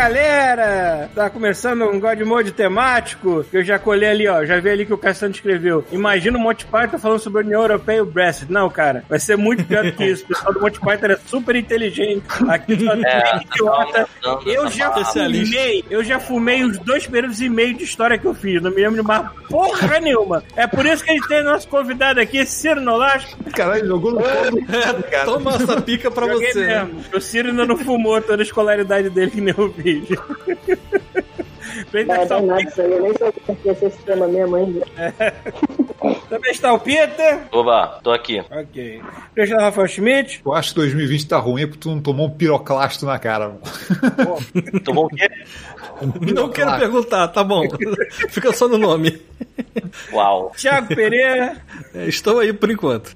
Galera! Tá começando um God Mode temático que eu já colhei ali, ó. Já vi ali que o Cassiano escreveu. Imagina o Monty Python falando sobre a União Europeia e o Brexit. Não, cara, vai ser muito pior do que isso. O pessoal do Monty Python é super inteligente. Aqui só tem É, idiota. Eu já fumei, eu já fumei os dois períodos e meio de história que eu fiz. Não me lembro de mais porra nenhuma. É por isso que a gente tem nosso convidado aqui, Ciro Nolasco. Caralho, jogou no fogo. cara. Toma essa pica pra Joguei você. mesmo. O Ciro ainda não fumou toda a escolaridade dele que nem eu fiz. Pra ele é testar o eu nem sei o que esse tema mesmo ainda. Também está o Pita. Oba, tô aqui. Ok. Pra está o Rafael Schmidt. Eu acho que 2020 tá ruim porque tu não tomou um piroclasto na cara. Tomou o quê? Não quero perguntar, tá bom. Fica só no nome. Uau. Thiago Pereira. É, Estou aí por enquanto.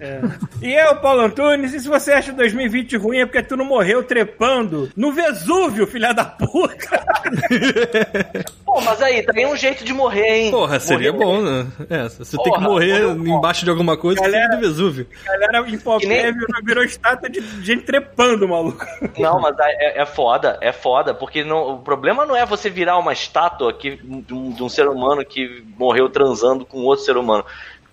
E eu, Paulo Antunes. E se você acha 2020 ruim é porque tu não morreu trepando no Vesúvio, filha da puta. Pô, mas aí, também é um jeito de morrer, hein? Porra, seria Morrer- bom, né? É, você tem que Porra, morrer embaixo de alguma coisa, Galera- do Vesúvio. A galera em Que nem- virou, virou estátua de gente trepando, maluco. Não, mas é, é foda, é foda, porque não, o problema não é você virar uma estátua que, de, um, de um ser humano que morreu transando com outro ser humano.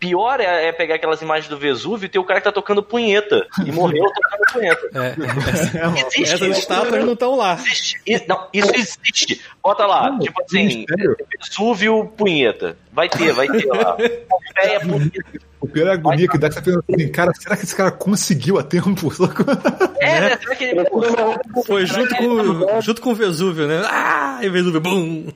Pior é, é pegar aquelas imagens do Vesúvio e ter o cara que tá tocando punheta. E morreu tocando punheta. É, Existe. essas estátuas não estão lá. Existe. Não, isso existe. Bota lá, tipo assim? Vesúvio punheta. Vai ter, vai ter lá. Pompeia punheta. O pior é a agonia que dá que você pensa assim, cara, será que esse cara conseguiu a tempo? É, né? Será que ele. Foi junto com, junto com o Vesúvio, né? Ah, e o Vesúvio, bum!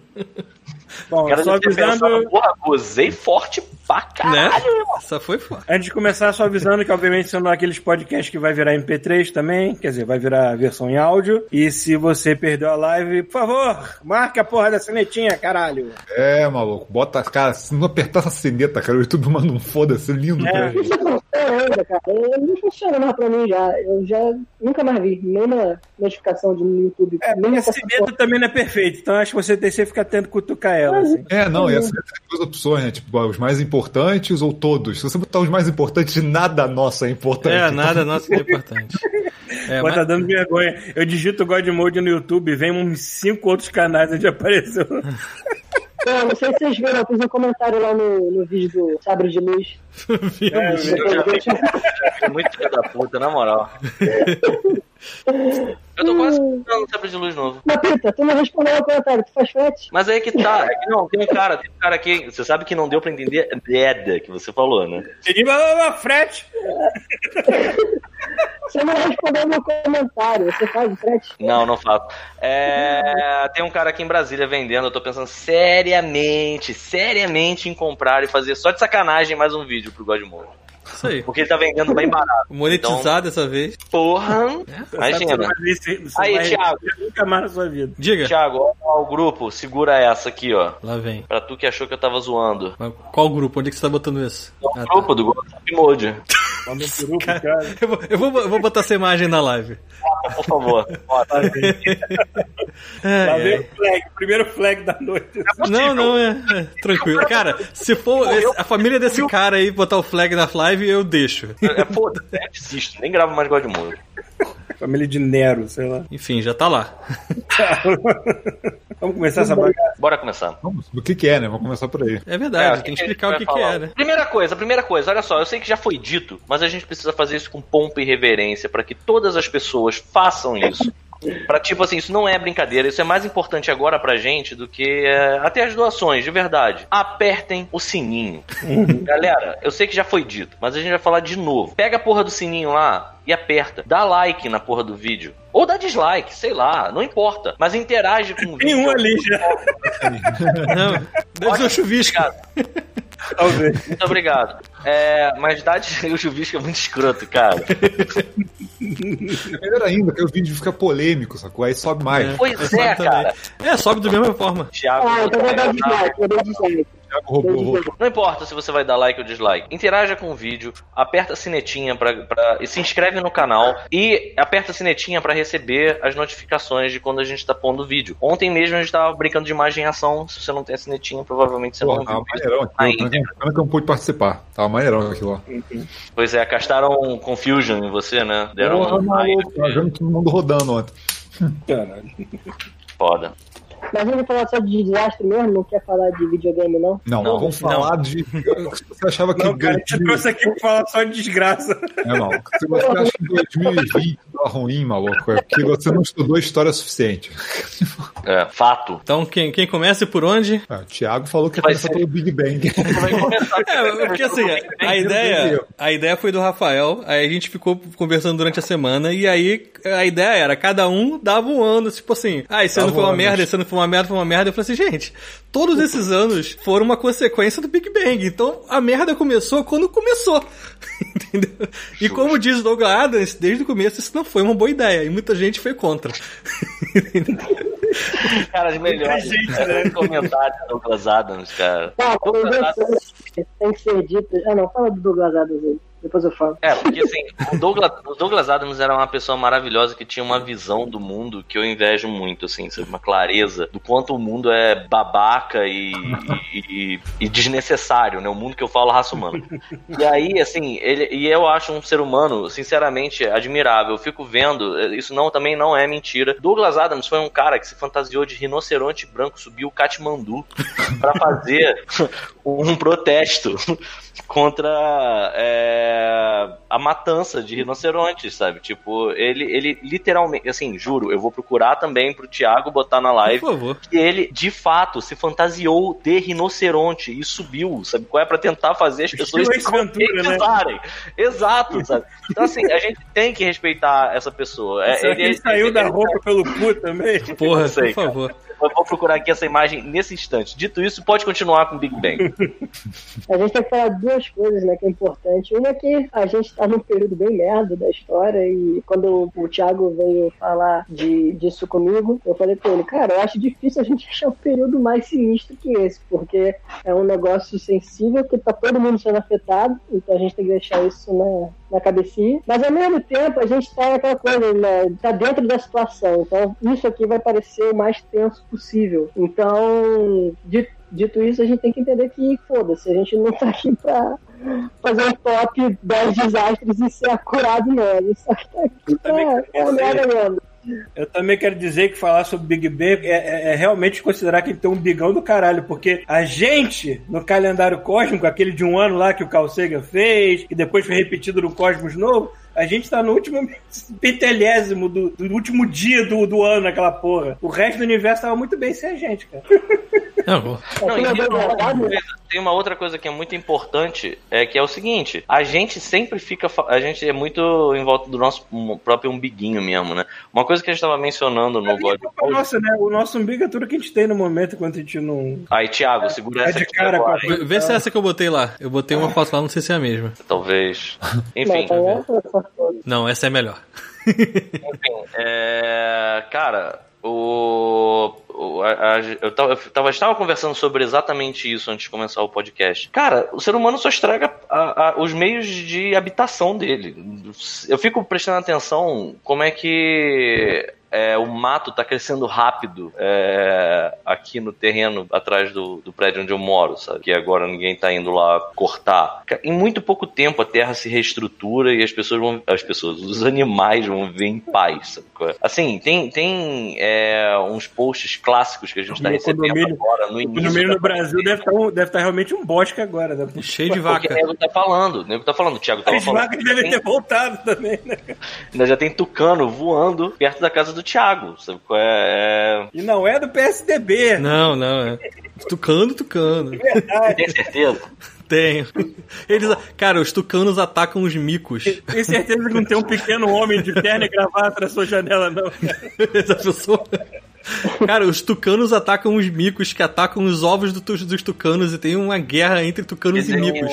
Bom, o cara só avisando. porra, gozei forte pra Né? caralho. Essa foi foda. Antes de começar, só avisando que, obviamente, são aqueles podcasts que vai virar MP3 também, quer dizer, vai virar a versão em áudio. E se você perdeu a live, por favor, marque a porra da sinetinha, caralho. É, maluco, bota, cara, se não apertar essa sineta, cara, o YouTube manda um foda-se lindo É. pra gente. Cara. Ele não funciona mais pra mim já. Eu já nunca mais vi. Nenhuma notificação de no YouTube. É, Nem esse essa sineta também não é perfeito, então acho que você tem que ficar tentando cutucar ela, assim. É, não, e essas duas opções, né? Tipo, os mais importantes ou todos. Se você botar os mais importantes, nada nosso é importante. É, nada nosso é importante. É, Pô, mas- tá dando vergonha. Eu digito God Mode no YouTube e vem uns cinco outros canais onde apareceu. Não, não sei se vocês viram, eu fiz um comentário lá no, no vídeo do Sabre de Luz. É, Eu já vi, já vi muito filho da puta, na moral. Eu tô quase comprando um sabre de luz novo. Mas, Pita, tu não respondeu o comentário, tu faz frete? Mas aí que tá, é que não, tem um cara, tem um cara aqui, você sabe que não deu pra entender nada que você falou, né? Ele vai frete. Você não respondeu meu comentário, você faz o frete? Não, não faço. É, tem um cara aqui em Brasília vendendo, eu tô pensando seriamente, seriamente em comprar e fazer só de sacanagem mais um vídeo pro Godmode. Isso aí. Porque ele tá vendendo bem barato. Monetizar dessa vez. Então, porra! Você Imagina. vai ver se- você Aí, vai Thiago. nunca mais na sua vida. Diga. Thiago, ó, o grupo, segura essa aqui, ó. Lá vem. Pra tu que achou que eu tava zoando. Mas Qual grupo? Onde é que você tá botando isso? O Ah, tá. grupo do. Mandou um peru pro cara. Eu, vou, eu, vou, eu vou botar essa imagem na live. Por favor. Bota. É, Lá é. vem o flag, primeiro flag da noite. Não, não, é, é, Tranquilo. Cara, se for esse- a família desse cara aí botar o flag na live, eu deixo. É, foda-se, eu desisto, nem gravo mais Godmode. Família de Nero, sei lá. Enfim, já tá lá. Vamos começar essa bagaça. Bora começar. Vamos, o que que é, né? Vamos começar por aí. É verdade, É, tem que explicar o que, que é, né? Primeira coisa, primeira coisa, olha só, eu sei que já foi dito, mas a gente precisa fazer isso com pompa e reverência para que todas as pessoas façam isso. Pra, tipo assim, isso não é brincadeira, isso é mais importante agora pra gente do que é, até as doações, de verdade. Apertem o sininho. Galera, eu sei que já foi dito, mas a gente vai falar de novo. Pega a porra do sininho lá e aperta. Dá like na porra do vídeo. Ou dá dislike, sei lá, não importa. Mas interage com o Tem vídeo. um ali já. Não, deve ser o chuvisco. Obrigado. Talvez. Muito obrigado. É, mas dá de... o chuvisco é muito escroto, cara. É melhor ainda, que o vídeo fica polêmico, sacou? Aí sobe mais. Pois é, cara. É, sobe da mesma forma. Thiago. Ah, então vai dar dislike, vai dar dislike. Thiago roubou. Não importa se você vai dar like ou dislike. Interaja com o vídeo, aperta a sinetinha pra, pra, e se inscreve no canal e aperta a sinetinha pra receber as notificações de quando a gente tá pondo vídeo. Ontem mesmo a gente tava brincando de imagem em ação. Se você não tem a sinetinha, provavelmente você Pô, não tava viu. maneirão aqui. ainda. Pena que eu não pude participar. Tava maneirão aquilo lá. Pois é, castaram Confusion em você, né? Deram Porra, um maluco. Tava vendo todo mundo rodando ontem. Caralho. foda. Mas vamos falar só de desastre mesmo, não quer falar de videogame, não? Não, Não, vamos falar de. Você achava que. Não, cara, 2000 trouxe aqui pra falar só de desgraça. É, não. Se você acha que 2020 tá ruim, maluco, é porque você não estudou história suficiente. É, fato. Então, quem, quem começa e por onde? Ah, o Thiago falou que ia Vai começar ser. pelo Big Bang. É, porque assim, a ideia, a ideia foi do Rafael, aí a gente ficou conversando durante a semana, e aí a ideia era, cada um dava um ano, tipo assim, ah, esse ano Dava foi uma anos. merda, esse ano foi uma merda, foi uma merda. Eu falei assim, gente, todos esses anos foram uma consequência do Big Bang, então a merda começou quando começou. Entendeu? E como diz o Douglas Adams, desde o começo isso não foi uma boa ideia, e muita gente foi contra. Cara, as melhores gente, né? comentários do Douglas Adams, cara. Tá, Douglas tem Adams- tem que ser dito. Ah, não, fala do Douglas Adams aí. Depois eu falo. É, porque assim, o Douglas, o Douglas Adams era uma pessoa maravilhosa que tinha uma visão do mundo que eu invejo muito, assim? Uma clareza do quanto o mundo é babaca e, e, e- desnecessário, né? O mundo que eu falo raça humana. E aí, assim, ele, e eu acho um ser humano, sinceramente, admirável. Eu fico vendo, isso não também não é mentira. Douglas Adams foi um cara que se fantasiou de rinoceronte branco, subiu o Katmandu pra fazer um protesto contra é, a matança de rinocerontes, sabe? Tipo, ele, ele literalmente, assim, juro, eu vou procurar também pro Thiago botar na live Por favor. que ele, de fato, se fantasiou de rinoceronte e subiu, sabe? Qual é pra tentar fazer as pessoas Ace Ventura, né? Exato, sabe? Então, assim, a gente tem que respeitar essa pessoa. É, que ele saiu da roupa pelo cu também? Porra, Não sei, por favor. Eu vou procurar aqui essa imagem nesse instante. Dito isso, pode continuar com o Big Bang. A gente tem que falar duas coisas, né, que é importante. Uma é que a gente tá num período bem merda da história e quando o Thiago veio falar de, disso comigo, eu falei pra ele, cara, eu acho difícil a gente achar um período mais sinistro que esse, porque é um negócio sensível que tá todo mundo sendo afetado, então a gente tem que deixar isso na, na cabecinha. Mas ao mesmo tempo a gente tá naquela coisa, né, tá dentro da situação, então isso aqui vai parecer o mais tenso possível. Então, de Dito isso, a gente tem que entender que, foda-se, a gente não tá aqui pra fazer um top 10 desastres e ser acurado, só tá pra também merda mesmo. Eu também quero dizer que falar sobre Big Bang é, é- é realmente considerar que ele tem um bigão do caralho, porque a gente, no calendário cósmico, aquele de um ano lá que o Carl Sagan fez, que depois foi repetido no Cosmos Novo, a gente tá no último pentelésimo do, do último dia do, do ano, aquela porra. O resto do universo tava muito bem sem a gente, cara. Não. Não, e é tem uma, outra coisa, tem uma outra coisa que é muito importante, é que é o seguinte, a gente sempre fica, a gente é muito em volta do nosso próprio umbiguinho mesmo, né? Uma coisa que a gente tava mencionando no God Nossa, né? O nosso umbigo é tudo que a gente tem no momento enquanto a gente não. Aí, Thiago, segura É essa de aqui cara agora, com a- hein? Vê se é essa que eu botei lá. Eu botei uma foto lá, não sei se é a mesma. Talvez. Enfim. Não, essa é melhor. enfim, é, cara, o, o- a- a- eu, tava, estava conversando sobre exatamente isso antes de começar o podcast. Cara, o ser humano só estraga a- os meios de habitação dele. Eu fico prestando atenção como é que é, o mato tá crescendo rápido é, aqui no terreno atrás do, do prédio onde eu moro, sabe? Que agora ninguém tá indo lá cortar. Em muito pouco tempo a terra se reestrutura e as pessoas vão. As pessoas, os animais vão viver em paz, sabe? é? Assim, tem, tem é, uns posts clássicos que a gente tá No recebendo agora no início. da no Brasil deve estar um, deve tá realmente um bosque agora, né? Cheio de Porque vaca. o nego tá falando, o nego tá falando, o Thiago tava As falando. vacas devem ter voltado também, né? Ainda já tem tucano voando perto da casa do Thiago, sabe? qual É, E não é do PSDB. Não, não, é. Tucano, tucano. é... Tem certeza? Tenho. Eles, cara, os tucanos atacam os micos. Tenho certeza que não tem um pequeno homem de terno e gravata na sua janela, não. Essa pessoa. Cara, os tucanos atacam os micos que atacam os ovos do dos tucanos e tem uma guerra entre tucanos e micos.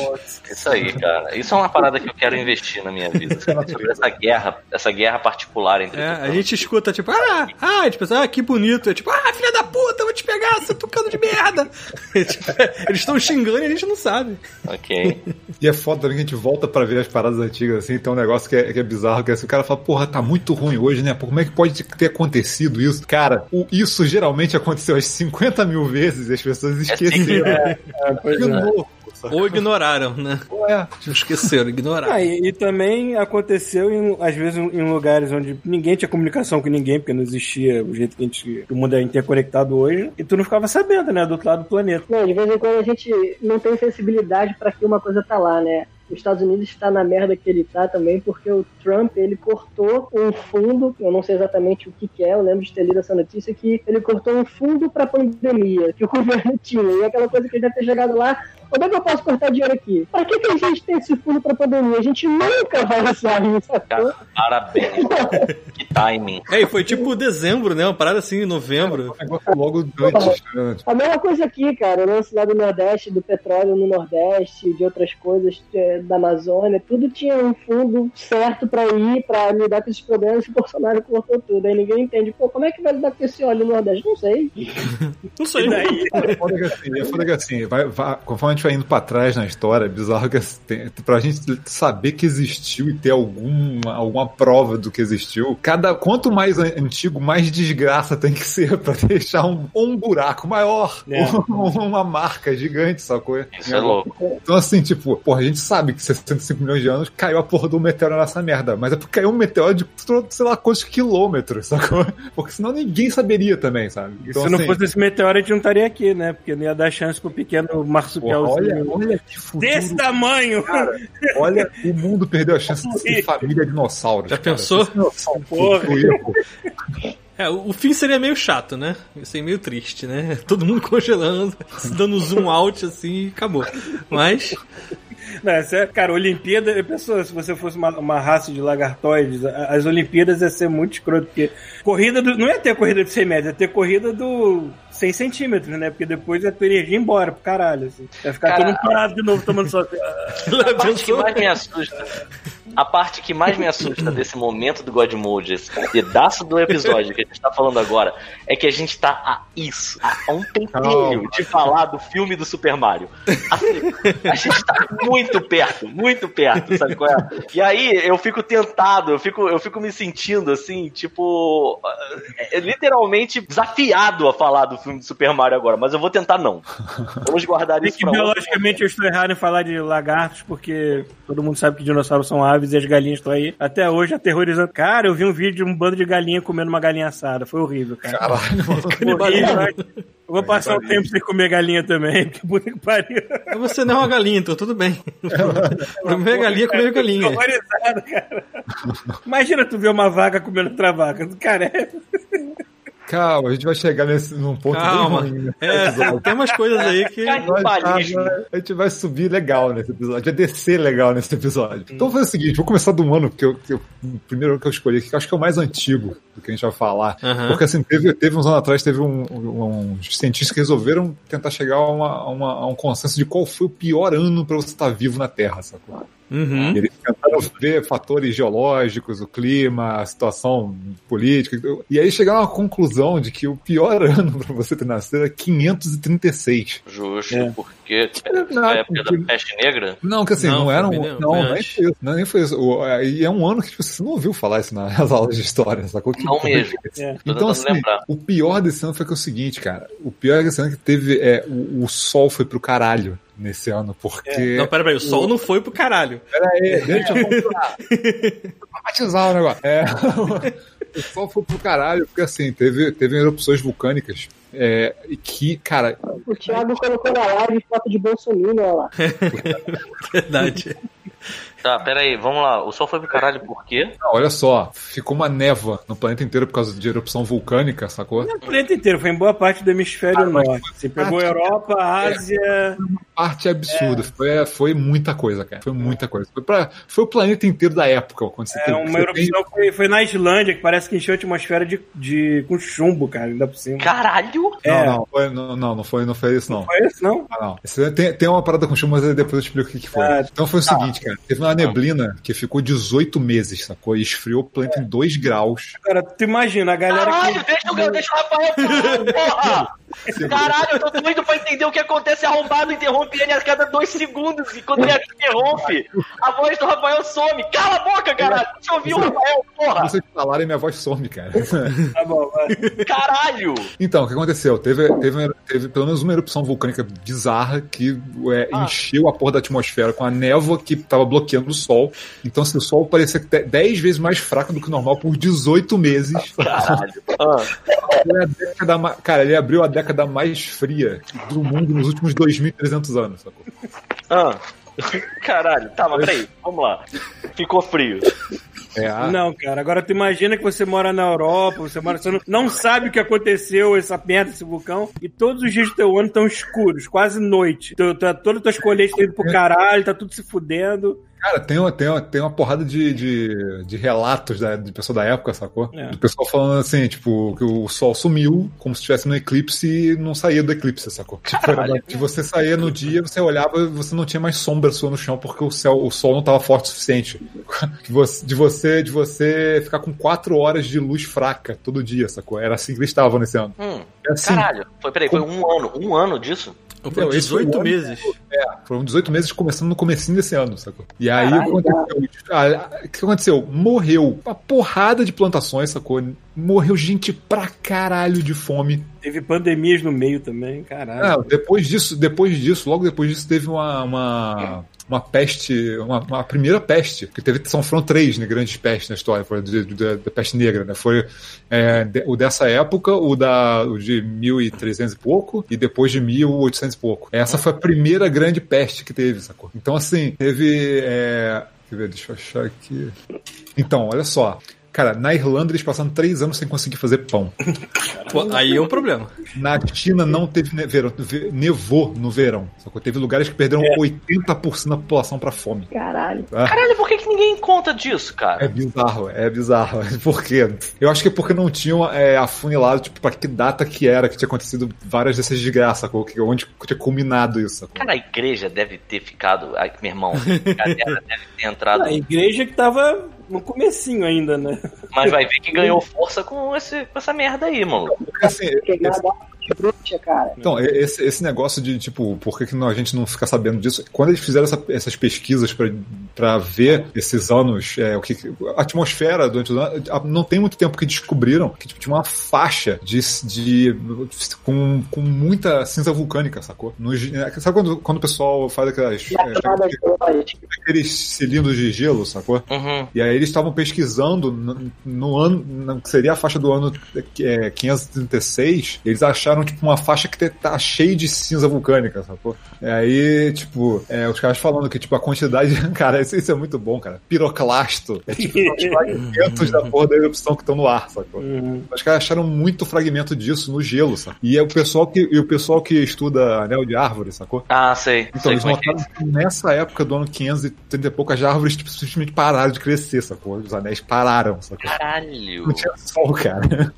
Isso aí, cara. Isso é uma parada que eu quero investir na minha vida. Sobre essa guerra, essa guerra particular entre É, a tucanos. gente escuta, tipo, ah, ah, tipo, ah, que bonito. É tipo, ah, filha da puta, eu vou te pegar, seu tucano de merda. nada. Tipo, Eles estão xingando e a gente não sabe. Ok. E é foda também que a gente volta pra ver as paradas antigas, assim, tem um negócio que é, que é bizarro, que é assim, o cara fala, porra, tá muito ruim hoje, né? Pô, como é que pode ter acontecido isso? Cara, o- isso geralmente aconteceu as 50 mil vezes e as pessoas esqueceram. É, pois De é. novo? Ou ignoraram, né? É. Esqueceram, ignoraram. Ah, e, e também aconteceu, em, às vezes, em, lugares onde ninguém tinha comunicação com ninguém, porque não existia o jeito que, a gente, que o mundo é interconectado hoje, e tu não ficava sabendo, né, do outro lado do planeta. Não, de vez em quando a gente não tem sensibilidade pra que uma coisa tá lá, né? Os Estados Unidos está na merda que ele tá também, porque o Trump, ele cortou um fundo, eu não sei exatamente o que que é, eu lembro de ter lido essa notícia, que ele cortou um fundo pra pandemia, que o governo tinha, e aquela coisa que ele deve ter chegado lá, onde é que eu posso cortar dinheiro aqui? Pra que, que a gente tem esse fundo pra pandemia? A gente nunca vai usar isso? Cara, parabéns. que timing. É, e foi tipo dezembro, né? Uma parada assim, em novembro. Logo antes? A mesma coisa aqui, cara, o lance lá do Nordeste, do petróleo no Nordeste, de outras coisas é, da Amazônia, tudo tinha um fundo certo pra ir, pra lidar com esses problemas, e o Bolsonaro cortou tudo. Aí ninguém entende, pô, como é que vai lidar com esse óleo no Nordeste? Não sei. Não sei. E daí? É foda que assim, é foda que assim vai, vai- conforme a gente vai indo pra trás na história, é bizarro que assim, tem- pra gente saber que existiu e ter alguma, alguma prova do que existiu, cada quanto mais an- antigo, mais desgraça tem que ser pra deixar um, um buraco maior, É. uma marca gigante, sacou? Isso é louco. Então, assim, tipo, porra, a gente sabe que 65 milhões de anos caiu a porra do meteoro nessa merda, mas é porque caiu um meteoro de, sei lá, quantos quilômetros, sacou? Porque senão ninguém saberia também, sabe? Então, se não assim, fosse esse meteoro, a gente não estaria aqui, né? Porque não ia dar chance pro pequeno marsupialzinho olha, olha que futuro desse tamanho. Olha, o mundo perdeu a chance de ser família dinossauro. Já pensou? Porra. É, o fim seria meio chato, né? Ia ser meio triste, né? Todo mundo congelando, dando zoom out assim e acabou. Mas, Não, é sério, cara, Olimpíada, eu penso, se você fosse uma, uma raça de lagartoides, as Olimpíadas ia ser muito escroto, porque corrida do, não ia ter corrida de 100 metros, ia ter corrida do 100 centímetros, né? Porque depois tua energia ir embora pro caralho, assim. Ia ficar Cara, todo mundo parado de novo tomando só. A parte que mais me assusta. A parte que mais me assusta desse momento do God Mode, esse pedaço do episódio que a gente tá falando agora, é que a gente tá a isso, a um pentelho Calma. de falar do filme do Super Mario. Assim, a gente tá muito perto, muito perto, sabe qual é? E aí eu fico tentado, eu fico, eu fico me sentindo assim, tipo, é, literalmente desafiado a falar do filme do Super Mario agora, mas eu vou tentar não. Vamos guardar É isso que pra outro biologicamente eu estou errado em falar de lagartos, porque todo mundo sabe que dinossauros são aves e as galinhas estão aí até hoje aterrorizando. Cara, eu vi um vídeo de um bando de galinha comendo uma galinha assada. Foi horrível, cara. Caralho. Horrível? Eu vou passar um tempo sem comer galinha também, que puta que pariu. você não é uma galinha, então tudo bem. Comer galinha, comer galinha. Horrorizado, cara. Imagina tu ver uma vaca comendo outra vaca. Cara, é... Calma, a gente vai chegar nesse, num ponto Calma. bem ruim. nesse É, tem umas coisas aí que. Canibalismo. A gente vai subir legal nesse episódio, vai descer legal nesse episódio. Então vou fazer o seguinte, vou começar do ano que eu, que eu- o primeiro que eu escolhi, que eu acho que é o mais antigo do que a gente vai falar. Porque assim, teve, teve uns anos atrás, teve um, um- uns cientistas que resolveram tentar chegar a, uma- a uma- a um consenso de qual foi o pior ano para você estar vivo na Terra, sacou? Uhum. E eles tentaram ver fatores geológicos, o clima, a situação política. E aí chegaram a uma conclusão de que o pior ano para você ter nascido é 536. Justo, É. porque Não, é a época porque- da peste negra? Não, que assim, Não, não, era um. Não, não, nem foi isso. Não, nem foi isso. É, E é um ano que tipo, você não ouviu falar isso nas aulas de história, sacou? Que Não que- mesmo. É. Então, assim, lembrar. o pior desse ano foi que é o seguinte, cara. O pior desse ano é que teve. É, o, o sol foi pro caralho nesse ano, porque. Não, pera, pera, o sol não foi pro caralho. Pera aí, deixa eu batizar o negócio. É, o sol foi pro caralho, porque assim, teve, teve erupções vulcânicas. É, e que, cara, O Thiago colocou na live foto de Bolsonaro, olha lá. Verdade. Tá, pera aí, vamos lá. O sol foi pro caralho por quê? não, olha só, ficou uma névoa no planeta inteiro por causa de erupção vulcânica, sacou? O planeta inteiro, foi em boa parte do hemisfério norte. Você pegou a Europa, a Ásia. Parte absurda, foi, foi muita coisa, cara. Foi muita coisa. Foi, pra, foi o planeta inteiro da época quando você É, teve- uma você tem- erupção foi, foi na Islândia, que parece que encheu a atmosfera de, de, com chumbo, cara, ainda por cima. Caralho! É. Não, não, foi, não, não, não foi, não foi isso, não. Foi isso, não? Ah, não. Esse- tem, tem uma parada com chumbo, mas depois eu explico o que, que foi. Ah, então foi o seguinte, cara. Teve uma neblina que ficou 18 meses, sacou? E esfriou o planeta em 2 graus. Cara, tu imagina, a galera Caralho, que. deixa o, deixa o Rafael falar, porra! Caralho, eu tô doido pra entender o que acontece arrombado, interrompe ele a cada dois segundos. E quando ele interrompe, a voz do Rafael some. Cala a boca, caralho! Deixa eu ouvir o Rafael, porra! Vocês falarem, minha voz some, cara. Tá bom, vai. Caralho! Então, o que aconteceu? Teve, teve, teve pelo menos uma erupção vulcânica bizarra que é, Ah. encheu a porra da atmosfera com a névoa que tava bloqueando o Sol. Então, assim, o Sol parecia que te- 10 vezes mais fraco do que o normal por 18 meses. Caralho. Ah, década cara, ele abriu a década mais fria do mundo nos últimos 2.300 anos, sacou? ah. Caralho, tá, mas peraí, vamos lá. Ficou frio. É, a- Não, cara, agora tu imagina que você mora na Europa, você mora, você não, não sabe o que aconteceu, essa merda, esse vulcão, e todos os dias do teu ano estão escuros, quase noite. Tu, tu, todas as tuas colheitas estão indo pro caralho, tá tudo se fudendo. Cara, tem uma, tem uma, tem uma porrada de, de, de relatos da, de pessoa da época, sacou? É. Do pessoal falando assim, tipo, que o sol sumiu, como se estivesse no eclipse e não saía do eclipse, sacou? Tipo, era, se você saía no dia, você olhava e você não tinha mais sombra sua no chão porque o céu, o sol não tava forte o suficiente. De você, de você, de você ficar com quatro horas de luz fraca todo dia, sacou? Era assim que eles estavam nesse ano. Hum, É assim, caralho. Foi, peraí, foi um ano. Um ano disso? Esse 18 ano- meses. Foram 18 meses começando no comecinho desse ano, sacou? E aí Caralho, o que aconteceu? Ah, O que aconteceu? Morreu uma porrada de plantações, sacou? Morreu gente pra caralho de fome. Teve pandemias no meio também, caralho. Ah, depois disso, depois disso, logo depois disso, teve uma. uma... Uma peste, uma, uma primeira peste, que teve, são, foram três né, grandes pestes na história, foi da, peste negra, né? Foi é, de- o dessa época, o, da, o de 1300 e pouco, e depois de 1800 e pouco. Essa foi a primeira grande peste que teve, sacou? Então, assim, teve. É, deixa eu achar aqui. Então, olha só. Cara, na Irlanda eles passaram três anos sem conseguir fazer pão. Pô, aí é um problema. Na China não teve ne- verão, ve- nevou no verão. Sacou? Teve lugares que perderam É. 80% da população pra fome. Caralho. tá? Caralho, por que, que ninguém conta disso, É cara? bizarro, é bizarro. Por quê? Eu acho que é porque não tinham é, afunilado, tipo, pra que data que era que tinha acontecido várias dessas desgraças, sacou? Que- Onde tinha culminado isso, sacou? Cara, a igreja deve ter ficado. Ai, meu irmão, a galera deve ter entrado. A igreja que tava no comecinho ainda, né? Mas vai ver que ganhou força com, esse, com essa merda aí, mano. Assim, bruxa, cara. Então, esse, esse negócio de, tipo, por que, que não- a gente não fica sabendo disso? Quando eles fizeram essa- essas pesquisas pra- pra ver esses anos, é, o que a atmosfera durante os anos, a- não tem muito tempo que descobriram que tipo, tinha uma faixa de, de com, com muita cinza vulcânica, sacou? Nos- sabe quando, quando o pessoal faz aquelas, é, lógica. aqueles cilindros de gelo, sacou? Uhum. E aí eles estavam pesquisando no, no ano, no, que seria a faixa do ano é, 536, eles acharam tipo uma faixa que tá cheia de cinza vulcânica, sacou? E aí, tipo, é, os caras falando que tipo a quantidade, cara, isso, isso é muito bom, cara. Piroclasto é tipo os fragmentos da porra da erupção que estão no ar, sacou? Uhum. Os caras acharam muito fragmento disso no gelo, sabe? E é o pessoal que, e o pessoal que estuda anel de árvore, sacou? Ah, sei. Então, sei eles como é que é. notaram que nessa época do ano 530 e pouco, as árvores tipo, simplesmente pararam de crescer, sacou? Os anéis pararam, sacou? Caralho. Não tinha sol, cara.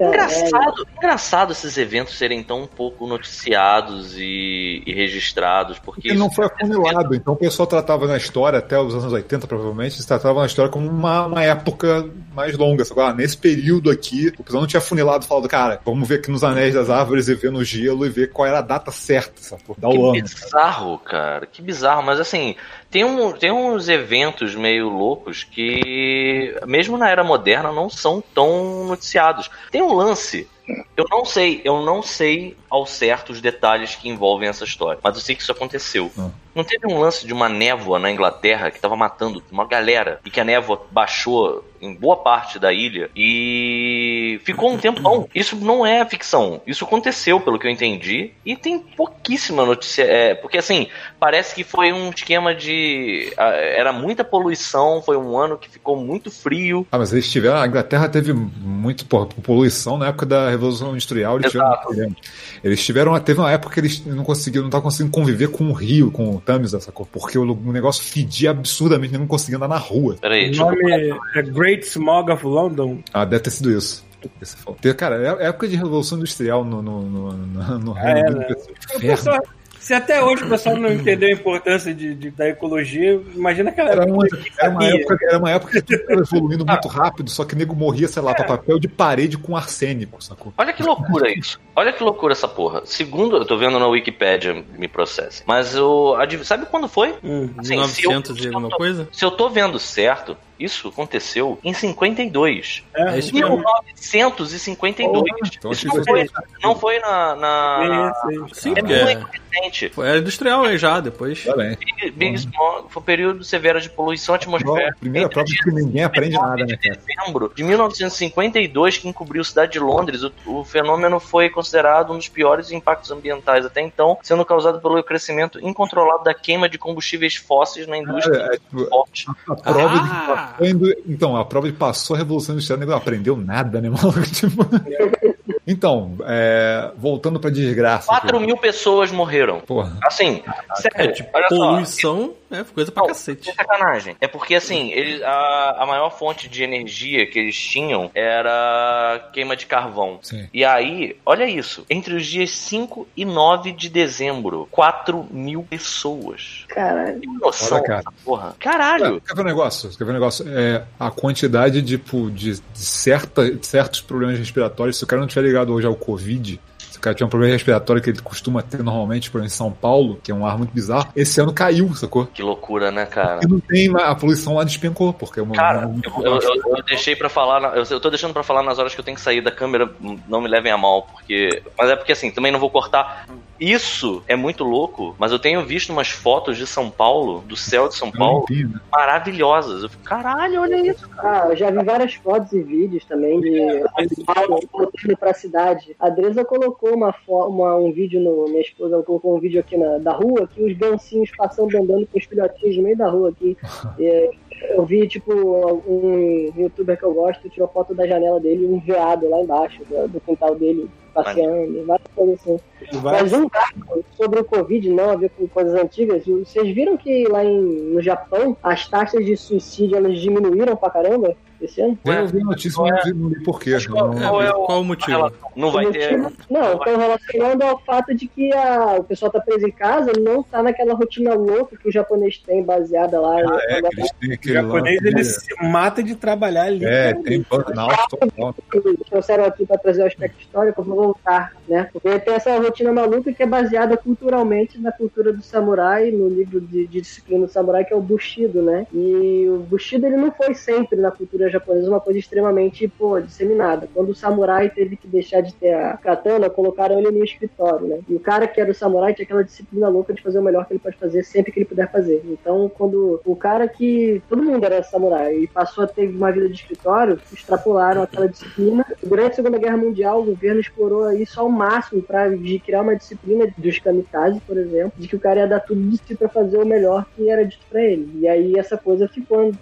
Engraçado, engraçado esses eventos serem tão pouco noticiados e, e registrados, porque Porque não foi afunilado. Então o pessoal tratava na história, até os anos 80, provavelmente, eles tratavam na história como uma, uma época mais longa. Sacou? Ah, nesse período aqui, o pessoal não tinha afunilado falando, cara, vamos ver aqui nos anéis das árvores e ver no gelo e ver qual era a data certa, sacou? Da Que ano. bizarro, cara. Que bizarro. Mas assim, tem, um, tem uns eventos meio loucos que, mesmo na era moderna, não são tão noticiados. Tem um lance. Eu não sei, eu não sei ao certo os detalhes que envolvem essa história, mas eu sei que isso aconteceu. Ah. Não teve um lance de uma névoa na Inglaterra que tava matando uma galera e que a névoa baixou em boa parte da ilha e ficou um tempão. Isso não é ficção. Isso aconteceu, pelo que eu entendi, e tem pouquíssima notícia. É, porque assim, parece que foi um esquema de. Era muita poluição, foi um ano que ficou muito frio. Ah, mas eles tiveram. A Inglaterra teve muito poluição na época da Revolução Industrial. Eles tiveram, Exato. problema. Eles tiveram. Teve uma época que eles não conseguiram, não estavam conseguindo conviver com o Rio, com o Tamisa, sacou? Porque o, o negócio fedia absurdamente, não conseguia andar na rua. Peraí, O eu nome é Great Smog of London. Ah, deve ter sido isso. Cara, é é época de Revolução Industrial no, no, no, no, no É, Reino né? Unido. O pessoal, Se até hoje o pessoal não entendeu a importância de, de- da ecologia, imagina aquela Era época uma, que era, uma época, era uma época que tudo estava evoluindo muito rápido, só que nego morria, sei lá, pra papel de parede com arsênico, sacou? Olha que loucura isso. Olha que loucura essa porra. Segundo, eu tô vendo na Wikipédia, me processe. Mas o. Sabe quando foi? Hum. Assim, se 1900 eu- e alguma coisa? Se eu tô vendo certo, isso aconteceu em 52. É, É isso mesmo. 1952. Então, isso não foi, não foi na. na... Sim, É porque muito recente. foi- era industrial aí já, depois. Tá. Big, Big Smog foi um período severo de poluição atmosférica. Primeira prova de que ninguém aprende nada, né, cara? dezembro de 1952, que encobriu a cidade de Londres, o, o fenômeno foi considerado um dos piores impactos ambientais até então, sendo causado pelo crescimento incontrolado da queima de combustíveis fósseis na indústria É, é, tipo, forte. a prova Ah! Indo- então, a prova de passou a Revolução Industrial, o nego não aprendeu nada, né, maluco? Tipo, então, é, voltando pra desgraça. 4 aqui. mil pessoas morreram. Porra. Assim, sério, olha só. Poluição é coisa pra Não, cacete. sem sacanagem. É porque, assim, eles, a, a maior fonte de energia que eles tinham era queima de carvão. Sim. E aí, olha isso. Entre os dias 5 e 9 de dezembro, 4 mil pessoas. Caralho. Tem noção Olha, cara. porra? Caralho! Quer ver um negócio? Quer ver um negócio? É, a quantidade tipo, de, de certa, de certos problemas respiratórios, se o cara não tiver ligado hoje ao Covid, o cara tiver um problema respiratório que ele costuma ter normalmente, por exemplo, em São Paulo, que é um ar muito bizarro, esse ano caiu, sacou? Que loucura, né, cara? E não tem, a poluição lá despencou, porque é uma. Cara, uma- eu, eu- eu- eu deixei pra falar, eu, eu tô deixando pra falar nas horas que eu tenho que sair da câmera, não me levem a mal, porque. Mas é porque assim, também não vou cortar. Isso é muito louco, mas eu tenho visto umas fotos de São Paulo, do céu de São é Paulo, né? maravilhosas. Eu fico, caralho, olha isso. Ah, eu já vi várias fotos e vídeos também de Paulo voltando pra cidade. A Dresa colocou uma, fo- uma- um vídeo no. Minha esposa colocou um vídeo aqui na, da rua, que os gancinhos passando andando com os filhotinhos no meio da rua aqui. E, eu vi, tipo, um youtuber que eu gosto tirou foto da janela dele um veado lá embaixo, do, quintal dele, passeando, várias coisas assim. Mas um dado sobre o Covid, não a ver com coisas antigas, vocês viram que lá em, no Japão as taxas de suicídio elas diminuíram pra caramba esse ano? Eu vi a notícia, mas não vi por quê. qual- Não- qual é o- Qual o motivo? Não vai ter. Não, estão relacionando ao fato de que a, o pessoal tá preso em casa, não tá naquela rotina louca que o japonês tem, baseada lá. Ah, é, eles têm O japonês lance ele de- se mata de trabalhar ali. É, tem burnout total. trouxeram aqui para trazer o aspecto histórico, vou voltar, né? Porque tem essa rotina maluca que é baseada culturalmente na cultura do samurai, no livro de, de disciplina do samurai, que é o Bushido, né? E o Bushido, ele não foi sempre na cultura japonesa uma coisa extremamente, pô, disseminada. Quando o samurai teve que deixar de ter a katana, colocaram ele no escritório, né? E o cara que era o samurai tinha aquela disciplina louca de fazer o melhor que ele pode fazer sempre que ele puder fazer. Então, quando o cara que todo mundo era samurai e passou a ter uma vida de escritório, extrapolaram aquela disciplina. Durante a Segunda Guerra Mundial, o governo explorou isso ao máximo para criar uma disciplina dos kamikaze, por exemplo, de que o cara ia dar tudo de si para fazer o melhor que era dito para ele. E aí essa coisa ficou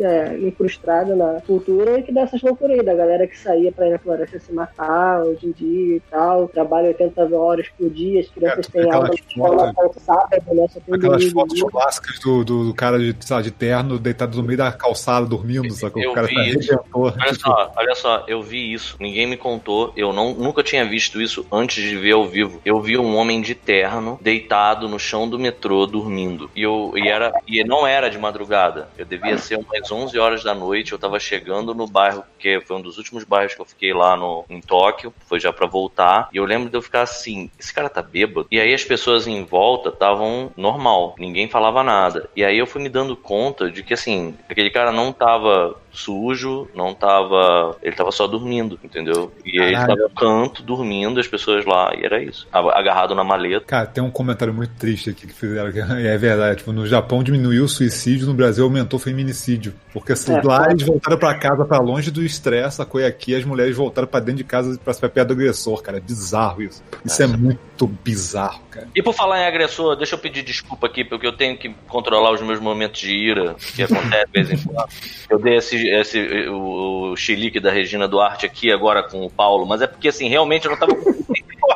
é, incrustada na cultura e que dá essas loucuras aí, da galera que saía pra ir na floresta se matar hoje em dia e tal, trabalha 80 horas por dia, as crianças É, têm aquelas aula de escola sábado, né? Só tem Aquelas domingo, fotos né? clássicas do, do, do cara de, sabe, de terno deitado no meio da calçada dormindo, sacou? Eu O cara vi tá redentor. Olha só, olha só, eu vi isso, ninguém me contou, eu não, nunca tinha visto isso antes de ver ao vivo. Eu vi um homem de terno deitado no chão do metrô dormindo. E eu e era e não era de madrugada. Eu devia ser umas 11 horas da noite, eu tava chegando no bairro, que foi um dos últimos bairros que eu fiquei lá no em Tóquio, foi já pra voltar. E eu lembro de eu ficar assim, esse cara tá bêbado. E aí as pessoas em volta estavam normal, ninguém falava nada. E aí eu fui me dando conta de que assim, aquele cara não tava sujo, não tava. Ele tava só dormindo, entendeu? E ele Caralho. tava no canto, dormindo, as pessoas lá, e era isso. Agarrado na maleta. Cara, tem um comentário muito triste aqui que fizeram, que é verdade. Tipo, no Japão diminuiu o suicídio, no Brasil aumentou o feminicídio. Porque assim, É, lá voltaram pra casa, pra longe do estresse, sacou? E aqui as mulheres voltaram pra dentro de casa pra ficar perto do agressor, cara. É bizarro isso. Isso é muito bizarro, cara. E por falar em agressor, deixa eu pedir desculpa aqui, porque eu tenho que controlar os meus momentos de ira, que acontece de vez em quando. Eu dei esse, esse o, o chilique da Regina Duarte aqui agora com o Paulo, mas é porque assim, realmente eu não tava com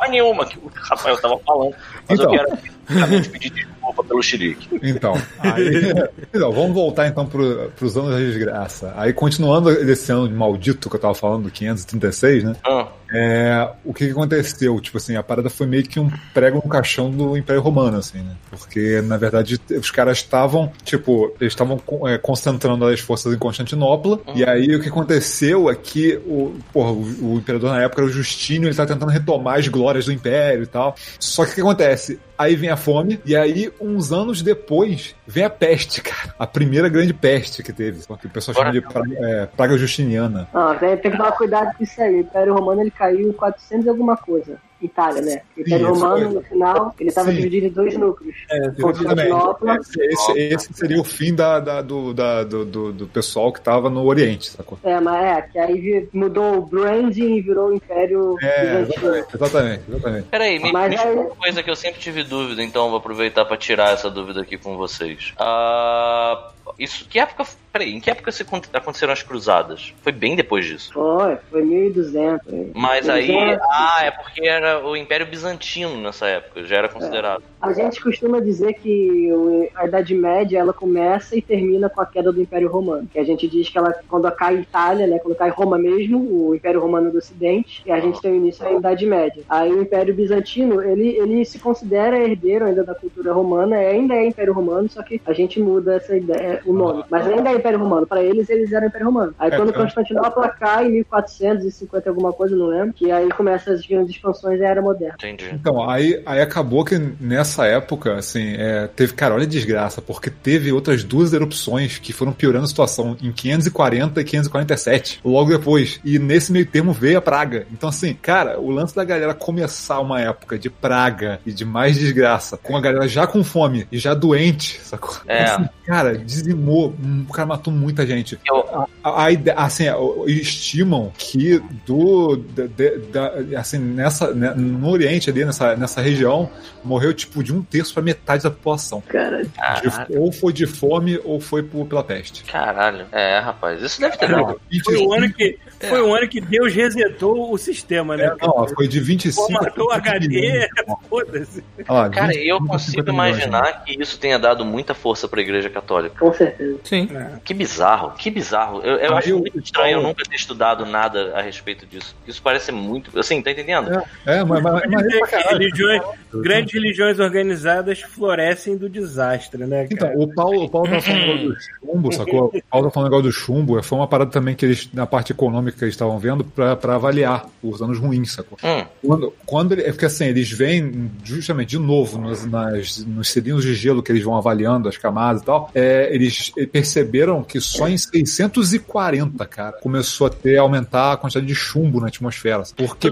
porra nenhuma que o Rafael tava falando. Mas Então. eu quero realmente pedir desculpa pelo chilique. Então, aí, então, vamos voltar então pro, pros anos da desgraça. Aí, continuando desse ano de maldito que eu tava falando, 536, né? Ah, é, o que, que aconteceu? Tipo assim, a parada foi meio que um prego no caixão do Império Romano, assim, né? Porque, na verdade, os caras estavam, tipo, eles estavam é, concentrando as forças em Constantinopla, e aí o que aconteceu é que o, porra, o, o imperador na época era o Justínio, ele tá tentando retomar as glórias do Império e tal. Só que o que acontece? Aí vem a fome, e aí, uns anos depois, vem a peste, cara. A primeira grande peste que teve. Que o pessoal chama de praga, é, praga justiniana. Ah, tem, tem que tomar cuidado com isso aí. O Império Romano ele caiu em 400 e alguma coisa. Itália, né? O Império Romano, no final, ele estava dividido em dois núcleos. É, Constantinopla. Esse, esse, esse seria o fim da, da- do, da- do, do, do pessoal que tava no Oriente, sacou? É, mas é, que aí mudou o branding e virou o Império É, Bizantino. exatamente, exatamente, exatamente. Peraí, me, Mas me aí- uma coisa que eu sempre tive dúvida, então vou aproveitar pra tirar essa dúvida aqui com vocês. Ah, isso, que época. Peraí, em que época aconteceram as cruzadas? Foi bem depois disso. Foi, foi 1200. aí. Mas aí. 1200. Ah, é porque era o Império Bizantino nessa época, já era considerado. A gente costuma dizer que a Idade Média ela começa e termina com a queda do Império Romano. Que a gente diz que ela, quando cai Itália, né, quando cai Roma mesmo, o Império Romano do Ocidente, e a gente tem o início da Idade Média. Aí o Império Bizantino, ele, ele se considera herdeiro ainda da cultura romana, é- ainda é Império Romano, só que a gente muda essa ideia, o nome. Mas ainda é Império Romano. Para eles, eles eram Império Romano. Aí É, quando é. Constantinopla cai em 1450 alguma coisa, não lembro, que aí começa as grandes expansões da Era Moderna. Entendi. Então, aí, aí acabou que nessa época, assim, é, teve, cara, olha a desgraça, porque teve outras duas erupções que foram piorando a situação em 540 e 547, logo depois. E nesse meio termo veio a praga. Então, assim, cara, o lance da galera começar uma época de praga e de mais desgraça, com a galera já com fome e já doente, sacou? É. Assim, cara, dizimou, o cara matou muita gente. Eu- A, a assim, estimam que do da- de- da- assim nessa né, no Oriente ali nessa, nessa região morreu tipo de um terço para metade da população. Cara, De- ou foi de fome ou foi por- pela peste. Caralho. É, rapaz. Isso deve ter dado. Foi o ano que, foi o ano que Deus resetou o sistema, né? É, não, foi de 25 Formatou o a 30 HD, foda-se. Cara, 25 eu a 50 consigo né? imaginar que isso tenha dado muita força pra Igreja Católica. com certeza. Sim. Que bizarro, que bizarro. Eu, eu acho muito estranho eu nunca ter estudado nada a respeito disso. Isso parece muito. Assim, tá entendendo? É, mas, mas, mas caralho. religiões, grandes religiões organizadas florescem do desastre, né, Então, cara? o Paulo, o Paulo tá falando do chumbo, sacou? O Paulo tá falando negócio do chumbo, foi uma parada também que eles, na parte econômica que eles estavam vendo, pra avaliar os anos ruins, sacou? Hum, Quando, quando ele, é porque assim, eles vêm justamente de novo nos, nas, nos cilindros de gelo que eles vão avaliando as camadas e tal, é, eles perceberam que só em 640, cara, começou a ter aumentar a quantidade de chumbo na atmosfera. Porque,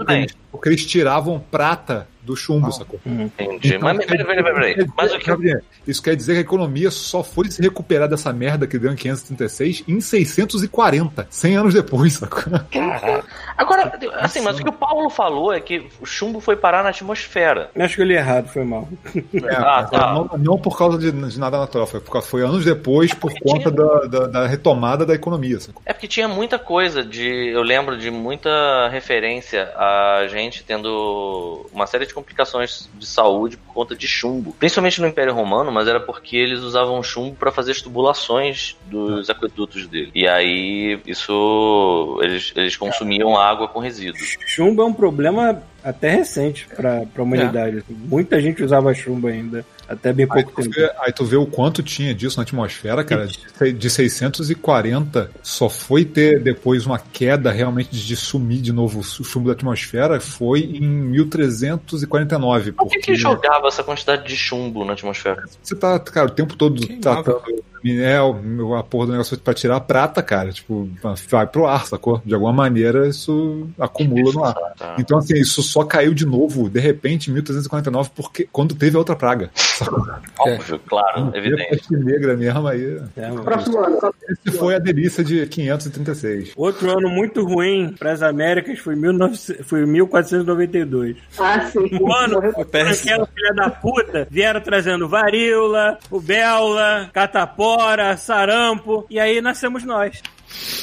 porque eles tiravam prata do chumbo, sacou? entendi. Então, Mas peraí, peraí, peraí, peraí. Mas o que. Gabriel, Isso quer dizer que a economia só foi se recuperar dessa merda que deu em 536 em 640, 100 anos depois, sacou? Caralho. Agora, assim, mas o que o Paulo falou é que o chumbo foi parar na atmosfera. Acho que eu li errado, foi mal. É, Ah, tá. não, não por causa de, de nada natural, foi, por causa- foi anos depois por conta da, da, da retomada da economia. sacou? É porque tinha muita coisa de. Eu lembro de muita referência a gente tendo uma série de complicações de saúde por conta de chumbo. Principalmente no Império Romano, mas era porque eles usavam chumbo para fazer as tubulações dos aquedutos dele. E aí, isso. Eles, eles consumiam água com resíduos. Chumbo é um problema até recente pra, pra humanidade. Muita gente usava chumbo ainda, até bem Aí pouco tu, tempo. vê, aí tu vê o quanto tinha disso na atmosfera, cara. De, de 640 só foi ter depois uma queda realmente de sumir de novo o chumbo da atmosfera foi em 1349. Por que, porque que jogava essa quantidade de chumbo na atmosfera? Você tá, cara, o tempo todo Queimava. tratando é, o- a porra do negócio pra tirar a prata, cara. Tipo, vai pro ar, sacou? De alguma maneira isso acumula no ar. Tá. Então, assim, isso só caiu de novo, de repente, em 1349, porque quando teve a outra praga. Sacou? Óbvio, claro, a evidente. negra mesmo, aí. É. Próximo ano, Esse foi a delícia de 536. Outro ano muito ruim para as Américas foi, 1900 foi 1492. Ah, sim. O ano aquela filha da puta vieram trazendo varíola, rubéola, catapora, sarampo, e aí nascemos nós.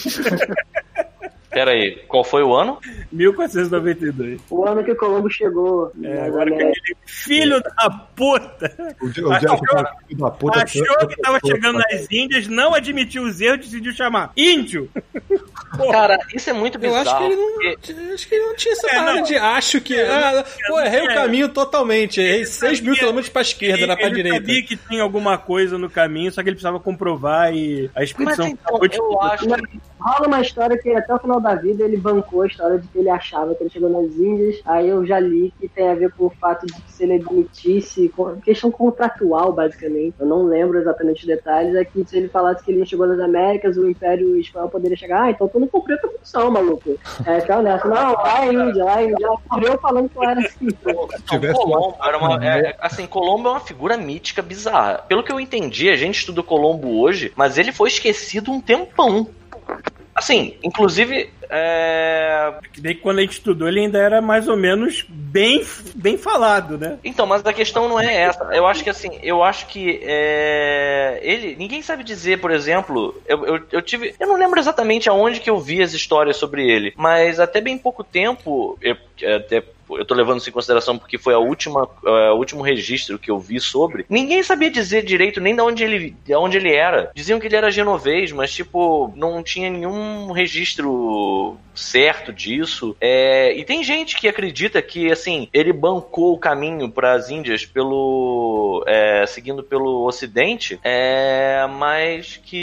Pera aí, qual foi o ano? 1492. O ano que o Colombo chegou É, nas agora que aquele filho da puta O dia, o dia que tava filho da puta. achou que tava chegando nas Índias, não admitiu os erros, decidiu chamar índio. Cara, isso é muito Eu bizarro. acho que ele porque- não. Acho que ele não tinha essa É, parada não. de acho que. Ah, pô, errei o é. caminho totalmente. Errei 6 mil quilômetros pra esquerda, não pra ele direita. sabia que tinha alguma coisa no caminho, só que ele precisava comprovar e a Mas expedição então, acabou de eu acho que Rola uma história que até o final da vida ele bancou a história de que ele achava que ele chegou nas Índias. Aí eu já li que tem a ver com o fato de que se ele admitisse, com- questão contratual, basicamente. Eu não lembro exatamente os detalhes. É que se ele falasse que ele não chegou nas Américas, o Império Espanhol poderia chegar. Ah, então tu não cumpriu a tua função, maluco. É, ficava nessa. Não, lá é Índia, lá é Índia. Ela correu falando que eu era assim. Não, tivesse Colombo era uma. é, assim, Colombo é uma figura mítica bizarra. Pelo que eu entendi, a gente estuda Colombo hoje, mas ele foi esquecido um tempão. Assim, inclusive. É... Daí quando a gente estudou, ele ainda era mais ou menos bem, bem falado, né? Então, mas a questão não é essa. Eu acho que assim, eu acho que é, ele. Ninguém sabe dizer, por exemplo. Eu, eu, eu tive. Eu não lembro exatamente aonde que eu vi as histórias sobre ele, mas até bem pouco tempo. Eu, até eu tô levando isso em consideração porque foi a última, é, o último registro que eu vi sobre. Ninguém sabia dizer direito nem de onde ele, de onde ele era. Diziam que ele era genovês, mas tipo, não tinha nenhum registro certo disso. É, e tem gente que acredita que assim, ele bancou o caminho para as Índias pelo é, seguindo pelo Ocidente, é, mas que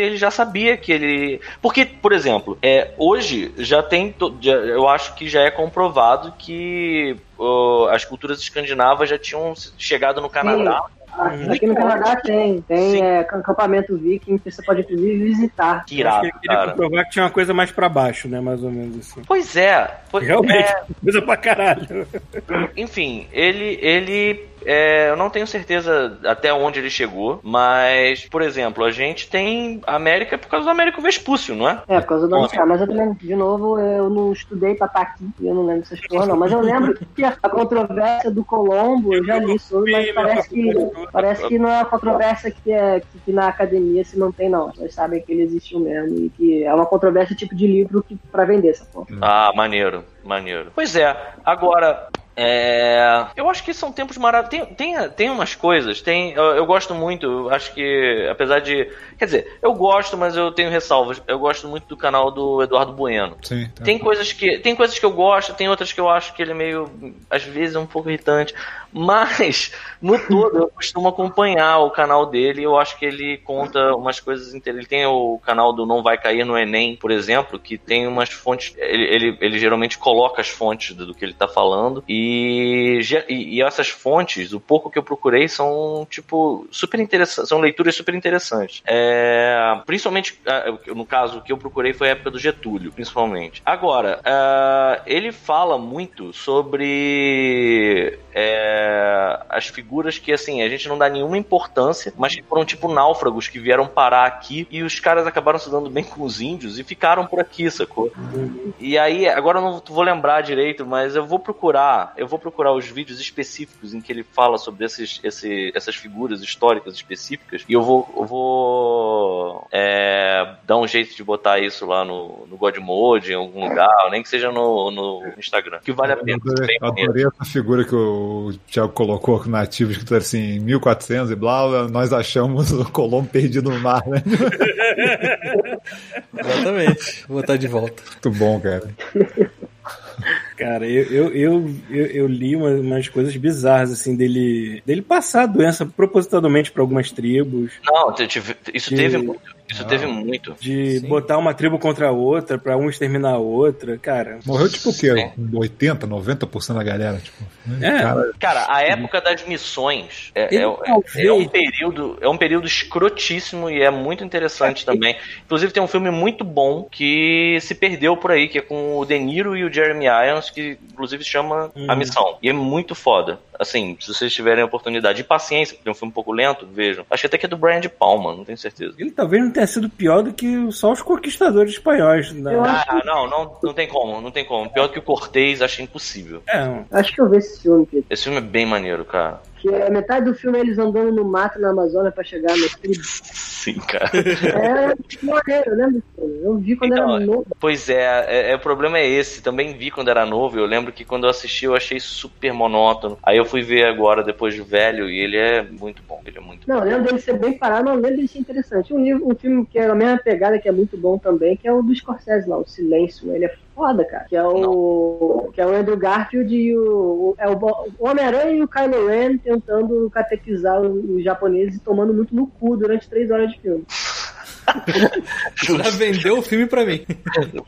ele já sabia que ele, porque por exemplo, é, hoje já tem, já- eu acho que já é comprovado que ó, as culturas escandinavas já tinham chegado no Canadá. Aqui no Canadá tem. Tem Sim. é, acampamento viking que você pode inclusive visitar. Que Acho que irado, ele queria cara. comprovar que tinha uma coisa mais pra baixo, né? Mais ou menos assim. Pois é, pois- Realmente, é, coisa pra caralho. enfim, ele, ele é, eu não tenho certeza até onde ele chegou, mas, por exemplo, a gente tem América por causa do Américo Vespúcio, não é? É, por causa do Oscar, mas eu também, de novo, eu não estudei pra estar aqui, e eu não lembro dessas porra, não. Mas eu lembro que a controvérsia do Colombo, eu já li sobre, mas parece que, parece que não é uma controvérsia que, é, que, que na academia se mantém, não. Vocês sabem que ele existiu mesmo, e que é uma controvérsia tipo de livro que, pra vender essa porra. Ah, maneiro, maneiro. Pois é, agora. É, eu acho que são tempos maravilhosos. Tem, tem, tem umas coisas, tem. Eu, eu gosto muito, acho que, apesar de. Quer dizer, eu gosto, mas eu tenho ressalvas. Eu gosto muito do canal do Eduardo Bueno. Sim, tá. Tem coisas que tem coisas que eu gosto, tem outras que eu acho que ele é meio às vezes é um pouco irritante, mas no todo eu costumo acompanhar o canal dele, eu acho que ele conta umas coisas ele tem o canal do Não vai cair no ENEM, por exemplo, que tem umas fontes, ele, ele, ele geralmente coloca as fontes do que ele tá falando e, e e essas fontes, o pouco que eu procurei são tipo super interessantes, são leituras super interessantes. É, principalmente ah, no caso o que eu procurei foi a época do Getúlio, principalmente. Agora, ele fala muito sobre é, as figuras que assim a gente não dá nenhuma importância, mas que foram tipo náufragos que vieram parar aqui e os caras acabaram se dando bem com os índios e ficaram por aqui, sacou? E aí, agora eu não vou lembrar direito, mas eu vou procurar, eu vou procurar os vídeos específicos em que ele fala sobre esses, esse, essas figuras históricas específicas e eu vou, eu vou é, dar um jeito de botar isso lá no, no Godmode, em algum lugar, nem que seja no, no Instagram, que vale a Eu pena. adorei, bem maneiro. adorei essa figura que o Thiago colocou na ativa, escrito assim, 1400 e blá, blá, nós achamos o Colombo perdido no mar, né? Exatamente. Vou botar de volta. Muito bom, cara. Cara, eu, eu, eu, eu, eu li uma- umas coisas bizarras, assim, dele, dele passar a doença propositadamente pra algumas tribos, Não, isso teve muito. Isso teve muito. de Sim. botar uma tribo contra a outra, pra um exterminar a outra, cara. Morreu tipo o quê? Sim. 80, 90% da galera, tipo. né? É. Cara, Cara, a época das missões é, é- é- é um período é um período escrotíssimo e é muito interessante também. Inclusive tem um filme muito bom que se perdeu por aí, que é com o De Niro e o Jeremy Irons, que inclusive se chama A Missão. E é muito foda. Assim, se vocês tiverem a oportunidade e paciência, porque é um filme um pouco lento, vejam. Acho que até que é do Brian de Palma, não tenho certeza. Ele talvez não tenha sido pior do que só os conquistadores espanhóis. Eu Ah, não, não, não tem como, não tem como. Pior que o Cortez, acho impossível. É, Acho que eu vi esse filme, Pedro. Esse filme é bem maneiro, cara. Que é metade do filme é eles andando no mato na Amazônia pra chegar no tribo. Sim, cara. É maneiro, né? Eu vi quando Então, era novo. Pois é, é, é, o problema é esse. Também vi quando era novo. Eu lembro que quando eu assisti eu achei super monótono. Aí eu fui ver agora, depois de velho, e ele é muito bom. Ele é muito Não, eu lembro dele ser bem parado, mas eu lembro dele ser interessante. Um, livro, um filme que é a mesma pegada, que é muito bom também, que é o do Scorsese lá, O Silêncio. Ele é foda, cara. Que é o, que é o Andrew Garfield e o, o, é o, o Homem-Aranha e o Kylo Ren tentando catequizar os, os japoneses e tomando muito no cu durante três horas de filme. Já vendeu o filme pra mim.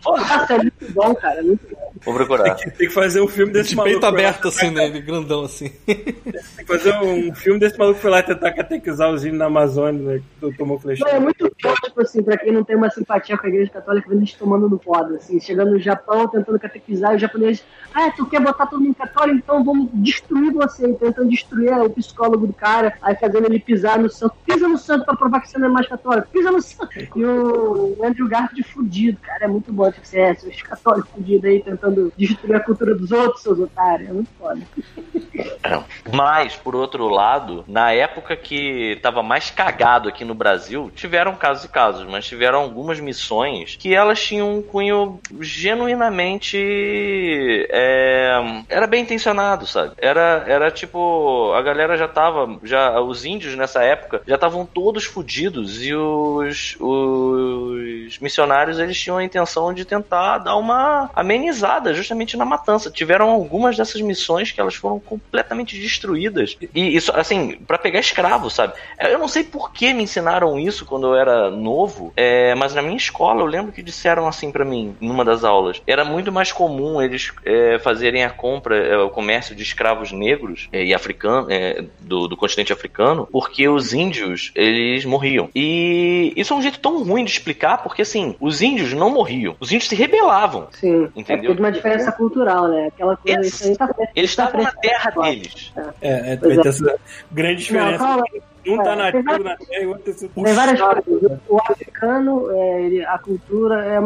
Nossa, é muito bom, cara. É muito bom. Vou procurar. Tem que fazer um filme desse De maluco. peito aberto, assim, né? Ele grandão, assim. Tem que fazer um filme desse maluco que foi lá tentar catequizar os índios na Amazônia, né? Que tomou flecha. Não, é muito bom, tipo assim, pra quem não tem uma simpatia com a igreja católica, vendo eles tomando no foda, assim, chegando no Japão, tentando catequizar, e os japoneses, ah, tu quer botar todo mundo católico, então vamos destruir você, e tentando destruir o psicólogo do cara, aí fazendo ele pisar no santo, pisa no santo pra provar que você não é mais católico, pisa no santo. E o Andrew Garfield fudido, cara, é muito bom, tipo assim, é, seus católicos fudidos aí, tentando destruir a cultura dos outros, seus otários, é muito foda. Mas, por outro lado, na época que tava mais cagado aqui no Brasil, tiveram casos e casos, mas tiveram algumas missões que elas tinham um cunho genuinamente. é, era bem intencionado, sabe? Era, era tipo. A galera já tava. Já, os índios nessa época já estavam todos fodidos e os, os missionários eles tinham a intenção de tentar dar uma amenizada justamente na matança. Tiveram algumas dessas missões que elas foram completamente destruídas. E isso, assim, para pegar escravo, sabe? Eu não sei por que me ensinaram isso quando eu era novo, é, mas na minha escola eu lembro que disseram assim para mim, numa das aulas. Era muito mais comum eles é, fazerem a compra, é, o comércio de escravos negros é, e africanos, é, do, do continente africano, porque os índios, eles morriam. E isso é um jeito tão ruim de explicar, porque assim, os índios não morriam, os índios se rebelavam. Sim, Entendeu? É uma diferença cultural, né? Aquela coisa, Eles- isso aí tá Eles tá estavam na terra deles. É, é, é. essa grande Não, diferença. calma, um tá é, nativo tem na terra e o outro Tem várias coisas. O africano, é, ele- a cultura é,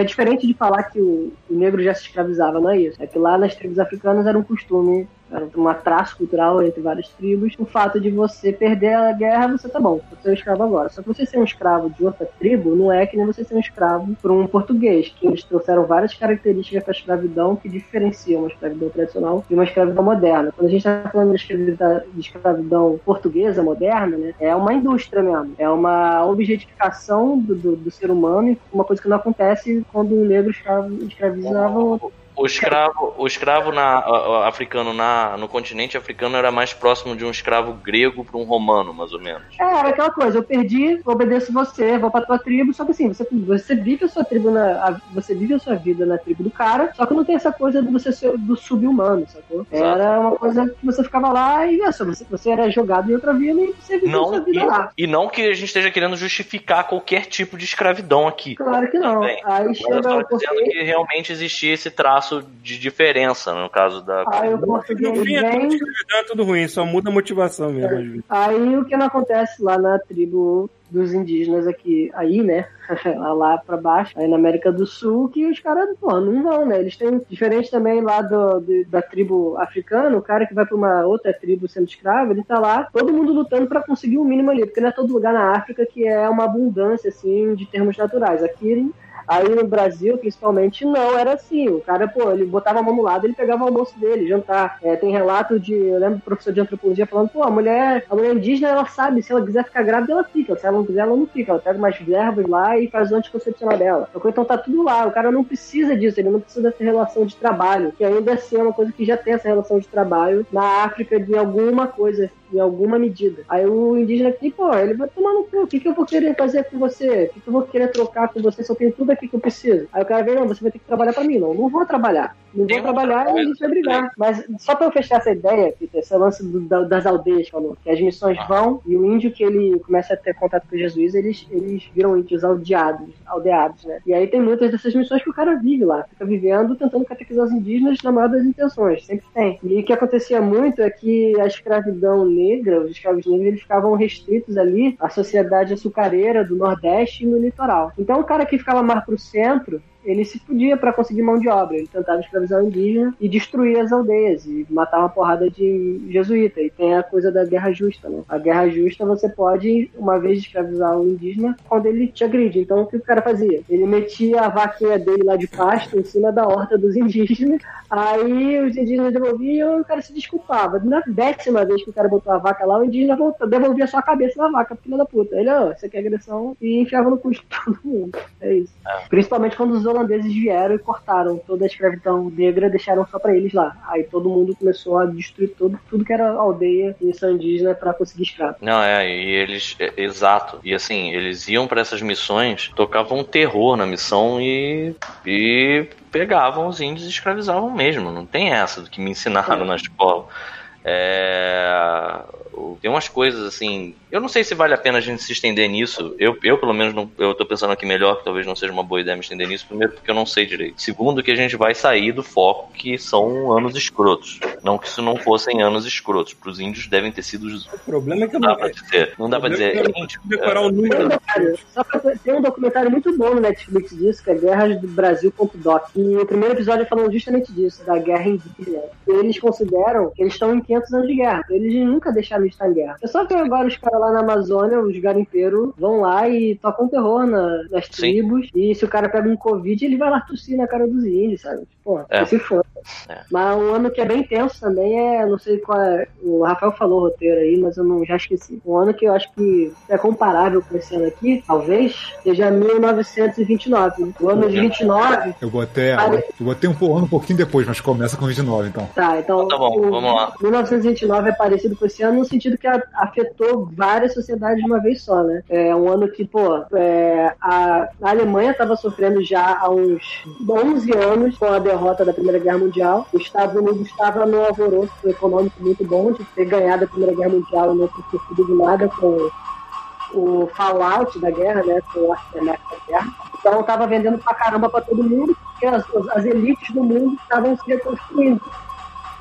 é diferente de falar que o, o negro já se escravizava, não é isso. É que lá nas tribos africanas era um costume, era um traço cultural entre várias tribos. O fato de você perder a guerra, você tá bom, você é um escravo agora. Só que você ser um escravo de outra tribo não é que nem você ser um escravo para um português, que eles trouxeram várias características para a escravidão que diferenciam uma escravidão tradicional de uma escravidão moderna. Quando a gente está falando de escravidão, de escravidão portuguesa moderna, né, é uma indústria mesmo, é uma objetificação do, do, do ser humano, uma coisa que não acontece quando um negro escravo, escravizava outro. O escravo, o escravo na, a- a- africano na, no continente africano era mais próximo de um escravo grego para um romano, mais ou menos. É, era aquela coisa, eu perdi, obedeço você, vou pra tua tribo, só que assim, você, você vive a sua tribo na. a- você vive a sua vida na tribo do cara, só que não tem essa coisa de você ser do sub-humano, sacou? Exato. Era uma coisa que você ficava lá e é só, você, você era jogado em outra vila e você vivia a sua Não, vida lá. e, e não que a gente esteja querendo justificar qualquer tipo de escravidão aqui. Claro que não. Também. Aí Mas chega eu estou dizendo que realmente existia esse traço de diferença no caso da. Aí o No fim, é é tudo ruim, só muda a motivação mesmo. vezes. Aí o que não acontece lá na tribo dos indígenas aqui, aí, né? lá pra baixo, aí na América do Sul, que os caras, pô, não vão, né? Eles têm, diferente também lá do, de- da tribo africana, o cara que vai pra uma outra tribo sendo escravo, ele tá lá, todo mundo lutando pra conseguir o mínimo ali, porque não é todo lugar na África que é uma abundância, assim, de termos naturais. Aqui Aí no Brasil, principalmente, não era assim. O cara, pô, ele botava a mão no lado, ele pegava o almoço dele, jantar. É, tem relato de, eu lembro do professor de antropologia falando, pô, a mulher, a mulher indígena, ela sabe, se ela quiser ficar grávida, ela fica. Se ela não quiser, ela não fica. Ela pega umas verbas lá e faz o anticoncepcional dela. Então tá tudo lá. O cara não precisa disso, ele não precisa dessa relação de trabalho, que ainda assim é uma coisa que já tem essa relação de trabalho na África de alguma coisa em alguma medida. Aí o indígena aqui, pô, ele vai tomar no cu. O que, que eu vou querer fazer com você? O que, que eu vou querer trocar com você eu tenho tudo aqui que eu preciso? Aí o cara vem, não, você vai ter que trabalhar pra mim. Não, não vou trabalhar. Não vou uma trabalhar e a gente vai brigar. Mas só pra eu fechar essa ideia, Peter, esse lance do- da- das aldeias, falou, que as missões Ah. vão e o índio que ele começa a ter contato com Jesus, eles, eles viram índios aldeados, aldeados, né? E aí tem muitas dessas missões que o cara vive lá, fica vivendo, tentando catequizar os indígenas na maior das intenções, sempre tem. E o que acontecia muito é que a escravidão negra, os escravos negros, eles ficavam restritos ali à sociedade açucareira do Nordeste e no litoral. Então o cara que ficava mais pro centro, ele se podia para conseguir mão de obra. Ele tentava escravizar o indígena e destruir as aldeias e matar uma porrada de jesuíta. E tem a coisa da guerra justa, né? A guerra justa você pode, uma vez escravizar o indígena, quando ele te agride. Então o que o cara fazia? Ele metia a vaquinha dele lá de pasto em cima da horta dos indígenas, aí os indígenas devolviam e o cara se desculpava. Na décima vez que o cara botou a vaca lá, o indígena voltou, devolvia só a cabeça da vaca, filha da puta. Ele, ó, oh, você quer agressão? E enfiava no custo de todo mundo. É isso. É. Principalmente quando os holandeses vieram e cortaram toda a escravidão negra, deixaram só para eles lá. Aí todo mundo começou a destruir todo, tudo que era aldeia e missão indígena para conseguir escravo. Não, é, e eles, é, exato. E assim, eles iam para essas missões, tocavam um terror na missão e, e pegavam os índios e escravizavam mesmo. Não tem essa do que me ensinaram é. na escola. É, tem umas coisas assim. Eu não sei se vale a pena a gente se estender nisso. Eu, eu pelo menos, não, eu tô pensando aqui melhor, que talvez não seja uma boa ideia me estender nisso. Primeiro, porque eu não sei direito. Segundo, que a gente vai sair do foco que são anos escrotos. Não que isso não fossem anos escrotos. Para os índios devem ter sido. O problema é que não dá pra dizer. Não dá pra dizer. É decorar o número. Tem um documentário muito bom no Netflix disso, que é Guerras do Brasil.doc. E o primeiro episódio falando justamente disso, da guerra indígena. Eles consideram que eles estão em 500 anos de guerra. Eles nunca deixaram em guerra. É só que agora os caras lá na Amazônia, os garimpeiros, vão lá e tocam terror na, nas tribos. E se o cara pega um Covid, ele vai lá tossir na cara dos índios, sabe? Pô, é. se for. É. Mas um ano que é bem tenso também é, não sei qual é, o Rafael falou o roteiro aí, mas eu não já esqueci. Um ano que eu acho que é comparável com esse ano aqui, talvez, seja 1929. O ano de 29. Eu botei, eu botei um, ano um pouquinho depois, mas começa com 29, então. Tá, então. Tá bom, vamos lá. 1929 é parecido com esse ano no sentido que afetou várias sociedades de uma vez só, né? É um ano que, pô, é, a, Alemanha estava sofrendo já há uns 11 anos com a derrota da Primeira Guerra Mundial. Os Estados Unidos estava no alvoroço econômico muito bom de ter ganhado a Primeira Guerra Mundial e não ter sofrido de nada com o fallout da guerra, né? Com o aftermath da guerra. Então estava vendendo pra caramba para todo mundo, porque as, as elites do mundo estavam se reconstruindo.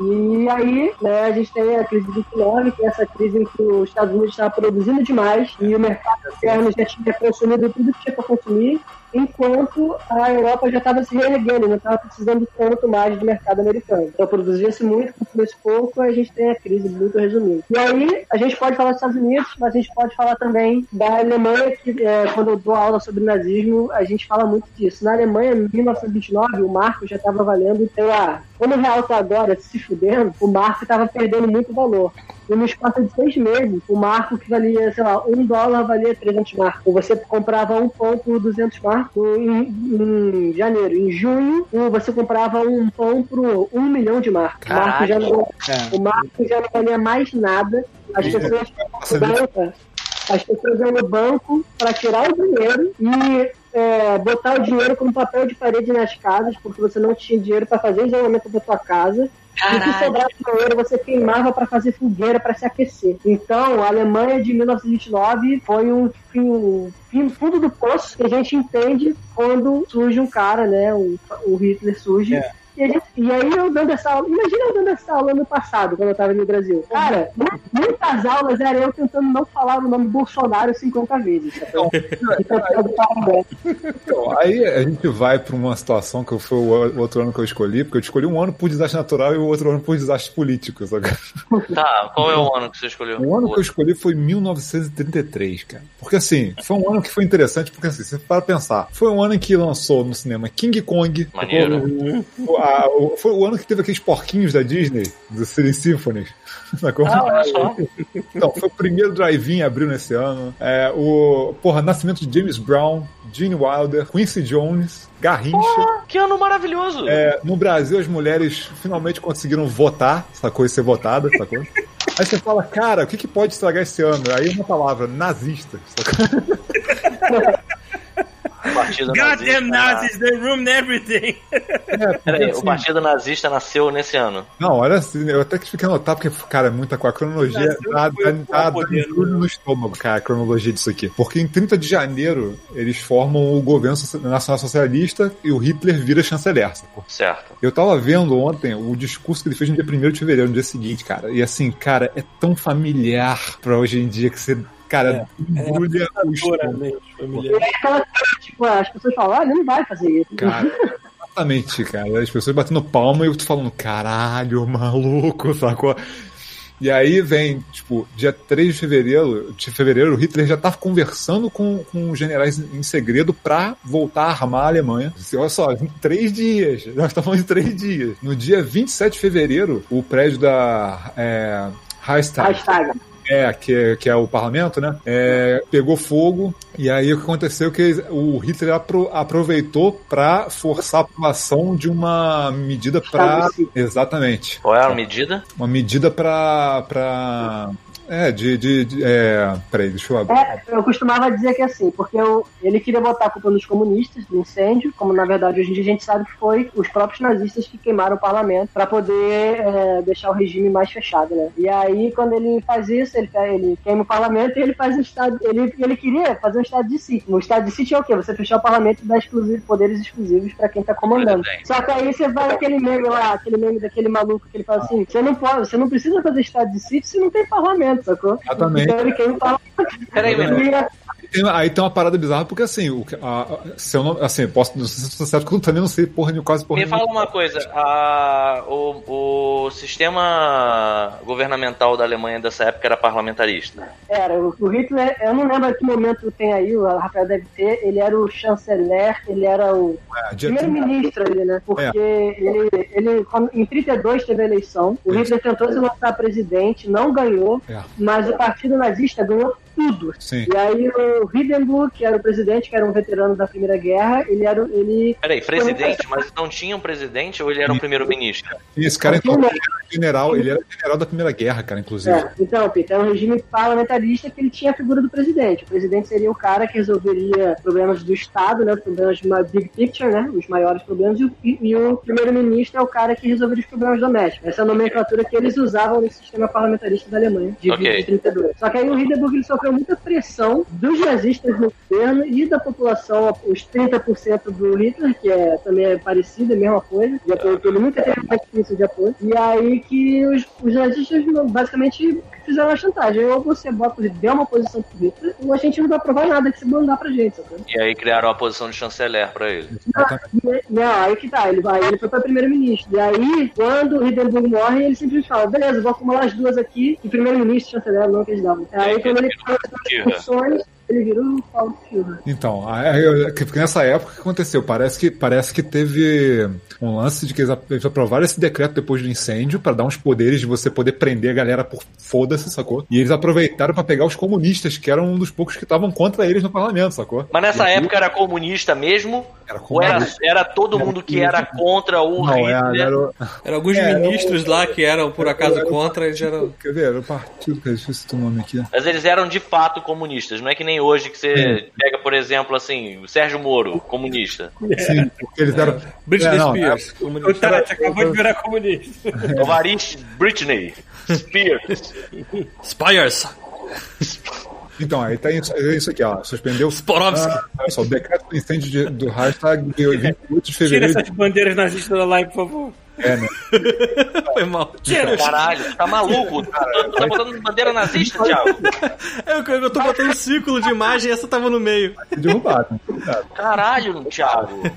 E aí, né, a gente tem a crise de 29, que é essa crise em que os Estados Unidos estava produzindo demais e o mercado externo já tinha consumido tudo que tinha para consumir, enquanto a Europa já estava se reerguendo, não estava precisando tanto mais do mercado americano. Então produzia-se muito, consumia-se pouco, a gente tem a crise muito resumida. E aí, a gente pode falar dos Estados Unidos, mas a gente pode falar também da Alemanha, que é, quando eu dou aula sobre nazismo, a gente fala muito disso. Na Alemanha, em 1929, o marco já estava valendo, sei lá, como o real está agora se fudendo, o marco estava perdendo muito valor. E no espaço de seis meses, o marco que valia, sei lá, um dólar valia 300 marcos. Você comprava um pão por 200 marcos em, em janeiro. Em junho, você comprava um pão por um milhão de marcos. O marco, já não, é. o marco já não valia mais nada. As pessoas, as pessoas iam no banco para tirar o dinheiro e é, botar o dinheiro como papel de parede nas casas, porque você não tinha dinheiro para fazer isolamento da sua casa. Caralho. E se sobrava dinheiro, você queimava para fazer fogueira para se aquecer. Então, a Alemanha de 1929 foi um, um, um fundo do poço que a gente entende quando surge um cara, né? O, o Hitler surge. É e, gente, e, aí eu dando essa aula, imagina eu dando essa aula no passado, quando eu tava no Brasil. Cara, muitas aulas era eu tentando não falar o nome Bolsonaro 50 vezes. Então, então, aí a gente vai pra uma situação que foi o outro ano que eu escolhi, porque eu escolhi um ano por desastre natural e o outro ano por desastre político. Sabe? Tá, qual é o ano que você escolheu? O ano que eu escolhi foi 1933, cara. Porque assim, foi um ano que foi interessante, porque assim, você para pensar, foi um ano em que lançou no cinema King Kong, Maneiro. o, foi o ano que teve aqueles porquinhos da Disney, do Silly Symphony. Ah, olha só. Então, foi o primeiro drive-in abriu nesse ano. É, o, porra, nascimento de James Brown, Gene Wilder, Quincy Jones, Garrincha. Oh, que ano maravilhoso! É, no Brasil, as mulheres finalmente conseguiram votar, sacou? E ser votada, sacou? Aí você fala, cara, o que, que pode estragar esse ano? Aí uma palavra, nazista. Sacou? Partido Goddamn Nazis, they ruined everything. É, Peraí, assim, o Partido Nazista nasceu nesse ano. Não, olha assim, eu até que fiquei notar, porque, cara, é muita com a cronologia. Dá, dá, dá, dá no estômago, cara, a cronologia disso aqui. Porque em 30 de janeiro, eles formam o governo nacional socialista e o Hitler vira chanceler. Sacou? Certo. Eu tava vendo ontem o discurso que ele fez no dia 1 de fevereiro, no dia seguinte, cara. E assim, cara, é tão familiar pra hoje em dia que você Cara, embrulha o estômago. É aquela tipo, as pessoas falam, ah, ele não vai fazer isso. Cara, exatamente, cara. As pessoas batendo palma e eu tô falando, caralho, maluco, sacou? E aí vem, tipo, dia 3 de fevereiro, de fevereiro, o Hitler já tava conversando com, com os generais em segredo pra voltar a armar a Alemanha. Assim, olha só, em três dias. Nós estamos falando de três dias. No dia 27 de fevereiro, o prédio da é, Reichstag, Hashtag. É, que, é- que é o parlamento, né? É, pegou fogo. E aí o que aconteceu é que o Hitler apro- aproveitou pra forçar a aprovação de uma medida sítio. Exatamente. Qual é a medida? Uma medida pra. É, de. de, de é, peraí, deixa eu abrir. É, eu costumava dizer que assim, porque eu- ele queria botar a culpa nos comunistas do incêndio, como na verdade hoje em dia a gente sabe que foi os próprios nazistas que queimaram o parlamento para poder é, deixar o regime mais fechado, né? E aí quando ele faz isso, ele, ele queima o parlamento e ele faz um estado, ele, ele queria fazer um estado de sítio. O estado de sítio é o quê? Você fechar o parlamento e dar exclusivo, poderes exclusivos para quem tá comandando. Só que aí você vai aquele meme lá, aquele meme daquele maluco que ele fala assim, você não pode, você não precisa fazer estado de sítio se não tem parlamento, sacou? Exatamente. Então ele queima o parlamento. Peraí, meu Tem- aí tem uma parada bizarra, porque assim, o, que- a, a- se eu não, assim, posso, não sei se estou certo, porque eu também não sei porra nenhuma, quase porra Me nenhuma. fala uma coisa, a- o, o sistema governamental da Alemanha dessa época era parlamentarista. Era, o, o Hitler, eu não lembro a que momento tem aí, o Rafael deve ter, ele era o chanceler, ele era o É, primeiro-ministro ali, né? Porque ele, ele quando- em 32 teve a eleição, o. Hitler tentou se lançar presidente, não ganhou, É. mas o partido nazista ganhou tudo. Sim. E aí o Hindenburg, que era o presidente, que era um veterano da Primeira Guerra, ele era o- ele Peraí, presidente, mas não tinha um presidente ou ele era o primeiro-ministro? E esse cara, então, um- ele era general, ele era general da Primeira Guerra, cara, inclusive. É, então, Peter, era um regime parlamentarista que ele tinha a figura do presidente. O presidente seria o cara que resolveria problemas do Estado, né, os problemas de uma big picture, né, os maiores problemas, e, o- e- o primeiro-ministro é o cara que resolveria os problemas domésticos. Essa é a nomenclatura que eles usavam no sistema parlamentarista da Alemanha, de Ok. 20 e 32. Só que aí o Hindenburg ele sofreu muita pressão dos nazistas no governo e da população, os 30% do Hitler, que é, também é parecido, é a mesma coisa, de apoio, ele nunca teve mais difícil de apoio. E aí que os, os nazistas basicamente fizeram a chantagem. Ou você bota, deu uma posição pro Hitler, ou a gente não vai aprovar nada que você mandar pra gente, sabe? E aí criaram a posição de chanceler pra ele. Não, aí que tá, ele vai, ele foi pra primeiro-ministro. E aí, quando o Hindenburg morre, ele simplesmente fala, beleza, vou acumular as duas aqui, e primeiro-ministro e chanceler, não eles davam. Aí quando ele faz as funções, ele virou o Paulo Führer. Então, porque nessa época que aconteceu? Parece que, parece que teve um lance de que eles ap- eles aprovaram esse decreto depois do incêndio pra dar uns poderes de você poder prender a galera por foda-se, sacou? E eles aproveitaram pra pegar os comunistas, que eram um dos poucos que estavam contra eles no parlamento, sacou? Mas nessa E aí- época era comunista mesmo? Era Ou era, comunista. era todo mundo que era contra o Não, era, Hitler? era, o- Eram alguns É, ministros lá que eram, por acaso, era contra, eles eram... Quer ver? Era o partido, cara, deixa eu citar o nome aqui. Mas eles eram de fato comunistas, não é que nem hoje que você pega, por exemplo, assim, o Sérgio Moro, comunista. Sim, porque eles eram. Britney É, não, Spears. O. Tati acabou de virar comunista. Varish Britney Spears. Spires. Então, aí tá isso, é isso aqui, ó. Suspendeu. Sporovski. Ah, olha só, o decreto do incêndio de- do hashtag de 28 de Tira fevereiro. essas bandeiras nazistas da live, por favor. É, né? Foi mal. Caralho, tá maluco? Tá, tá botando bandeira nazista, Thiago? Eu, eu tô botando um círculo de imagem e essa tava no meio. Derrubado. derrubado. Caralho, Thiago.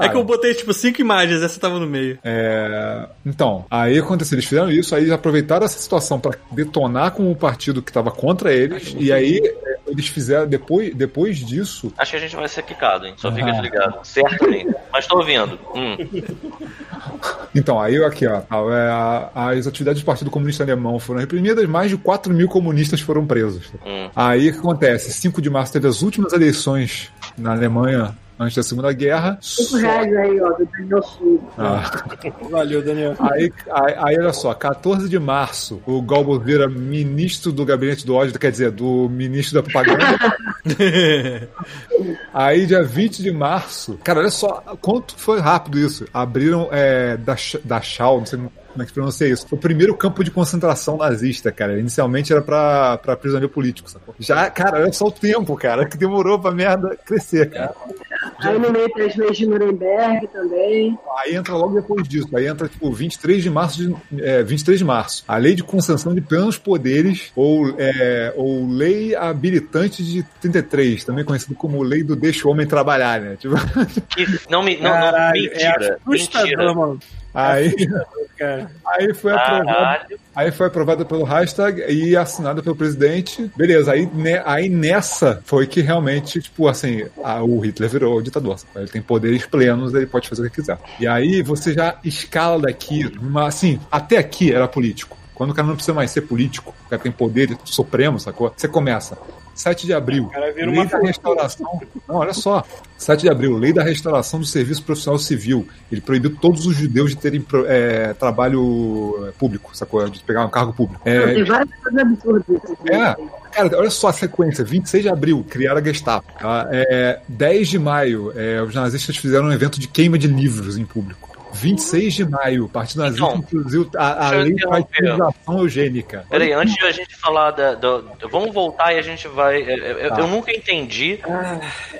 É que eu botei, tipo, cinco imagens, essa tava no meio. É, então, aí aconteceu, eles fizeram isso, aí aproveitaram essa situação pra detonar com o partido que tava contra eles, e aí é, eles fizeram, depois, depois disso, Acho que a gente vai ser quicado, hein? Só fica Ah. desligado. Certo, hein? Mas tô ouvindo. Hum. então, aí aqui, ó, tá, é, as atividades do Partido Comunista Alemão foram reprimidas, mais de 4 mil comunistas foram presos. Hum. Aí o que acontece? 5 de março teve as últimas eleições na Alemanha antes da Segunda Guerra. 5 Só- reais aí, ó, do Daniel Sul. Ah. Valeu, Daniel. Aí, aí, aí, olha só, 14 de março, o Galbo vira ministro do gabinete do ódio, quer dizer, do ministro da propaganda. aí, dia 20 de março, cara, olha só, quanto foi rápido isso. Abriram é, da, da Schau, não sei como é que pronuncia isso. Foi o primeiro campo de concentração nazista, cara. Inicialmente era pra, pra prisioneiro político, sacou? Já, cara, olha só o tempo, cara, que demorou pra merda crescer, cara. Aí no meio tem as leis de Nuremberg também. Aí entra logo depois disso. Aí entra, tipo, 23 de março de, é, 23 de março. A lei de concessão de plenos poderes, ou, é, ou lei habilitante de 33, também conhecido como lei do deixa o homem trabalhar, né? Tipo, Que não me. Não, não, Caralho, mentira. é assustador, mentira. mano. Aí, aí foi aprovado. Aí foi aprovada pelo hashtag e assinada pelo presidente. Beleza, aí, ne- aí nessa foi que realmente, tipo, assim, a- o Hitler virou ditador. sabe? Ele tem poderes plenos, ele pode fazer o que quiser. E aí você já escala daqui, uma, assim, até aqui era político. Quando o cara não precisa mais ser político, o cara tem poder supremo, sacou? Você começa. 7 de abril, cara lei uma da restauração. Não, olha só. 7 de abril, lei da restauração do serviço profissional civil. Ele proibiu todos os judeus de terem é, trabalho é, público, sacou? De pegar um cargo público. É, Tem várias coisas absurdas. é, cara, olha só a sequência. 26 de abril, criaram a Gestapo. tá? É, 10 de maio, é, os nazistas fizeram um evento de queima de livros em público. 26 de maio, Partido Nazista Então, introduziu a, a lei da utilização eugênica. Peraí, antes de a gente falar da. do- vamos voltar e a gente vai. Eu, Tá. eu nunca entendi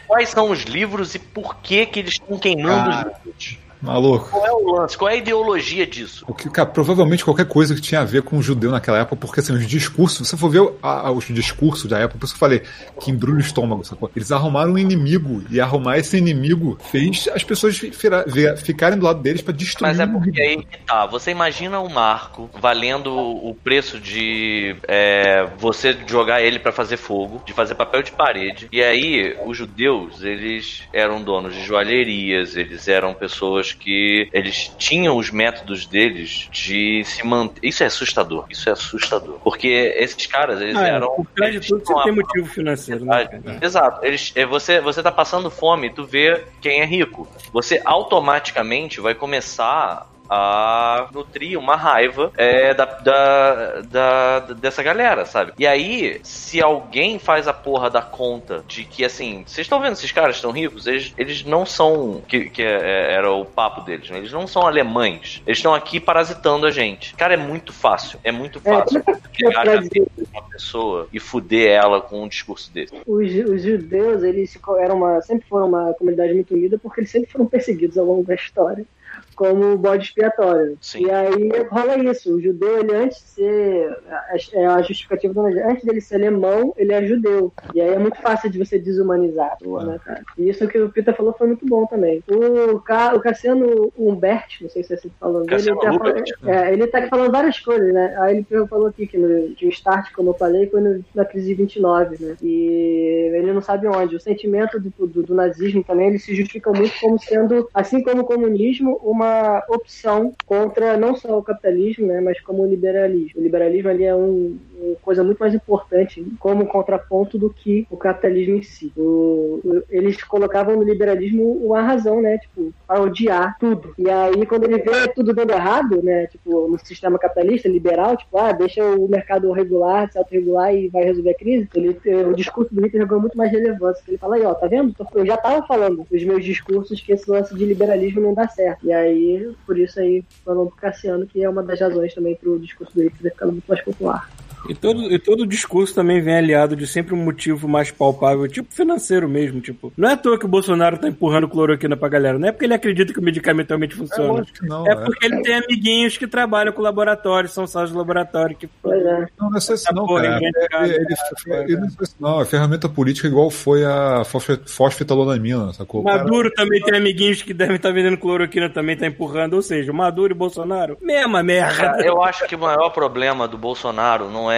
quais são os livros e por que, que eles estão queimando Cara. os livros. Maluco. Qual é o lance? Qual é a ideologia disso? O que, cara, provavelmente qualquer coisa que tinha a ver com o judeu naquela época, porque assim, os discursos, se você for ver a- a- os discursos da época, por isso que eu falei que embrulha o estômago, sacou? Eles arrumaram um inimigo, e arrumar esse inimigo fez as pessoas fi- fira- vi- ficarem do lado deles pra destruir Mas é o porque aí que tá. Você imagina um marco valendo o preço de é, você jogar ele pra fazer fogo, de fazer papel de parede. E aí, os judeus, eles eram donos de joalherias, eles eram pessoas que eles tinham os métodos deles de se manter. Isso é assustador. Isso é assustador. Porque esses caras, eles Ah, é, eram. por trás de tudo você tem motivo financeiro, né? cara? Exato. Eles, é, você, você tá passando fome, tu vê quem é rico. Você automaticamente vai começar a nutrir uma raiva é, da, da, da- dessa galera, sabe? E aí, se alguém faz a porra da conta de que, assim, vocês estão vendo esses caras estão ricos? Eles, eles não são, que, que é- era o papo deles, né? Eles não são alemães. Eles estão aqui parasitando a gente. Cara, é muito fácil. É muito É, fácil. é dizer? uma pessoa e fuder ela com um discurso desse. Os, os judeus, eles eram uma, sempre foram uma comunidade muito unida porque eles sempre foram perseguidos ao longo da história como bode expiatório. Sim. E aí rola isso. O judeu, ele antes de ser. É a justificativa do antes dele ser alemão, ele é judeu. E aí é muito fácil de você desumanizar. pô, né, cara? E isso que o Peter falou foi muito bom também. O, Ca, o Cassiano Humberti, não sei se é assim que falando dele, ele, tá Humbert. falando, é, ele tá aqui falando várias coisas, né? Aí ele falou aqui que, no, que o start, como eu falei, foi no- na crise de 29, né? E ele não sabe onde. O sentimento do, do, do nazismo também, ele se justifica muito como sendo, assim como o comunismo, uma opção contra não só o capitalismo, né? Mas como o liberalismo. O liberalismo ali é um, uma coisa muito mais importante como contraponto do que o capitalismo em si. O- eles colocavam no liberalismo uma razão, né? Tipo, para odiar tudo. E aí, quando ele vê tudo dando errado, né? Tipo, no sistema capitalista, liberal, tipo, ah, deixa o mercado regular, se autorregular e vai resolver a crise. Ele, o discurso do Hitler ganhou muito mais relevância. Ele fala aí, ó, tá vendo? Eu já tava falando nos meus discursos que esse lance de liberalismo não dá certo. E aí, por isso aí, falando pro Cassiano, que é uma das razões também pro discurso do Hitler ficando muito mais popular. E todo, e todo discurso também vem aliado de sempre um motivo mais palpável, tipo financeiro mesmo, tipo. Não é à toa que o Bolsonaro tá empurrando cloroquina pra galera, não é porque ele acredita que o medicamento realmente É funciona. que não. É é. porque ele tem amiguinhos que trabalham com laboratórios, são sócios do laboratório que Pois é. Não, não é só isso não, cara. em grande É, ele- cara, não é só isso não. É ferramenta política igual foi a fosfe- fosfetalolamina, sacou? O O cara- Maduro também tem amiguinhos que devem estar vendendo cloroquina, também tá empurrando. Ou seja, o Maduro e Bolsonaro, mesma merda. Cara, eu acho que o maior problema do Bolsonaro não é,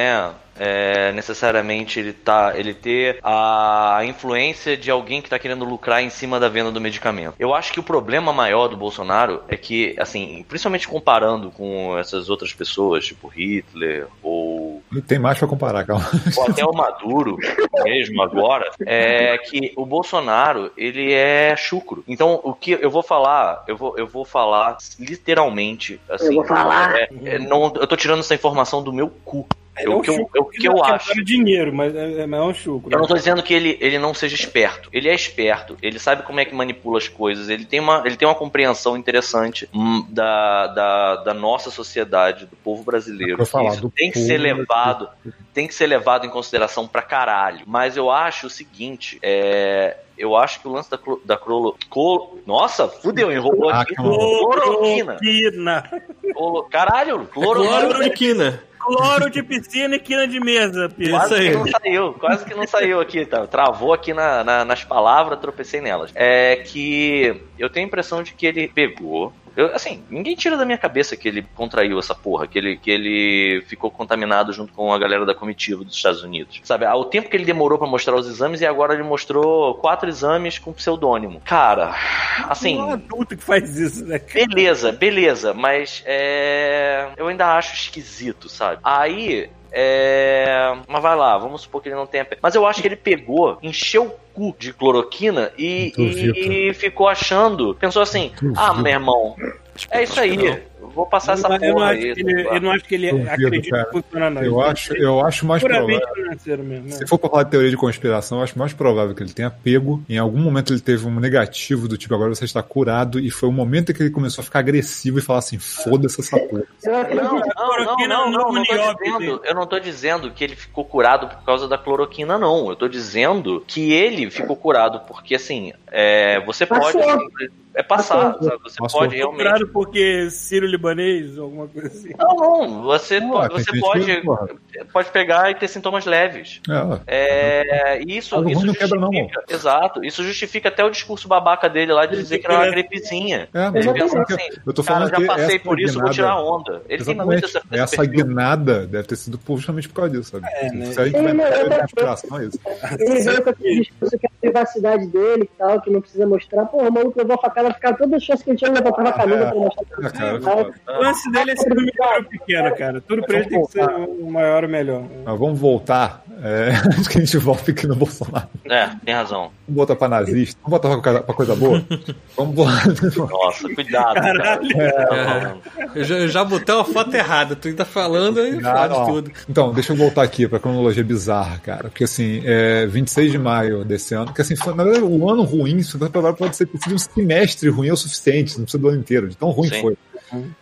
é, necessariamente ele tá, ele ter a influência de alguém que tá querendo lucrar em cima da venda do medicamento. Eu acho que o problema maior do Bolsonaro é que, assim, principalmente comparando com essas outras pessoas, tipo Hitler ou Não tem mais pra comparar, calma. ou até o Maduro mesmo agora, é que o Bolsonaro, ele é chucro. Então, o que eu vou falar, eu vou, eu vou falar literalmente, assim, Eu vou falar. é- é, não, eu tô tirando essa informação do meu cu. É o que eu, é o que eu quer acho. dinheiro, mas é, é é um chucro. Eu não tô dizendo que ele, ele não seja esperto. Ele é esperto, ele sabe como é que manipula as coisas, ele tem uma, ele tem uma compreensão interessante hum, da, da, da nossa sociedade, do povo brasileiro. Eu ia falar, Isso tem que ser levado tem que ser levado em consideração pra caralho. Mas eu acho o seguinte, é. Eu acho que o lance da, clo- da crolo, colo- Nossa, fudeu, enrolou Ah, aqui. Cloroquina. Colo- Caralho, cloroquina. Cloro de quina. Cloro de piscina e quina de mesa, Pia. Quase Isso aí. que não saiu, quase que não saiu aqui, tá? Travou aqui na- na- nas palavras, tropecei nelas. É que eu tenho a impressão de que ele pegou. Eu- assim, ninguém tira da minha cabeça que ele contraiu essa porra, que ele, que ele ficou contaminado junto com a galera da comitiva dos Estados Unidos. Sabe, ao tempo que ele demorou pra mostrar os exames e agora ele mostrou quatro exames com pseudônimo. Cara, assim. Um adulto que faz isso, né? Beleza, beleza, mas é. Eu ainda acho esquisito, sabe? Aí. É. Mas vai lá, vamos supor que ele não tenha. Mas eu acho que ele pegou, encheu o cu de cloroquina e, e ficou achando. Pensou assim: ah, meu irmão, é isso aí. Vou passar essa eu, não porra acho aí. que ele, eu não acho que ele Duvido, acredita cara. que funciona, não. Eu acho, eu acho mais provável. mesmo. né? Se for pra falar de teoria de conspiração, eu acho mais provável que ele tenha pego. Em algum momento ele teve um negativo do tipo, agora você está curado. E foi o momento em que ele começou a ficar agressivo e falar assim: foda-se essa porra. Eu Não, não, não, tô dizendo, eu não tô dizendo que ele ficou curado por causa da cloroquina, não. Eu tô dizendo que ele ficou curado porque, assim, é, você pode... É passado, Passou. sabe? Você Passou. pode realmente... Procurado porque Ciro Libanês, alguma coisa assim. Não, não, você, Pô, você pode, pode pegar e ter sintomas leves. É, É, isso, Algo ruim isso não quebra, não, justifica, exato, isso justifica até o discurso babaca dele lá de dizer que era uma gripezinha. é, mas Ele eu tô pensou falando que- assim, eu tô cara, falando já que passei por isso, vou guinada- tirar onda. Ele tem muito Exatamente. essa, Essa guinada deve ter sido justamente por causa disso, sabe? É, né? Se a gente Ele vai é isso. Ele veio com aquele discurso que é a privacidade dele e tal, que não precisa mostrar. Pô, o maluco levou a facada, ficar toda a chance que ele tinha levantava a camisa pra mostrar. É, cara. O lance dele é ser um micro pequeno, cara. Tudo pra ele tem que ser o maior ou melhor. Mas vamos voltar. É, acho que a gente volta aqui no Bolsonaro. É, tem razão. Vamos voltar pra nazista. Vamos voltar pra coisa, pra coisa boa? Vamos voltar. Nossa, cuidado, cara. Falando. Eu já, eu já botei uma foto errada. Tu ainda falando fode ó. tudo. Então, deixa eu voltar aqui pra cronologia bizarra, cara. Porque assim, é 26 de maio desse ano, que assim, foi, na verdade, o ano ruim, isso pode ser um semestre ruim é o suficiente, não precisa do ano inteiro, de tão ruim que Sim. foi.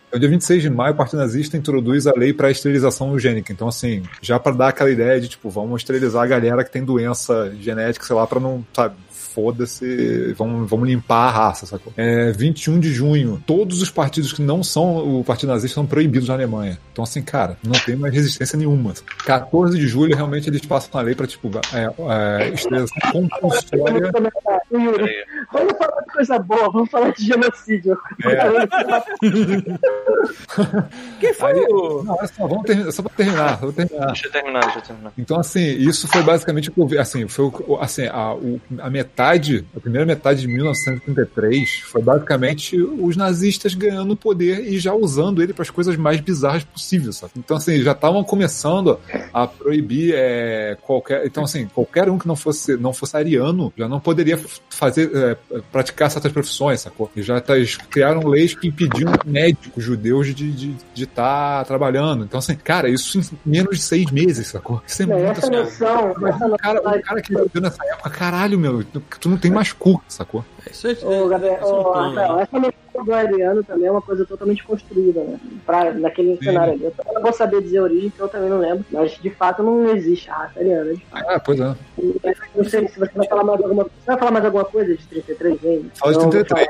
Então, dia 26 de maio, o Partido Nazista introduz a lei para esterilização eugênica. Então, assim, já para dar aquela ideia de, tipo, vamos esterilizar a galera que tem doença genética, sei lá, para não, sabe, foda-se, vamos, vamos limpar a raça, sacou? É, 21 de junho, todos os partidos que não são o Partido Nazista são proibidos na Alemanha. Então, assim, cara, não tem mais resistência nenhuma. 14 de julho, realmente, eles passam a lei para, tipo, é, é, esterilização compulsória. O Yuri, Vamos falar de coisa boa, vamos falar de genocídio. Quem foi Aí, o. não, olha só, vamos terminar, só pra terminar, só pra terminar. Deixa eu terminar, deixa eu terminar. Então, assim, isso foi basicamente o que eu vi. Assim, foi o- assim, a, o- a metade, a primeira metade de 1933 foi basicamente os nazistas ganhando poder e já usando ele para as coisas mais bizarras possíveis, sabe? Então, assim, já estavam começando a proibir é, qualquer. Então, assim, qualquer um que não fosse, não fosse ariano já não poderia fazer, é, praticar certas profissões, sacou? E já tá, criaram leis que impediam médicos judeus de estar tá trabalhando. Então, assim, cara, isso em menos de seis meses, sacou? Isso é Não, muita essa noção, essa o cara, noção. o cara que viveu nessa época, caralho, meu, tu, tu não tem mais cu, sacou? É Isso aí. Ô, Gabriel, esse é ô, Rafael, né? essa noção do ariano também é uma coisa totalmente construída, né? Pra, naquele Sim. cenário ali. Eu não vou saber dizer a origem, que eu também não lembro, mas de fato não existe a raça ariana. Ah, pois é. Não sei se você vai falar mais alguma coisa. Você vai falar mais alguma coisa de 33 ainda? Fala de Não, 33,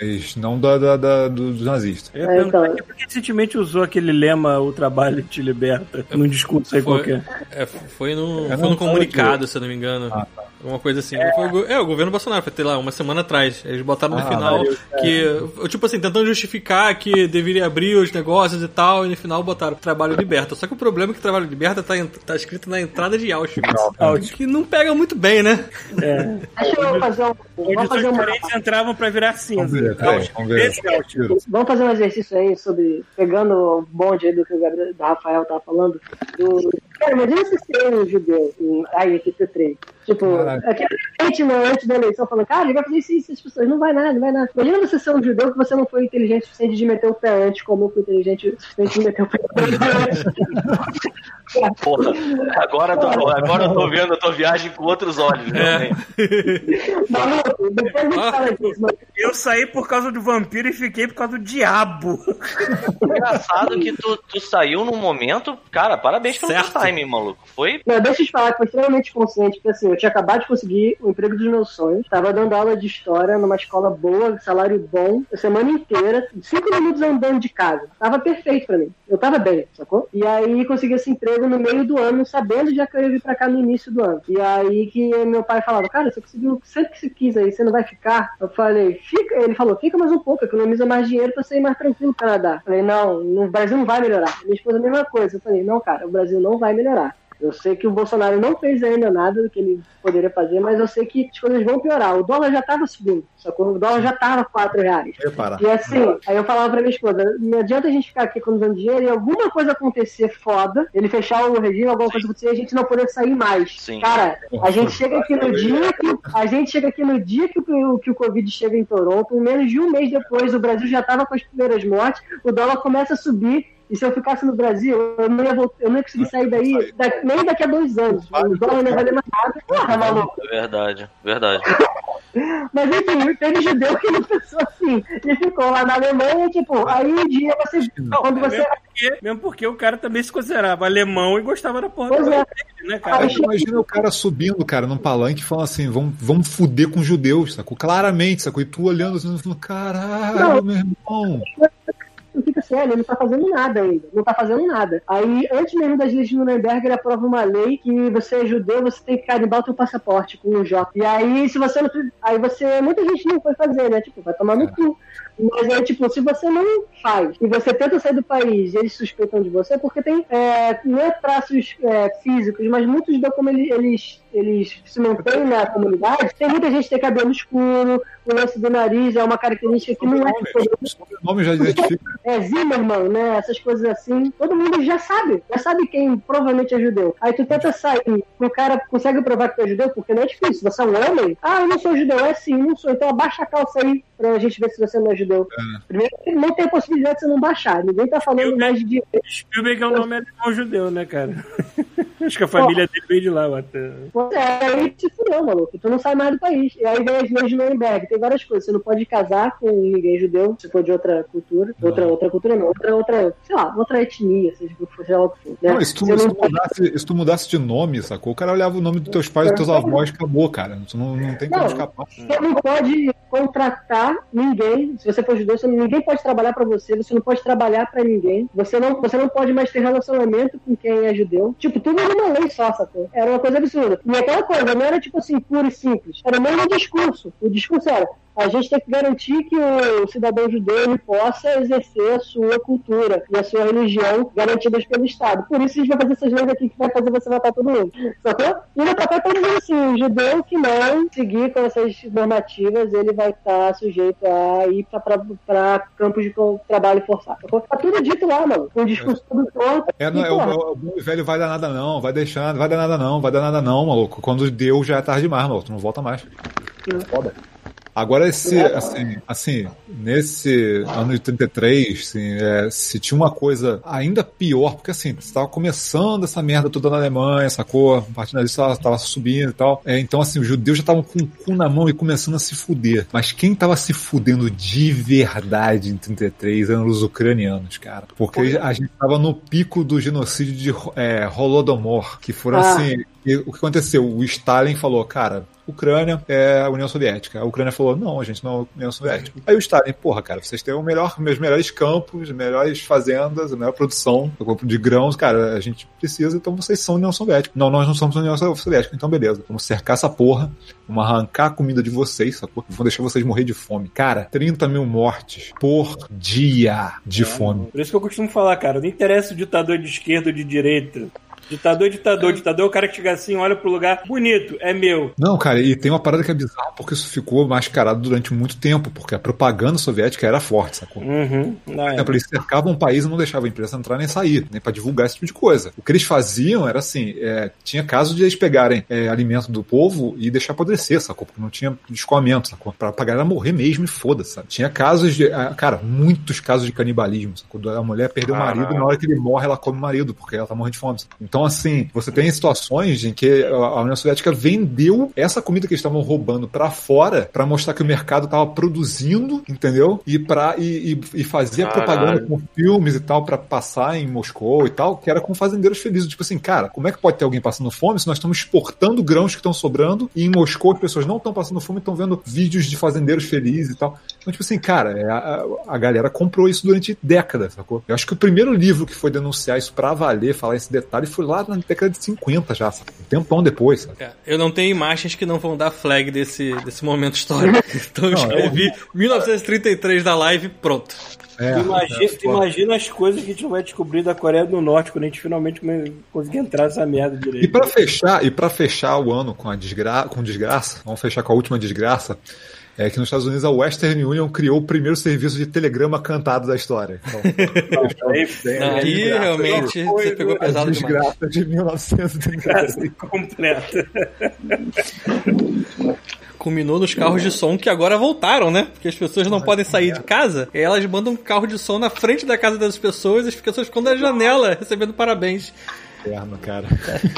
mas não da, da, da- do- dos nazistas. Eu É, então. por que recentemente usou aquele lema o trabalho te liberta num discurso aí Foi- qualquer. É, foi no, É, foi no comunicado, se eu não me engano. Ah, Uma coisa assim. Foi o go- é, o governo Bolsonaro, foi ter lá uma semana atrás. Eles botaram no Ah, final valeu, que, tipo assim, tentando justificar que deveria abrir os negócios e tal, e no final botaram trabalho liberta. Só que o problema é que trabalho liberta tá, tá escrito na entrada de Auschwitz. Auschwitz. Que não pega muito bem, né? É. Deixa eu fazer um. Vamos Edições fazer, uma, diferentes entravam pra virar Vamos cinza. vamos ver. Esse é vamos fazer um exercício aí sobre. Pegando o bonde aí do que o Gabriel, da Rafael tava falando. Do, cara, imagina você ser um judeu em- aí, aqui, T3. Tipo, Caralho. Aquele gente né, antes da eleição falando, cara, ele vai fazer isso, isso, as pessoas, não vai nada, não vai nada. Imagina você ser um judeu que você não foi inteligente o suficiente de meter o pé antes, como eu fui inteligente o suficiente de meter o pé antes. Porra, agora, eu tô, agora eu tô vendo a tua viagem com outros olhos, É. realmente. Maluco, depois a gente Ah. fala disso, mas Eu saí por causa do vampiro e fiquei por causa do diabo. Engraçado que tu, tu saiu num momento. Cara, parabéns pelo Certo. teu timing, maluco. Foi. Não, deixa eu te falar que foi extremamente consciente, porque assim, eu tinha acabado de conseguir o emprego dos meus sonhos, tava dando aula de história numa escola boa, salário bom, a semana inteira, cinco minutos andando de casa. Tava perfeito pra mim. Eu tava bem, sacou? E aí consegui esse emprego no meio do ano, sabendo já que eu ia vir pra cá no início do ano. E aí que meu pai falava, cara, você conseguiu sempre que você quis aí, você não vai ficar? Eu falei, fica. Ele falou, fica mais um pouco, economiza mais dinheiro pra você ir mais tranquilo pro Canadá. Eu falei, não, no Brasil não vai melhorar. Minha esposa a mesma coisa. Eu falei, não, cara, o Brasil não vai melhorar. Eu sei que o Bolsonaro não fez ainda nada do que ele poderia fazer, mas eu sei que as coisas vão piorar. O dólar já estava subindo, sacou? O dólar já estava 4 reais. Repara. E assim, aí eu falava pra minha esposa, não adianta a gente ficar aqui economizando dinheiro e alguma coisa acontecer foda, ele fechar o regime, alguma coisa acontecer, e a gente não poder sair mais. Sim. Cara, a gente chega aqui no dia que a gente chega aqui no dia que o, que o Covid chega em Toronto, menos de um mês depois, o Brasil já estava com as primeiras mortes, o dólar começa a subir. E se eu ficasse no Brasil, eu não ia, voltar, eu não ia conseguir sair daí da- nem daqui a dois anos. O dólar não ia valer mais nada. Porra, maluco. É verdade, verdade. Mas enfim, teve judeu que não pensou assim. Ele ficou lá na Alemanha, tipo, aí um dia você. Quando você. Mesmo porque, mesmo porque o cara também se considerava alemão e gostava da porra Pois do é. dele, né, cara? Aí Imagina o cara subindo, cara, num palanque falando assim, vamos, vamos fuder com judeus, sacou? Claramente, sacou? E tu olhando assim, falando, caralho, Não. meu irmão. Não fica sério, ele não tá fazendo nada ainda. Não tá fazendo nada. Aí, antes mesmo das leis de Nuremberg, ele aprova uma lei que você é judeu, você tem que carimbar o teu passaporte com um J. E aí, se você não. Aí você. Muita gente não foi fazer, né? Tipo, vai tomar no cu. Mas aí, tipo, se você não faz e você tenta sair do país e eles suspeitam de você, porque tem. É, não é traços é, físicos, mas muitos da como ele- eles, eles se mantêm na comunidade. Tem muita gente que tem cabelo escuro, o lance do nariz é uma característica que não é. O nome já identifica. É Zimmerman, né? Essas coisas assim. Todo mundo já sabe. Já sabe quem provavelmente é judeu. Aí tu tenta sair, o cara consegue provar que tu é judeu, porque não é difícil. Você é um homem? Ah, eu não sou judeu. É sim, não sou. Então abaixa a calça aí pra gente ver se você não é judeu. Primeiro, não tem a possibilidade de você não baixar. Ninguém tá falando mais de. Spielberg é o nome alemão judeu, né, cara? Acho que a família dele veio de lá, até. Pois é, aí te fudeu, maluco. Tu não sai mais do país. E aí vem as leis de Nuremberg. Tem várias coisas. Você não pode casar com ninguém judeu, se for de outra cultura. Outra, outra cultura não. Outra, outra, sei lá, outra etnia, seja o que for, sei lá o que for. Né? Não, se tu, se não tu mudasse, se tu mudasse de nome, sacou? O cara olhava o nome dos teus pais e dos teus avós e acabou, cara. Tu não, não tem como Não. escapar. Você não pode contratar ninguém. Se você for judeu, você, ninguém pode trabalhar pra você. Você não pode trabalhar pra ninguém. Você não, você não pode mais ter relacionamento com quem é judeu. Tipo, tudo era uma lei só, sacou? Era uma coisa absurda. E aquela coisa, não era tipo assim, puro e simples. Era o mesmo discurso. O discurso era. A gente tem que garantir que o cidadão judeu possa exercer a sua cultura e a sua religião garantidas pelo Estado. Por isso a gente vai fazer essas leis aqui que vai fazer você matar todo mundo. Sacou? E no papel tá dizendo assim, o judeu que não seguir com essas normativas, ele vai estar sujeito a ir para campos de trabalho forçado. Sacou? Tá tudo dito lá, mano. O discurso todo pronto. É, não, E, é o, é o e velho vai dar nada não, vai deixando, vai dar nada não, vai dar nada não, maluco. Quando deu já é tarde demais, maluco, tu não volta mais. Foda. Agora, esse, assim, assim, nesse ano de 33, assim, é, se tinha uma coisa ainda pior, porque assim, você tava começando essa merda toda na Alemanha, sacou? A partir disso tava, tava subindo e tal. É, então, assim, os judeus já estavam com o cu na mão e começando a se fuder. Mas quem tava se fudendo de verdade em 33 eram os ucranianos, cara. Porque a gente tava no pico do genocídio de é, Holodomor, que foram Ah. assim. E o que aconteceu? O Stalin falou, cara, Ucrânia é a União Soviética. A Ucrânia falou, não, a gente não é a União Soviética. Aí o Stalin, porra, cara, vocês têm o melhor, os melhores campos, as melhores fazendas, a melhor produção de grãos, cara, a gente precisa, então vocês são União Soviética. Não, nós não somos União Soviética, então beleza. Vamos cercar essa porra, vamos arrancar a comida de vocês, sacou? Vamos deixar vocês morrer de fome. Cara, 30 mil mortes por dia de fome. Por isso que eu costumo falar, cara, não interessa o ditador de esquerda ou de direita. Ditador, ditador, ditador é o cara que chega assim, olha pro lugar, bonito, é meu. Não, cara, e tem uma parada que é bizarra porque isso ficou mascarado durante muito tempo, porque a propaganda soviética era forte, sacou? Uhum. Não, é. exemplo, eles cercavam o país e não deixavam a imprensa entrar nem sair, nem pra divulgar esse tipo de coisa. O que eles faziam era assim: é, tinha casos de eles pegarem é, alimento do povo e deixar apodrecer, sacou? Porque não tinha escoamento, sacou? Pra, pra galera morrer mesmo e foda-se, sabe? Tinha casos de. ah, Cara, muitos casos de canibalismo, sacou? A mulher perdeu o marido e na hora que ele morre ela come o marido, porque ela tá morrendo de fome. sacou? Então, assim, você tem situações em que a União Soviética vendeu essa comida que eles estavam roubando para fora para mostrar que o mercado estava produzindo, entendeu? E para e, e, e fazia Caralho. propaganda com filmes e tal para passar em Moscou e tal, que era com fazendeiros felizes. Tipo assim, cara, como é que pode ter alguém passando fome se nós estamos exportando grãos que estão sobrando e em Moscou as pessoas não estão passando fome e estão vendo vídeos de fazendeiros felizes e tal. Então, tipo assim, cara, é, a, a galera comprou isso durante décadas, sacou? Eu acho que o primeiro livro que foi denunciar isso pra valer, falar esse detalhe, foi lá na década de 50 já, sabe? um tempão depois, sabe? É, eu não tenho imagens que não vão dar flag desse, desse momento histórico. Então eu Não, é escrevi 1933 da live, pronto. É, Imagina, é, tu imagina as coisas que a gente não vai descobrir da Coreia do Norte quando a gente finalmente conseguir entrar nessa merda E direito. pra fechar, e para fechar o ano com a desgra com desgraça, vamos fechar com a última desgraça, é que nos Estados Unidos a Western Union criou o primeiro serviço de telegrama cantado da história. Então, Não, realmente foi você pegou pesado a demais. desgraça de 1933. completa. Culminou nos carros de som que agora voltaram, né? Porque as pessoas não podem sair de casa, e elas mandam um carro de som na frente da casa das pessoas e as pessoas ficam na janela recebendo parabéns. Inferno, cara.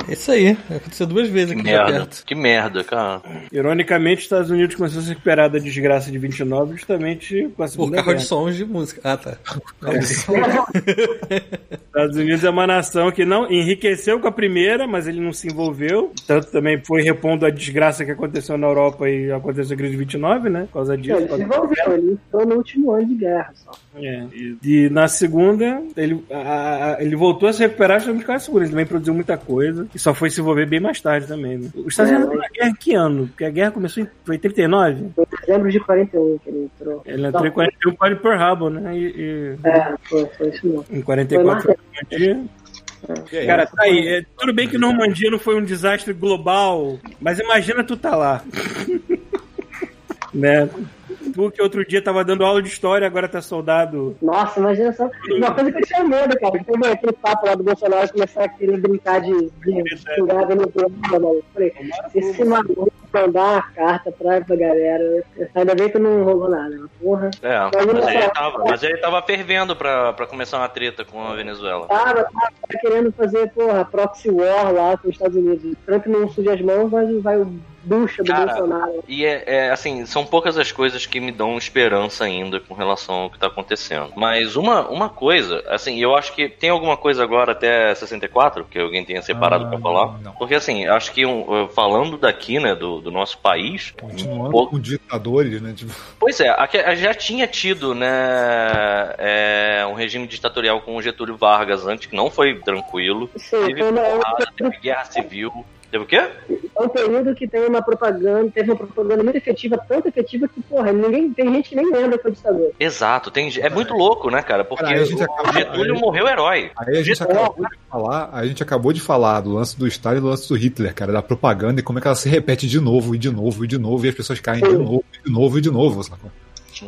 É isso aí. Aconteceu duas vezes Que aqui já merda. perto. Que merda, cara. Ironicamente, os Estados Unidos começou a se recuperar da desgraça de 29 justamente com a Por Segunda carro de Guerra. sons de música. Ah, tá. Estados Unidos é uma nação que não enriqueceu com a primeira, mas ele não se envolveu. Tanto também foi repondo a desgraça que aconteceu na Europa e aconteceu a crise de 29, né? Por causa disso. Ele se envolveu, ele entrou no último ano de guerra só. É, e, e na segunda, ele, a- a- ele voltou a se recuperar justamente com a segunda. Também produziu muita coisa e só foi se envolver bem mais tarde também. Né? Os Estados Unidos entrou na guerra que ano? Porque a guerra começou em foi 39. Foi em dezembro de 41 que ele entrou. Ele entrou em 41 para o Pearl Harbor, né? E, e É, foi, foi isso mesmo. em 44 foi Normandia. É, Cara, tá aí. É, tudo bem que Normandia não foi um desastre global, mas imagina tu tá lá. né? Tu que outro dia tava dando aula de história, agora tá soldado. Nossa, imagina só. Uma coisa que eu tinha medo, cara. Teve aquele papo lá do Bolsonaro começar a querer brincar de, de xingar no programa. Eu falei, se esse maluco mandar uma carta pra, pra galera, ainda bem que não rolou nada. né? Porra. É, Mas mas ele tava, mas ele tava fervendo pra, pra começar uma treta com a Venezuela. Tava, tava querendo fazer, porra, proxy war lá com os Estados Unidos. O Trump não suja as mãos, mas vai o bucha do Cara, Bolsonaro. E é, é, assim, são poucas as coisas que me dão esperança ainda com relação ao que tá acontecendo. Mas uma, uma coisa, assim, eu acho que tem alguma coisa agora até 64 que alguém tenha separado Ah, pra falar. não. Porque assim, acho que um, falando daqui, né, do, do nosso país, Continuando Pô. com ditadores, né? Tipo, Pois é, aqui- já tinha tido, né, é, um regime ditatorial com o Getúlio Vargas antes, que não foi tranquilo. Sim, Teve porrada, teve guerra civil. Teve o quê? É um período que tem uma propaganda, teve uma propaganda muito efetiva, tanto efetiva que, porra, ninguém, tem gente que nem lembra que foi ditador. Exato, tem, é muito louco, né, cara? Porque Cara, aí a gente o acaba- Getúlio aí- morreu herói. Aí a gente acabou de falar, a gente acabou de falar do lance do Stalin e do lance do Hitler, cara, da propaganda e como é que ela se repete de novo e de novo e de novo e as pessoas caem de novo e de novo e de novo, sacou?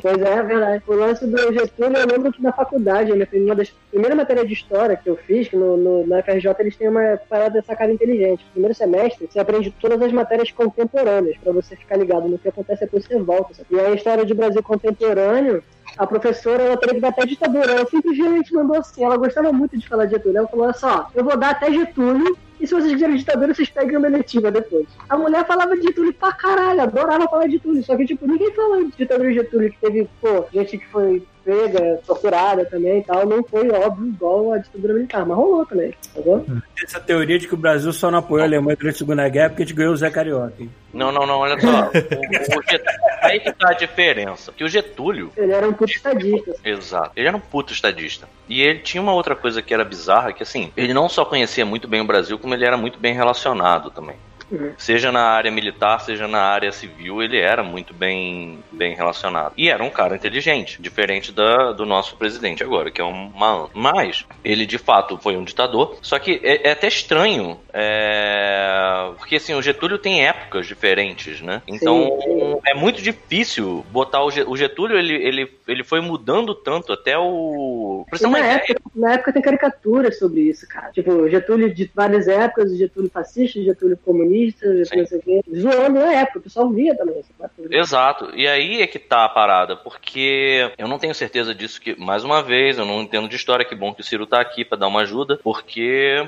Pois é, é verdade. O lance do Getúlio, eu lembro que na faculdade, né, uma das primeiras matérias de história que eu fiz, que no, no- na FRJ eles têm uma parada sacada inteligente. No primeiro semestre, você aprende todas as matérias contemporâneas, pra você ficar ligado no que acontece depois você volta. sabe? E a história de Brasil contemporâneo, a professora, ela teve que dar até ditadura. Ela simplesmente mandou assim, ela gostava muito de falar de Getúlio. Ela falou, olha só, eu vou dar até Getúlio, e se vocês quiserem ditadura, vocês peguem uma eletiva depois. A mulher falava de Getúlio pra caralho, adorava falar de Getúlio. Só que, tipo, ninguém falou de ditadura de Getúlio, que teve, pô, gente que foi pega, torturada também e tal. Não foi óbvio igual a ditadura militar, mas rolou também, tá bom? Essa teoria de que o Brasil só não apoiou a Alemanha durante a Segunda Guerra porque a gente ganhou o Zé Carioca. hein? Não, não, não, olha só. O- o Getúlio- aí que tá a diferença. Que o Getúlio, Ele era um puto estadista. Exato. Ele era um puto estadista. E ele tinha uma outra coisa que era bizarra, que assim, ele não só conhecia muito bem o Brasil, como ele era muito bem relacionado também. Uhum. Seja na área militar, seja na área civil, ele era muito bem, bem relacionado. E era um cara inteligente, diferente da, do nosso presidente agora, que é um malandro. Mas, ele de fato foi um ditador. Só que é, é até estranho, é, porque assim, o Getúlio tem épocas diferentes, né? Então, sim. é muito difícil botar o, Ge- o Getúlio, ele, ele, ele foi mudando tanto até o. Pra na, época, na época tem caricaturas sobre isso, cara. Tipo, Getúlio de várias épocas, Getúlio fascista, Getúlio comunista, Getúlio Sim. não sei o quê. Zoando na época, o pessoal via também. Exato. E aí é que tá a parada, porque eu não tenho certeza disso que, mais uma vez, eu não entendo de história, que bom que o Ciro tá aqui pra dar uma ajuda, porque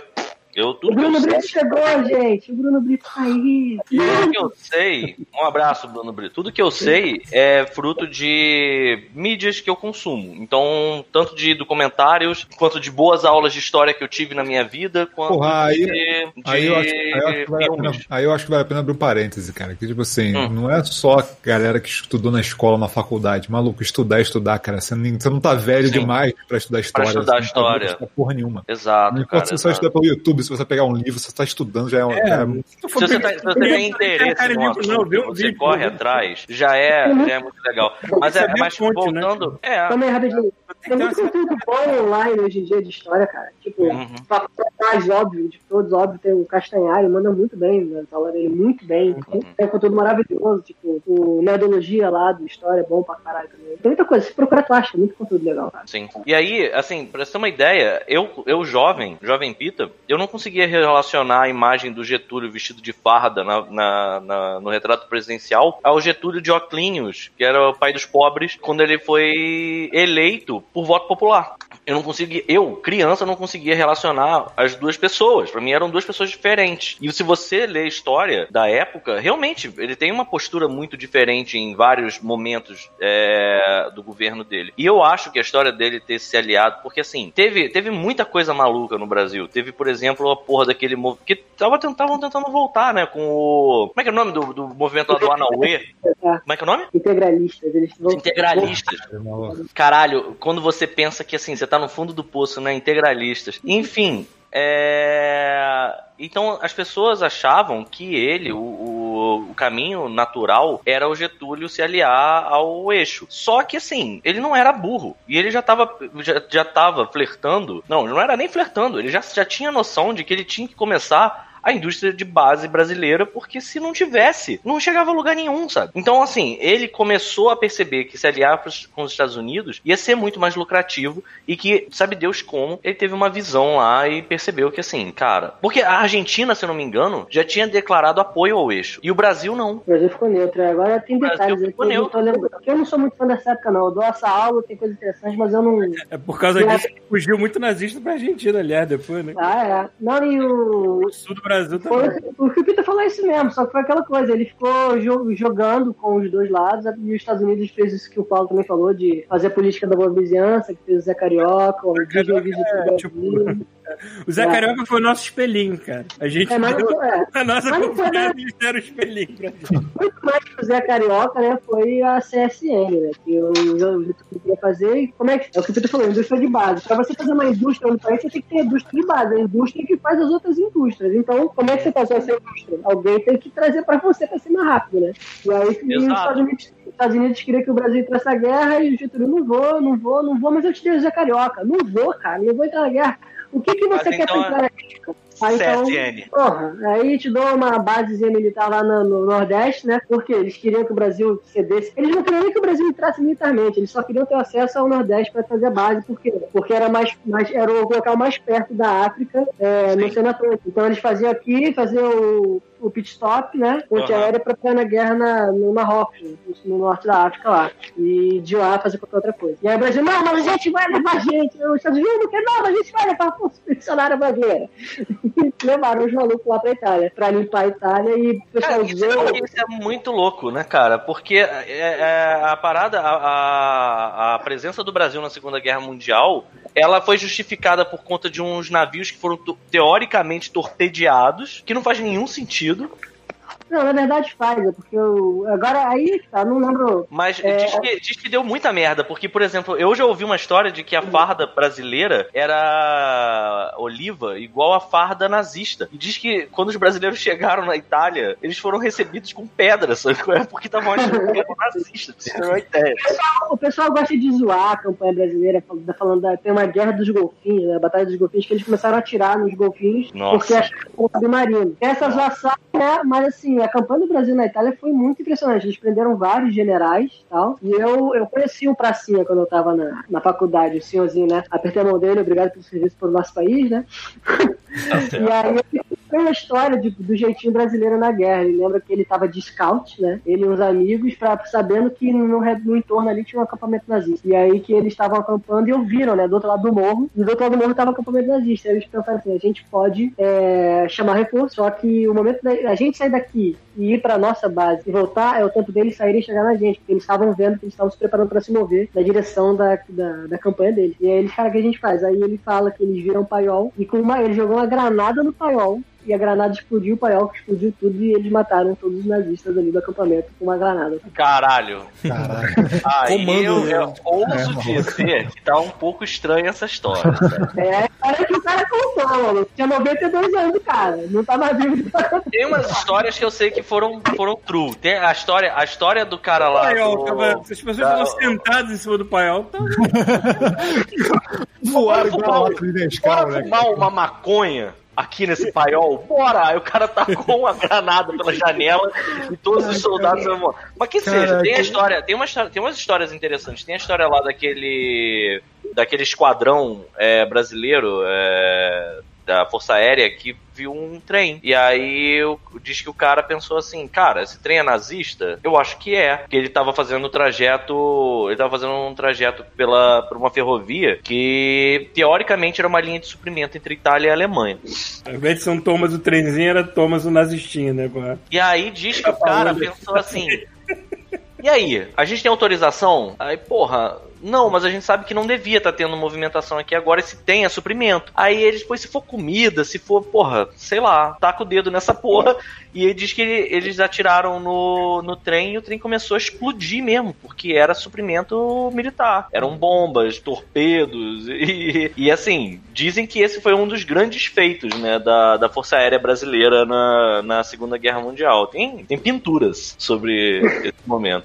Eu, O Bruno sei, Brito chegou, gente. O Bruno Brito tá aí. tudo que eu sei, um abraço, Bruno Brito. Tudo que eu sei é fruto de mídias que eu consumo. Então, tanto de documentários, quanto de boas aulas de história que eu tive na minha vida, quanto Porra, aí- de, de Aí eu, acho, aí, eu acho que vale a pena, aí eu acho que vale a pena abrir um parêntese, cara. Que tipo assim, Hum. não é só a galera que estudou na escola, na faculdade. Maluco, estudar é estudar, cara. Você não, você não tá velho Sim. demais pra estudar história. estudar não tá história. pra estudar porra nenhuma. Exato, Não cara. importa se você só exato. estudar pelo YouTube, se você pegar um livro, se você tá estudando, já é, um- já é Se Se você, tá- se você tem interesse no assunto, vê você corre um atrás, já é, já é muito legal. Mas, é, mas fonte, né? voltando. É, Também rapidinho. Tem Tem que muito conteúdo bom online hoje em dia de história, cara. Tipo, Uhum. mais óbvio de todos, óbvio, tem o Castanhari, manda muito bem na aula dele, muito bem. Uhum. Tem um conteúdo maravilhoso, tipo, o Nerdologia lá do História é bom pra caralho também. Tem muita coisa, se procurar tu acha, muito conteúdo legal, cara. Sim. E aí, assim, pra você ter uma ideia, eu, eu jovem, jovem Pita, eu não conseguia relacionar a imagem do Getúlio vestido de farda na, na- na- no retrato presidencial ao Getúlio de Oclinhos, que era o pai dos pobres, quando ele foi eleito por voto popular. Eu não conseguia, eu, criança, não conseguia relacionar as duas pessoas. Pra mim eram duas pessoas diferentes. E se você lê a história da época, realmente ele tem uma postura muito diferente em vários momentos é, do governo dele. E eu acho que a história dele ter se aliado, porque assim, teve, teve muita coisa maluca no Brasil. Teve, por exemplo, a porra daquele movimento que estavam tentando, tentando voltar, né? Com o. Como é que é o nome do, do movimento lá do Anauê? Como é que é o nome? Integralistas, eles vão. Integralistas. Caralho, quando você pensa que assim, você tá no fundo do poço, né? Integralistas. Enfim. É... Então as pessoas achavam que ele, o, o, o caminho natural, era o Getúlio se aliar ao eixo. Só que assim, ele não era burro. E ele já tava, já, já tava flertando. Não, ele não era nem flertando, ele já, já tinha noção de que ele tinha que começar a indústria de base brasileira, porque se não tivesse, não chegava a lugar nenhum, sabe? Então, assim, ele começou a perceber que se aliar com os Estados Unidos ia ser muito mais lucrativo e que, sabe Deus como, ele teve uma visão lá e percebeu que, assim, cara. Porque a Argentina, se eu não me engano, já tinha declarado apoio ao eixo. E o Brasil não. O Brasil ficou neutro. Agora tem detalhes aqui eu eu não sou muito fã dessa época, não. Eu dou essa aula, tem coisas interessantes, mas eu não. É por causa disso que fugiu muito nazista pra Argentina, aliás, depois, né? Ah, é. Não, e o. O sul do Brasil também. o que o Peter falou é isso mesmo, só que foi aquela coisa, ele ficou jo- jogando com os dois lados, e os Estados Unidos fez isso que o Paulo também falou, de fazer a política da boa vizinhança, que fez o Zé Carioca, o é, tipo. O Zé É. Carioca foi o nosso espelhinho, cara. A gente É, mas deu é. a nossa Mas confiança né? e deram o espelhinho pra gente. Muito mais Zé Carioca, né, foi a CSN, né, que o Getúlio queria fazer, e como é que, é o que Peter falou, indústria de base. Pra você fazer uma indústria no país, você tem que ter indústria de base, a indústria que faz as outras indústrias. Então, como é que você faz essa indústria? Alguém tem que trazer pra você pra ser mais rápido, né? E aí, os. Estados Unidos, os Estados Unidos queriam que o Brasil entrasse na guerra, e o Getúlio, não vou, não vou, não vou, mas eu te dei o Zé Carioca. Não vou, cara, não vou entrar na guerra. O que que você Mas quer então pra entrar na guerra? Aí, então, CSN. Porra, aí te dou uma basezinha militar lá no, no Nordeste, né? Porque eles queriam que o Brasil cedesse. Eles não queriam nem que o Brasil entrasse militarmente, eles só queriam ter acesso ao Nordeste para fazer base, por quê? Porque era mais, mais era o local mais perto da África é, no Oceano Atlântico. Então eles faziam aqui, faziam o, o pit stop, né? Ponte Aham. aérea para ficar na guerra na, no Marrocos, no norte da África lá. E de lá fazer qualquer outra coisa. E aí o Brasil, não, mas a gente vai levar gente. Os Estados Unidos não quer, não, mas a gente vai levar a força expedicionária brasileira. levaram os malucos lá pra Itália, pra limpar a Itália e o pessoal Cara, isso, é, isso é muito louco, né, cara? Porque é, é, a parada, a, a, a presença do Brasil na Segunda Guerra Mundial, ela foi justificada por conta de uns navios que foram teoricamente torpedeados, que não faz nenhum sentido. sentido. Não, na verdade faz, é porque eu. Agora aí que tá, não lembro. Mas É. diz, que, diz que deu muita merda, porque, por exemplo, eu já ouvi uma história de que a farda brasileira era oliva igual a farda nazista. E diz que quando os brasileiros chegaram na Itália, eles foram recebidos com pedras, sabe? é? Porque estavam achando que eram nazistas, pra você ter uma ideia. O pessoal gosta de zoar a campanha brasileira, falando, falando da, tem uma guerra dos golfinhos, né, a batalha dos golfinhos, que eles começaram a atirar nos golfinhos Nossa. porque acharam um submarino. Essa zoação, né, mas assim, a campanha do Brasil na Itália foi muito impressionante. Eles prenderam vários generais e tal. E eu, eu conheci um pracinha quando eu tava na, na faculdade, o senhorzinho, né? Apertei a mão dele, obrigado pelo serviço pelo nosso país, né? e aí É uma história de- do jeitinho brasileiro na guerra. Ele lembra que ele tava de scout, né? Ele e uns amigos, pra, sabendo que no, no entorno ali tinha um acampamento nazista. E aí que eles estavam acampando e ouviram, né? Do outro lado do morro. E do outro lado do morro tava o acampamento nazista. Aí eles pensaram assim: a gente pode é, chamar reforço, só que o momento da a gente sair daqui e ir pra nossa base e voltar é o tempo deles saírem e chegar na gente, porque eles estavam vendo que eles estavam se preparando pra se mover na direção da, da, da campanha deles. E aí eles, cara, o que a gente faz? Aí ele fala que eles viram paiol e com uma, ele jogou uma granada no paiol. E a granada explodiu, o paiol que explodiu tudo e eles mataram todos os nazistas ali do acampamento com uma granada. Caralho. Caralho. Aí Comando, eu, né? eu ouso dizer que tá um pouco estranha essa história. É, parece que o cara contou, mano. Tinha 92 anos, cara. Não tá mais vivo. Tem umas histórias que eu sei que foram, foram true. Tem a história, a história do cara lá. Paiol, do- tava, as pessoas estavam sentadas em cima do paiol. Tá... Voaram igual a fumar, né? fumar uma maconha aqui nesse paiol? Bora! Aí o cara tacou uma granada pela janela e todos os soldados vão morrer. Mas que seja, Caraca. tem a história, tem, uma, história- tem umas histórias interessantes. Tem a história lá daquele. daquele esquadrão é, brasileiro é, da Força Aérea que viu um trem. E aí o- diz que o cara pensou assim, cara, esse trem é nazista? Eu acho que é. Porque ele tava fazendo o trajeto. Ele tava fazendo um trajeto pela, por uma ferrovia que teoricamente era uma linha de suprimento entre Itália e Alemanha. Ao invés de um Thomas o trenzinho, era Thomas o nazistinho, né? E aí diz que o cara pensou assim. E aí, a gente tem autorização? Aí, porra, não, mas a gente sabe que não devia estar tendo movimentação aqui agora, e se tem é suprimento. Aí eles, depois, se for comida, se for, porra, sei lá, taca o dedo nessa porra. E ele diz que ele- eles atiraram no, no trem e o trem começou a explodir mesmo, porque era suprimento militar. Eram bombas, torpedos, e, e assim, dizem que esse foi um dos grandes feitos, né, da, da Força Aérea Brasileira na, na Segunda Guerra Mundial. Tem, tem pinturas sobre esse momento.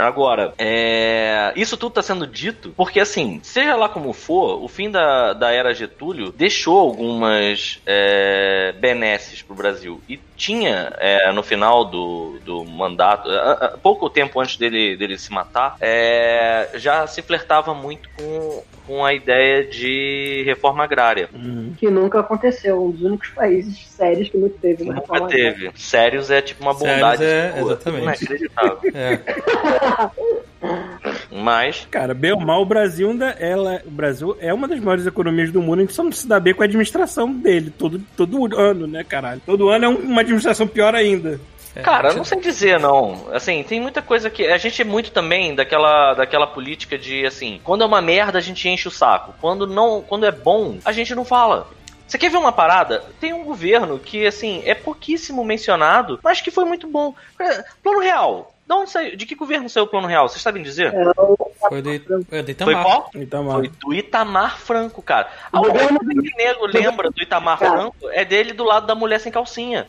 Agora, é, isso tudo está sendo dito porque, assim, seja lá como for, o fim da, da era Getúlio deixou algumas é, benesses para o Brasil. E tinha, é, no final do, do mandato, a- a- pouco tempo antes dele, dele se matar, é, já se flertava muito com, com a ideia de reforma agrária. que nunca aconteceu. Um dos únicos países sérios que não teve uma Nunca reforma agrária. teve. Sérios é tipo uma Sérios bondade. é, exatamente. Inacreditável. É. Mas, Cara, bem ou mal, o Brasil ainda ela, o Brasil é uma das maiores economias do mundo, a gente só não se dá bem com a administração dele, todo, todo ano, né, caralho? Todo ano é um- uma administração pior ainda. É, Cara, eu não sei dizer, não. Assim, tem muita coisa que. A gente é muito também daquela, daquela política de assim, quando é uma merda, a gente enche o saco. Quando não. Quando é bom, a gente não fala. Você quer ver uma parada? Tem um governo que, assim, é pouquíssimo mencionado, mas que foi muito bom. Plano Real. De, onde saiu? de que governo saiu o Plano Real? Vocês sabem dizer? Foi de, é, Foi Itamar. qual? Então, Foi do Itamar Franco, cara. A O governo única que nego lembra do Itamar Cara. Franco é dele do lado da mulher sem calcinha.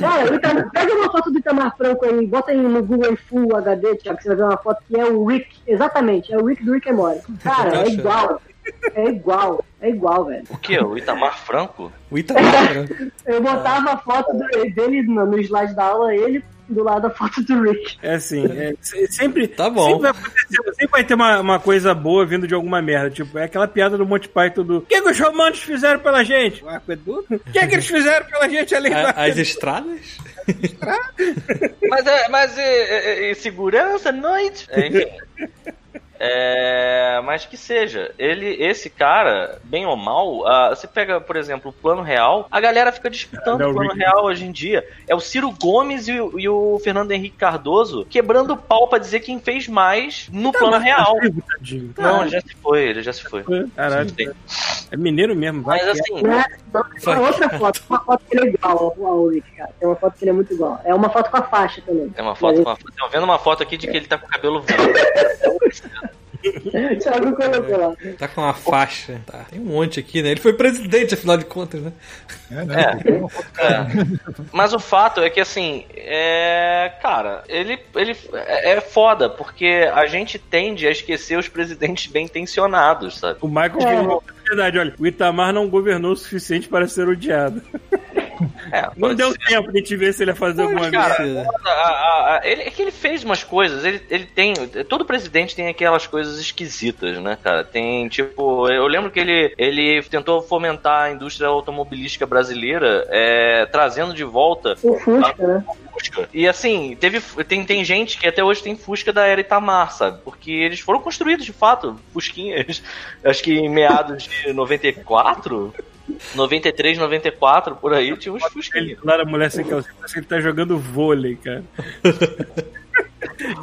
Cara, o Itamar- pega uma foto do Itamar Franco aí, bota aí no Google Full HD, Thiago, que você vai ver uma foto que é o Rick. Exatamente, é o Rick do Rick and Morty. Cara, é igual. É igual. É igual, velho. O que? O Itamar Franco? O Itamar, né? Eu botava a foto do- dele no, no slide da aula, ele do lado da foto do Rick. É assim, é, se- sempre, Tá bom. sempre vai acontecer, sempre vai ter uma, uma coisa boa vindo de alguma merda. Tipo, é aquela piada do Monty Python do. O que, que os romanos fizeram pela gente? O aqueduto? O que, que eles fizeram pela gente além da. A- As estradas? Mas é, mas é, é- é segurança, noite. É, enfim. É, mas que seja, ele, esse cara, bem ou mal, ah, você pega, por exemplo, o plano real, a galera fica disputando Não, o plano real hoje em dia. É o Ciro Gomes e o, e o Fernando Henrique Cardoso quebrando o pau pra dizer quem fez mais no plano real. Tadinho. Não, já se foi, ele já se foi. Caralho, é mineiro mesmo, vai. Mas é. assim? Tem uma outra foto, uma foto que ele é igual ao, Rick, cara. Tem uma foto que ele é muito igual. É uma foto com a faixa também. tem uma foto, com uma, tô vendo uma foto aqui de que ele tá com o cabelo verde. Thiago colocou lá. Tá com uma faixa. Tá. Tem um monte aqui, né? Ele foi presidente, afinal de contas, né? É, né? É. Mas o fato é que, assim, é. Cara, ele, ele é é foda, porque a gente tende a esquecer os presidentes bem intencionados, sabe? O Michael É. a verdade, olha, o Itamar não governou o suficiente para ser odiado. É, Não deu ser. tempo de te ver se ele ia fazer alguma Cara, merda. a- a- a- ele, é que ele fez umas coisas, ele, ele tem. Todo presidente tem aquelas coisas esquisitas, né, cara? Tem, tipo, eu lembro que ele, ele tentou fomentar a indústria automobilística brasileira, é, trazendo de volta O Fusca, né? Fusca. E assim, teve, tem, tem gente que até hoje tem Fusca da era Itamar, sabe? Porque eles foram construídos de fato, Fusquinhas, acho que em meados de 94. 93, 94, por aí, tinha uns Ele Fusquinhas. lá da mulher sem calcinha, parece que ele tá jogando vôlei, cara.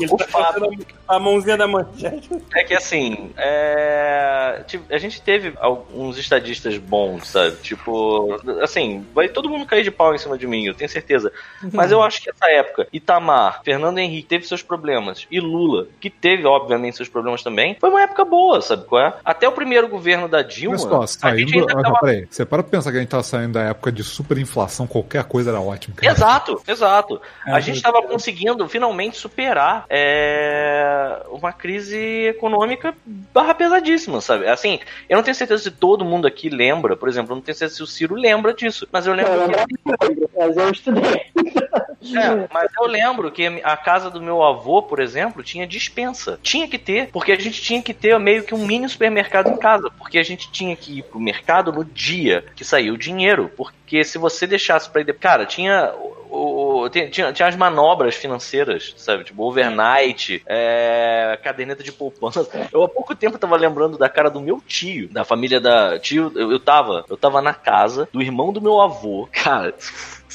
ele O tá fato- a mãozinha da manchete. É que assim, é, tipo, a gente teve alguns estadistas bons, sabe? Tipo, assim, vai todo mundo cair de pau em cima de mim, eu tenho certeza. Mas eu acho que essa época, Itamar, Fernando Henrique teve seus problemas, e Lula, que teve, obviamente, seus problemas também, foi uma época boa, sabe qual é? Até o primeiro governo da Dilma. Mas, ó, a saindo. gente ainda tava- peraí, você para pra pensar que a gente tá saindo da época de superinflação, qualquer coisa era ótimo, cara. Exato, exato. A É, gente estava conseguindo finalmente superar é, uma crise econômica barra pesadíssima, sabe? Assim, eu não tenho certeza se todo mundo aqui lembra, por exemplo, eu não tenho certeza se o Ciro lembra disso, mas eu lembro Não, que. mas eu estudei. É, mas eu lembro que a casa do meu avô, por exemplo, tinha dispensa. Tinha que ter, porque a gente tinha que ter meio que um mini supermercado em casa, porque a gente tinha que ir pro mercado no dia que saiu o dinheiro, porque se você deixasse pra ir... de- Cara, tinha... O, o- tinha, tinha as manobras financeiras, sabe? Tipo, overnight, é, caderneta de poupança. Eu há pouco tempo tava lembrando da cara do meu tio, da família da tio. Eu, eu tava, eu tava na casa do irmão do meu avô, cara.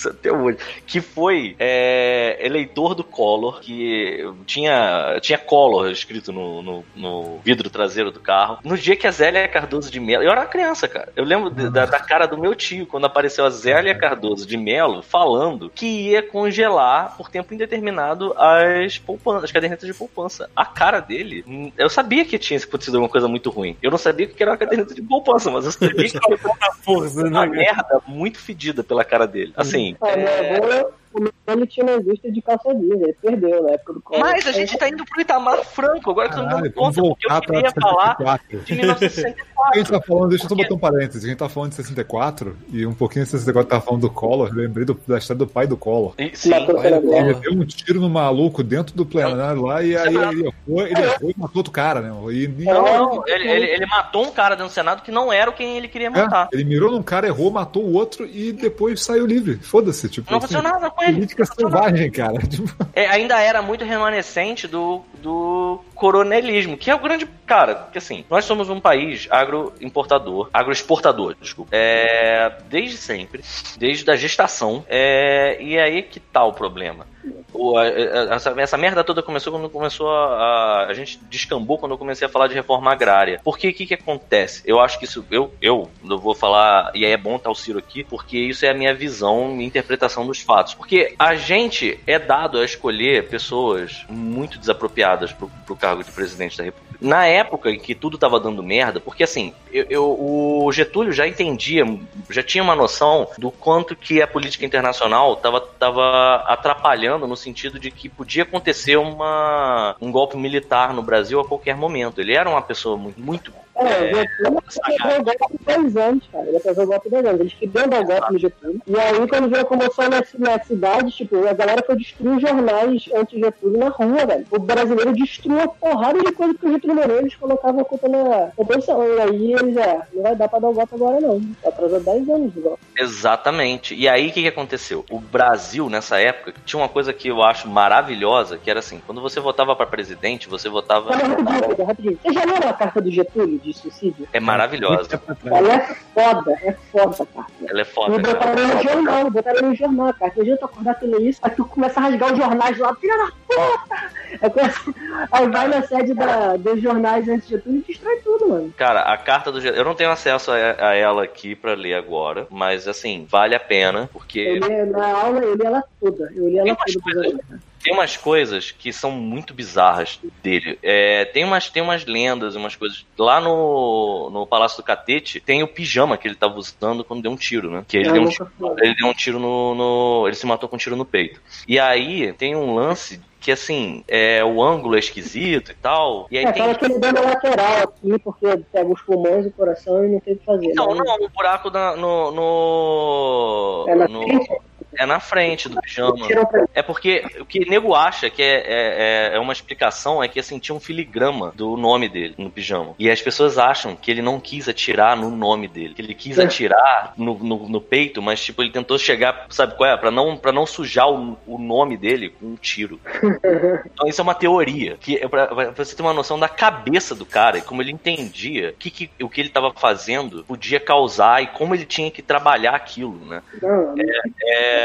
Isso Até hoje. Que foi é, eleitor do Collor, que tinha, tinha Collor escrito no, no, no vidro traseiro do carro. No dia que a Zélia Cardoso de Mello. Eu era uma criança, cara. Eu lembro de- da, da cara do meu tio quando apareceu a Zélia Cardoso de Mello falando que ia congelar por tempo indeterminado as poupanças, as cadernetas de poupança. A cara dele, hum, eu sabia que tinha acontecido alguma coisa muito ruim. Eu não sabia que era uma caderneta de poupança, mas eu sabia que né, uma cara? merda muito fedida pela cara dele. Assim. Ah, meu é, avô, o ele tinha uma indústria de calça jeans, ele perdeu na época do Collor. Mas a gente tá indo pro Itamar Franco, agora que eu Caralho, dando conta, porque eu voltar queria pra falar 64. de A 1964. gente tá falando, deixa eu só botar um parênteses. A gente tá falando de 64 e um pouquinho de 64 tá falando do Collor. Lembrei do- da história do pai do Collor. E- Sim. Ele deu um tiro no maluco dentro do plenário lá e aí Separado. ele errou, ele errou e matou outro cara, né? E, não, não, ele, ele, ele matou um cara dentro do Senado que não era o quem ele queria É, matar. ele mirou num cara, errou, matou o outro e depois saiu livre. Foda-se, tipo. Não aconteceu nada com ele. Política selvagem, cara. É, ainda era muito remanescente do, do coronelismo, que é o grande. Cara, porque assim, nós somos um país agroimportador, agroexportador, desculpa. É, desde sempre, desde a gestação. É, e aí que tá o problema. O- a- a- essa, essa merda toda começou quando começou a, a. A gente descambou quando eu comecei a falar de reforma agrária. Porque o que, que acontece? Eu acho que isso. Eu, eu, eu vou falar. E aí é bom estar o Ciro aqui, porque isso é a minha visão e interpretação dos fatos. Porque a gente é dado a escolher pessoas muito desapropriadas pro, pro de presidente da República. Na época em que tudo tava dando merda, porque assim, eu, eu- o Getúlio já entendia, já tinha uma noção do quanto que a política internacional tava, tava atrapalhando no sentido de que podia acontecer uma, um golpe militar no Brasil a qualquer momento. Ele era uma pessoa muito, muito É, É, o Getúlio atrasou o golpe de 10 anos, cara. Ele atrasou o golpe de 10 anos. Eles queriam dar o golpe no Getúlio. E aí, quando veio a comoção na, na cidade, tipo, a galera foi destruir os jornais anti-Getúlio na rua, velho. O brasileiro destruiu uma porrada de coisa que o Getúlio morreu. Eles colocavam a culpa na oposição. E aí eles, é, não vai dar pra dar o golpe agora, não. Atrasou 10 anos o golpe. Exatamente. E aí o que, que aconteceu? O Brasil, nessa época, tinha uma coisa que eu acho maravilhosa, que era assim, quando você votava para presidente, você votava. Rapidinho, rapidinho. Você já leram a carta do Getúlio de suicídio? É maravilhosa. Ela é foda, é foda a carta. Ela é foda, cara. botaram no jornal, botaram no jornal, cara. Tem jeito de acordar tendo isso, aí tu começa a rasgar os jornais lá, filha da puta! Aí, começa- aí vai na sede da, dos jornais antes de tudo e destrói tudo, mano. Cara, a carta do. Eu não tenho acesso a, a ela aqui pra ler agora, mas assim, vale a pena, porque. Eu li, na aula eu li ela toda. Eu li ela toda. Tem umas coisas que são muito bizarras dele. É, tem, umas, tem umas lendas, umas coisas. Lá no, no Palácio do Catete, tem o pijama que ele tava usando quando deu um tiro, né? Que ele, Eu deu um, tiro- ele deu um tiro no, no- Ele se matou com um tiro no peito. E aí tem um lance que assim, é, o ângulo é esquisito e tal. E aí É, tem. fala que ele deu na lateral aqui, porque pega os pulmões e o coração e não tem o que fazer. Não, né? não, o buraco na- no. no, É na no- frente? É na frente do pijama. É porque o que nego acha que é, é, é uma explicação é que assim, tinha um filigrama do nome dele no pijama. E as pessoas acham que ele não quis atirar no nome dele. Que ele quis É. atirar no, no, no peito, mas tipo, ele tentou chegar, sabe qual é? Pra não, pra não sujar o, o nome dele com um tiro. Então isso é uma teoria. Que é pra, pra você ter uma noção da cabeça do cara e como ele entendia que, que, o que ele tava fazendo podia causar e como ele tinha que trabalhar aquilo, né? Não, É,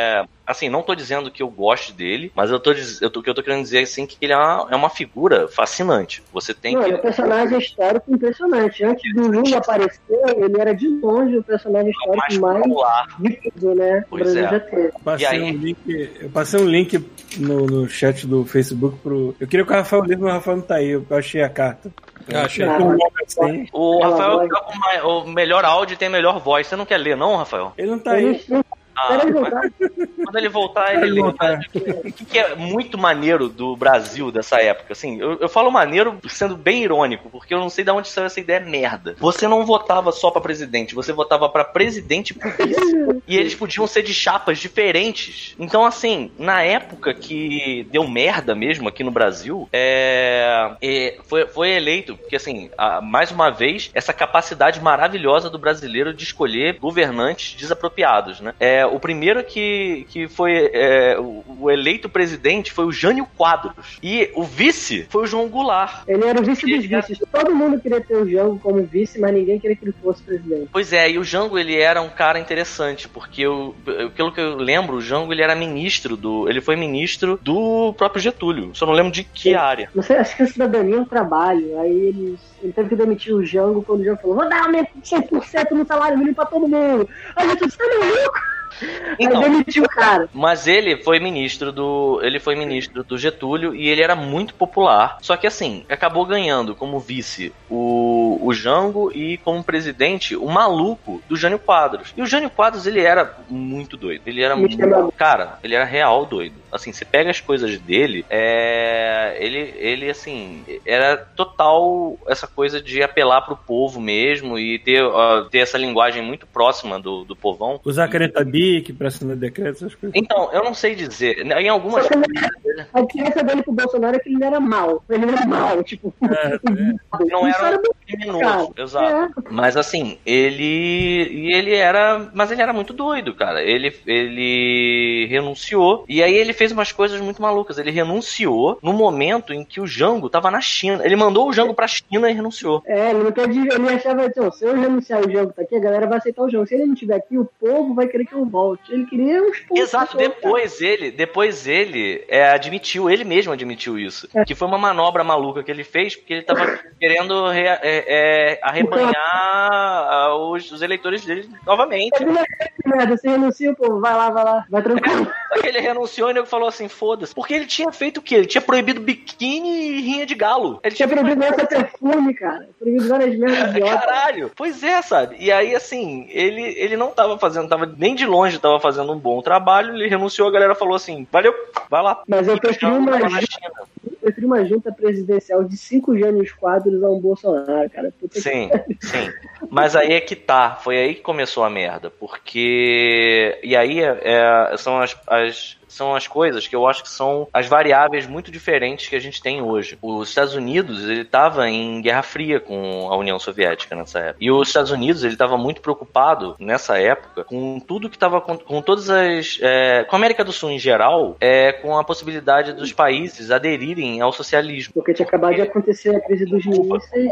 assim, não tô dizendo que eu goste dele, mas eu tô, eu tô, o que eu tô querendo dizer assim que ele é uma, é uma figura fascinante. Você tem não, que. ele é um personagem histórico impressionante. Antes do Lula aparecer, ele era de longe o personagem é o mais histórico mais popular. vivo, né? O Pois é. Passei E aí? um link, eu passei um link no, no chat do Facebook pro. Eu queria que o Rafael lesse, mas o Rafael não tá aí. Eu achei a carta. Ah, achei. Ah, Um assim. O Rafael tá ma- o melhor áudio e tem a melhor voz. Você não quer ler, não, Rafael? Ele não tá aí. Ele- Ah, Peraí, mas voltar. quando ele voltar, ele Ele voltar. O que, que é muito maneiro do Brasil dessa época? Assim, eu, eu falo maneiro sendo bem irônico, porque eu não sei de onde saiu essa ideia merda. Você não votava só pra presidente, você votava pra presidente e vice. e eles podiam ser de chapas diferentes. Então, assim, na época que deu merda mesmo aqui no Brasil, é, é, foi, foi eleito, porque assim, a- mais uma vez, essa capacidade maravilhosa do brasileiro de escolher governantes desapropriados, né? É, o primeiro que, que foi é, o, o eleito presidente foi o Jânio Quadros. E o vice foi o João Goulart. Ele era o vice dos Ele era- vices. Todo mundo queria ter o Jango como vice, mas ninguém queria que ele fosse presidente. Pois é, e o Jango ele era um cara interessante, porque eu, pelo que eu lembro, o Jango ele era ministro do. Ele foi ministro do próprio Getúlio. Só não lembro de que Sim. área. Não sei, acho que a cidadania é um trabalho. Aí ele, ele teve que demitir o Jango quando o Jango falou: vou dar aumento de 100% no salário mínimo pra todo mundo. Aí eu disse: tá maluco? Então, demitiu o cara. Mas ele foi ministro do. Ele foi ministro do Getúlio e ele era muito popular. Só que assim, acabou ganhando como vice o, o Jango e como presidente o maluco do Jânio Quadros. E o Jânio Quadros, ele era muito doido. Ele era Muito. Cara, ele era real doido. Assim, você pega as coisas dele, é. Ele, ele assim, era total essa coisa de apelar pro povo mesmo e ter, ó, ter essa linguagem muito próxima do, do povão. Usar caneta BIC pra assinar decreto, essas coisas. Então, eu não sei dizer. Em algumas Só que ele- a diferença dele pro Bolsonaro é que ele não era mal. Ele não era mal, tipo. não Isso era um criminoso, cara. exato. Mas assim, ele e ele era, mas ele era muito doido, cara. Ele ele renunciou e aí ele fez umas coisas muito malucas. Ele renunciou no momento em que o Jango tava na China. Ele mandou o Jango pra China e renunciou. É, ele não quer dizer, ele achava, então, se eu renunciar o jogo tá aqui, a galera vai aceitar o jogo. Se ele não estiver aqui, o povo vai querer que eu volte. Ele queria uns pontos. Exato, depois ele, depois ele é, admitiu, ele mesmo admitiu isso. É. Que foi uma manobra maluca que ele fez, porque ele tava querendo re- é, é, arrebanhar ah, os, os eleitores dele novamente. Merda, você renuncia, povo, vai lá, vai lá, vai tranquilo. Só que ele renunciou e ele falou assim, foda-se. Porque ele tinha feito o quê? Ele tinha proibido biquíni e rinha de galo. Ele Tinha tinha proibido essa perfume, cara. Proibido várias merdas idiotas. Caralho, pois é, sabe? E aí, assim, ele, ele não tava fazendo, tava nem de longe tava fazendo um bom trabalho, ele renunciou, a galera falou assim, valeu, vai lá. Mas eu prefiro uma prefiro uma junta presidencial de cinco gênios quadros a um Bolsonaro, cara. Puta que- Sim, sim. Mas aí é que tá. Foi aí que começou a merda. Porque. E aí é- é- são as, as- São as coisas que eu acho que são as variáveis muito diferentes que a gente tem hoje. Os Estados Unidos, ele estava em Guerra Fria com a União Soviética nessa época. E os Estados Unidos, ele estava muito preocupado nessa época com tudo que estava com, com todas as. é, com a América do Sul em geral, é, com a possibilidade dos países aderirem ao socialismo. Porque tinha acabado de acontecer a crise dos mísseis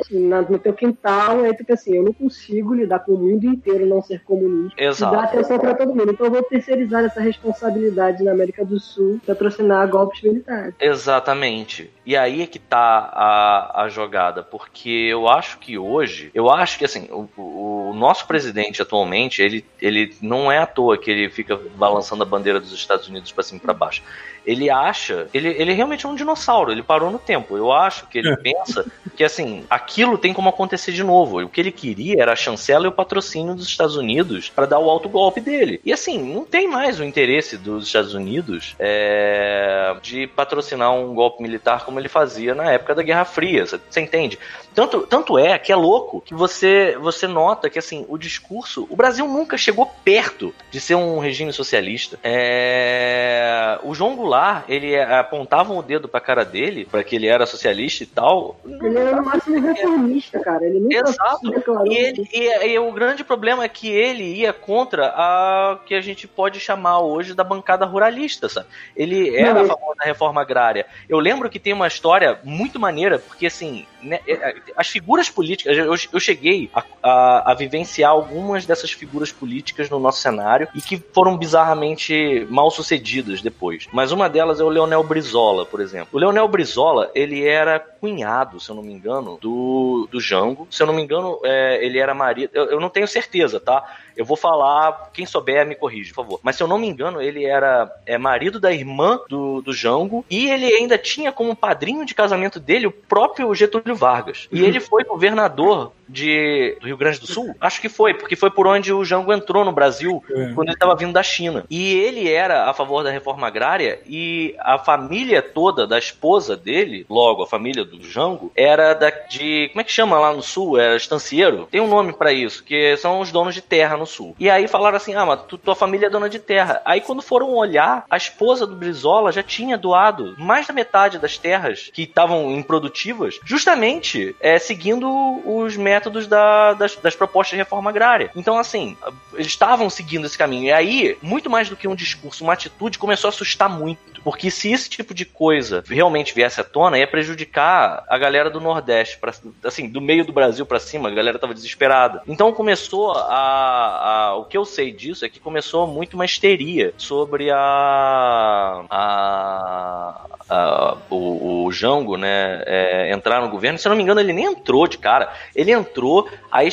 no teu quintal, aí tu pensa assim, eu não consigo lidar com o mundo inteiro não ser comunista. Exato. E dar atenção pra todo mundo. Então eu vou terceirizar essa responsabilidade na América do Sul, patrocinar golpes militares. Exatamente. E aí é que tá a, a jogada, porque eu acho que hoje, eu acho que assim, o, o nosso presidente atualmente, ele, ele não é à toa que ele fica balançando a bandeira dos Estados Unidos para cima e pra baixo ele acha, ele, ele realmente é um dinossauro, ele parou no tempo. Eu acho que ele é. pensa que assim, aquilo tem como acontecer de novo. O que ele queria era a chancela e o patrocínio dos Estados Unidos para dar o alto golpe dele. E assim, não tem mais o interesse dos Estados Unidos é, de patrocinar um golpe militar como ele fazia na época da Guerra Fria. Você entende? Tanto, tanto é que é louco que você, você nota que assim, o discurso. O Brasil nunca chegou perto de ser um regime socialista. É, o João Goulart, ele apontava o dedo pra cara dele, para que ele era socialista e tal. Ele era no máximo reformista, cara. Ele nunca Exato. E, ele, e, e, o grande problema é que ele ia contra a que a gente pode chamar hoje da bancada ruralista, sabe? Ele era Não, a favor da reforma agrária. Eu lembro que tem uma história muito maneira, porque assim, né, é, as figuras políticas, eu, eu cheguei a, a, a, vivenciar algumas dessas figuras políticas no nosso cenário e que foram bizarramente mal sucedidas depois. Mas uma delas é o Leonel Brizola, por exemplo. O Leonel Brizola, ele era cunhado, se eu não me engano, do, do Jango. Se eu não me engano, é, ele era marido. Eu, eu não tenho certeza, tá? Eu vou falar, quem souber me corrige, por favor. Mas se eu não me engano, ele era é, marido da irmã do, do Jango e ele ainda tinha como padrinho de casamento dele o próprio Getúlio Vargas. E ele foi governador de, do Rio Grande do Sul? Acho que foi, porque foi por onde o Jango entrou no Brasil é. quando ele estava vindo da China. E ele era a favor da reforma agrária e a família toda da esposa dele, logo a família do Jango, era da, de. Como é que chama lá no sul? Era estancieiro? Tem um nome para isso, que são os donos de terra no sul. E aí falaram assim: ah, mas tu, tua família é dona de terra. Aí quando foram olhar, a esposa do Brizola já tinha doado mais da metade das terras que estavam improdutivas, justamente é, seguindo os métodos métodos da, das, das propostas de reforma agrária. Então, assim, eles estavam seguindo esse caminho. E aí, muito mais do que um discurso, uma atitude começou a assustar muito. Porque se esse tipo de coisa realmente viesse à tona, ia prejudicar a galera do Nordeste, pra, assim, do meio do Brasil para cima, a galera tava desesperada. Então começou a, a, O que eu sei disso é que começou muito uma histeria sobre a. a, a o, o Jango, né, é, entrar no governo. Se eu não me engano, ele nem entrou de cara. Ele entrou, aí,